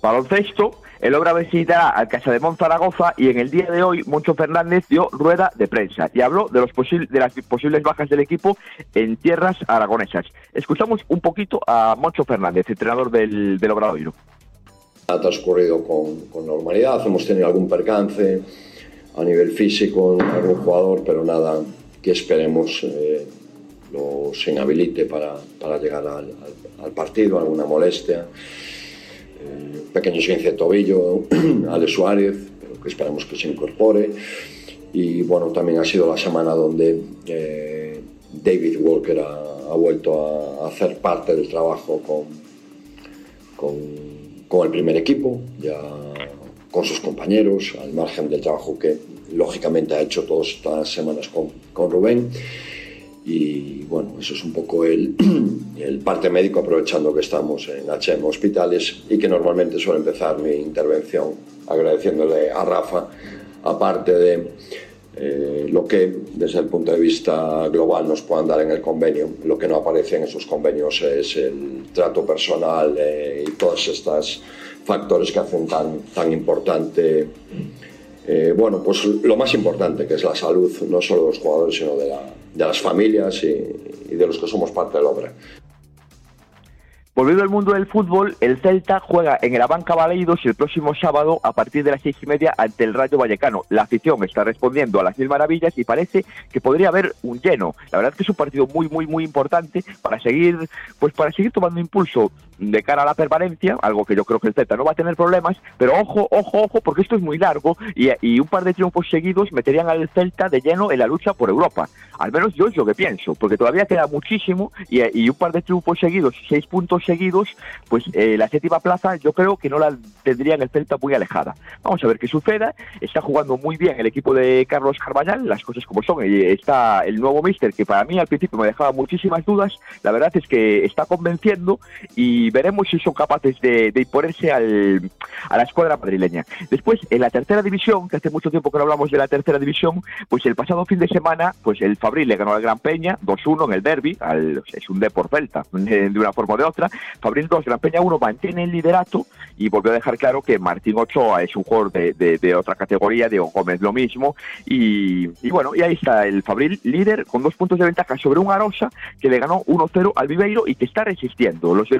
Baloncesto, el obra visitará al Casa de Zaragoza y en el día de hoy Moncho Fernández dio rueda de prensa y habló de, los de las posibles bajas del equipo en tierras aragonesas. Escuchamos un poquito a Moncho Fernández, entrenador del, del Obradoiro. Ha transcurrido con, normalidad, hemos tenido algún percance a nivel físico en algún jugador, pero nada que esperemos eh, los inhabilite para, para llegar al, al partido, alguna molestia pequeño esguince de tobillo, Ale Suárez, pero que esperamos que se incorpore. Y bueno, también ha sido la semana donde eh, David Walker ha, vuelto a, hacer parte del trabajo con, con, con, el primer equipo, ya con sus compañeros, al margen del trabajo que lógicamente ha hecho todas estas semanas con, con Rubén. Y bueno, eso es un poco el, el, parte médico, aprovechando que estamos en HM Hospitales y que normalmente suelo empezar mi intervención agradeciéndole a Rafa, aparte de eh, lo que desde el punto de vista global nos puedan dar en el convenio, lo que no aparece en esos convenios es el trato personal eh, y todos estos factores que hacen tan, tan importante eh, bueno, pues lo más importante, que es la salud, no solo de los jugadores, sino de, las familias y, y, de los que somos parte de la obra. Volviendo al mundo del fútbol, el Celta juega en el Abanca Baleidos el próximo sábado a partir de las seis y media ante el Rayo Vallecano. La afición está respondiendo a las mil maravillas y parece que podría haber un lleno. La verdad es que es un partido muy, muy, muy importante para seguir, pues para seguir tomando impulso de cara a la permanencia, algo que yo creo que el Celta no va a tener problemas, pero ojo, ojo, ojo, porque esto es muy largo y, y un par de triunfos seguidos meterían al Celta de lleno en la lucha por Europa. Al menos yo es lo que pienso, porque todavía queda muchísimo y, y un par de triunfos seguidos, seis puntos seguidos, pues eh, la séptima plaza yo creo que no la tendría en el Celta muy alejada. Vamos a ver qué suceda. Está jugando muy bien el equipo de Carlos Carvallal, las cosas como son. Y está el nuevo Mister, que para mí al principio me dejaba muchísimas dudas. La verdad es que está convenciendo y veremos si son capaces de, de imponerse al, a la escuadra madrileña. Después, en la tercera división, que hace mucho tiempo que no hablamos de la tercera división, pues el pasado fin de semana, pues el Fabril le ganó al Gran Peña 2-1 en el derby, es un por Celta, de una forma o de otra. Fabril 2, Gran Peña 1 mantiene el liderato y volvió a dejar claro que Martín Ochoa es un jugador de, de, otra categoría, Diego Gómez lo mismo. Y, y, bueno, y ahí está el Fabril líder con dos puntos de ventaja sobre un Arosa que le ganó 1-0 al Viveiro y que está resistiendo. Los de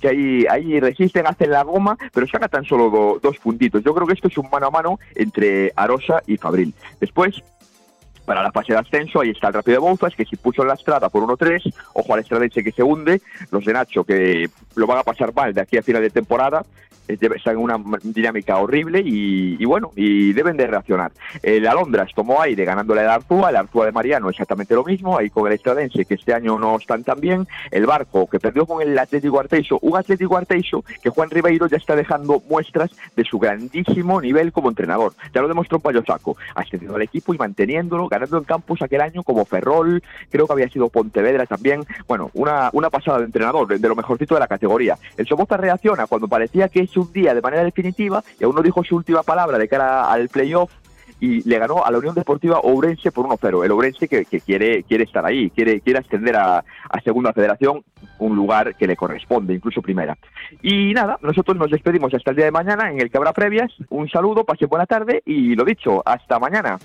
Que ahí, ahí resisten, hacen la goma, pero sacan tan solo dos puntitos. Yo creo que esto es un mano a mano entre Arosa y Fabril. Después, para la fase de ascenso. Ahí está el Rápido de Bouzas, que se puso en la estrada por 1-3. Ojo al Estradense que se hunde. Los de Nacho que lo van a pasar mal de aquí a final de temporada están en una dinámica horrible y, bueno, y deben de reaccionar. El Alondras tomó aire ganándole al Artúa, el Artúa de Mariano exactamente lo mismo, ahí con el Estradense que este año no están tan bien, el Barco que perdió con el Atlético Arteiso, un Atlético Arteiso que Juan Ribeiro ya está dejando muestras de su grandísimo nivel como entrenador. Ya lo demostró Payo Saco, ascendiendo al equipo y manteniéndolo, ganando en campos aquel año como Ferrol, creo que había sido Pontevedra también, bueno, una, una pasada de entrenador, de, lo mejorcito de la categoría. El Somoza reacciona cuando parecía que un día de manera definitiva y aún no dijo su última palabra de cara al playoff y le ganó a la Unión Deportiva Ourense por 1-0. El Ourense que, quiere, quiere estar ahí, quiere, quiere ascender a, a, Segunda Federación, un lugar que le corresponde, incluso Primera. Y nada, nosotros nos despedimos hasta el día de mañana en el que habrá previas. Un saludo, pase buena tarde y lo dicho, hasta mañana.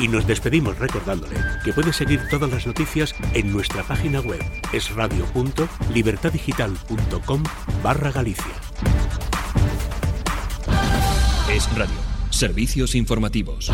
Y nos despedimos recordándole que puede seguir todas las noticias en nuestra página web esradio.libertadigital.com barra Galicia. Es Radio. Servicios informativos.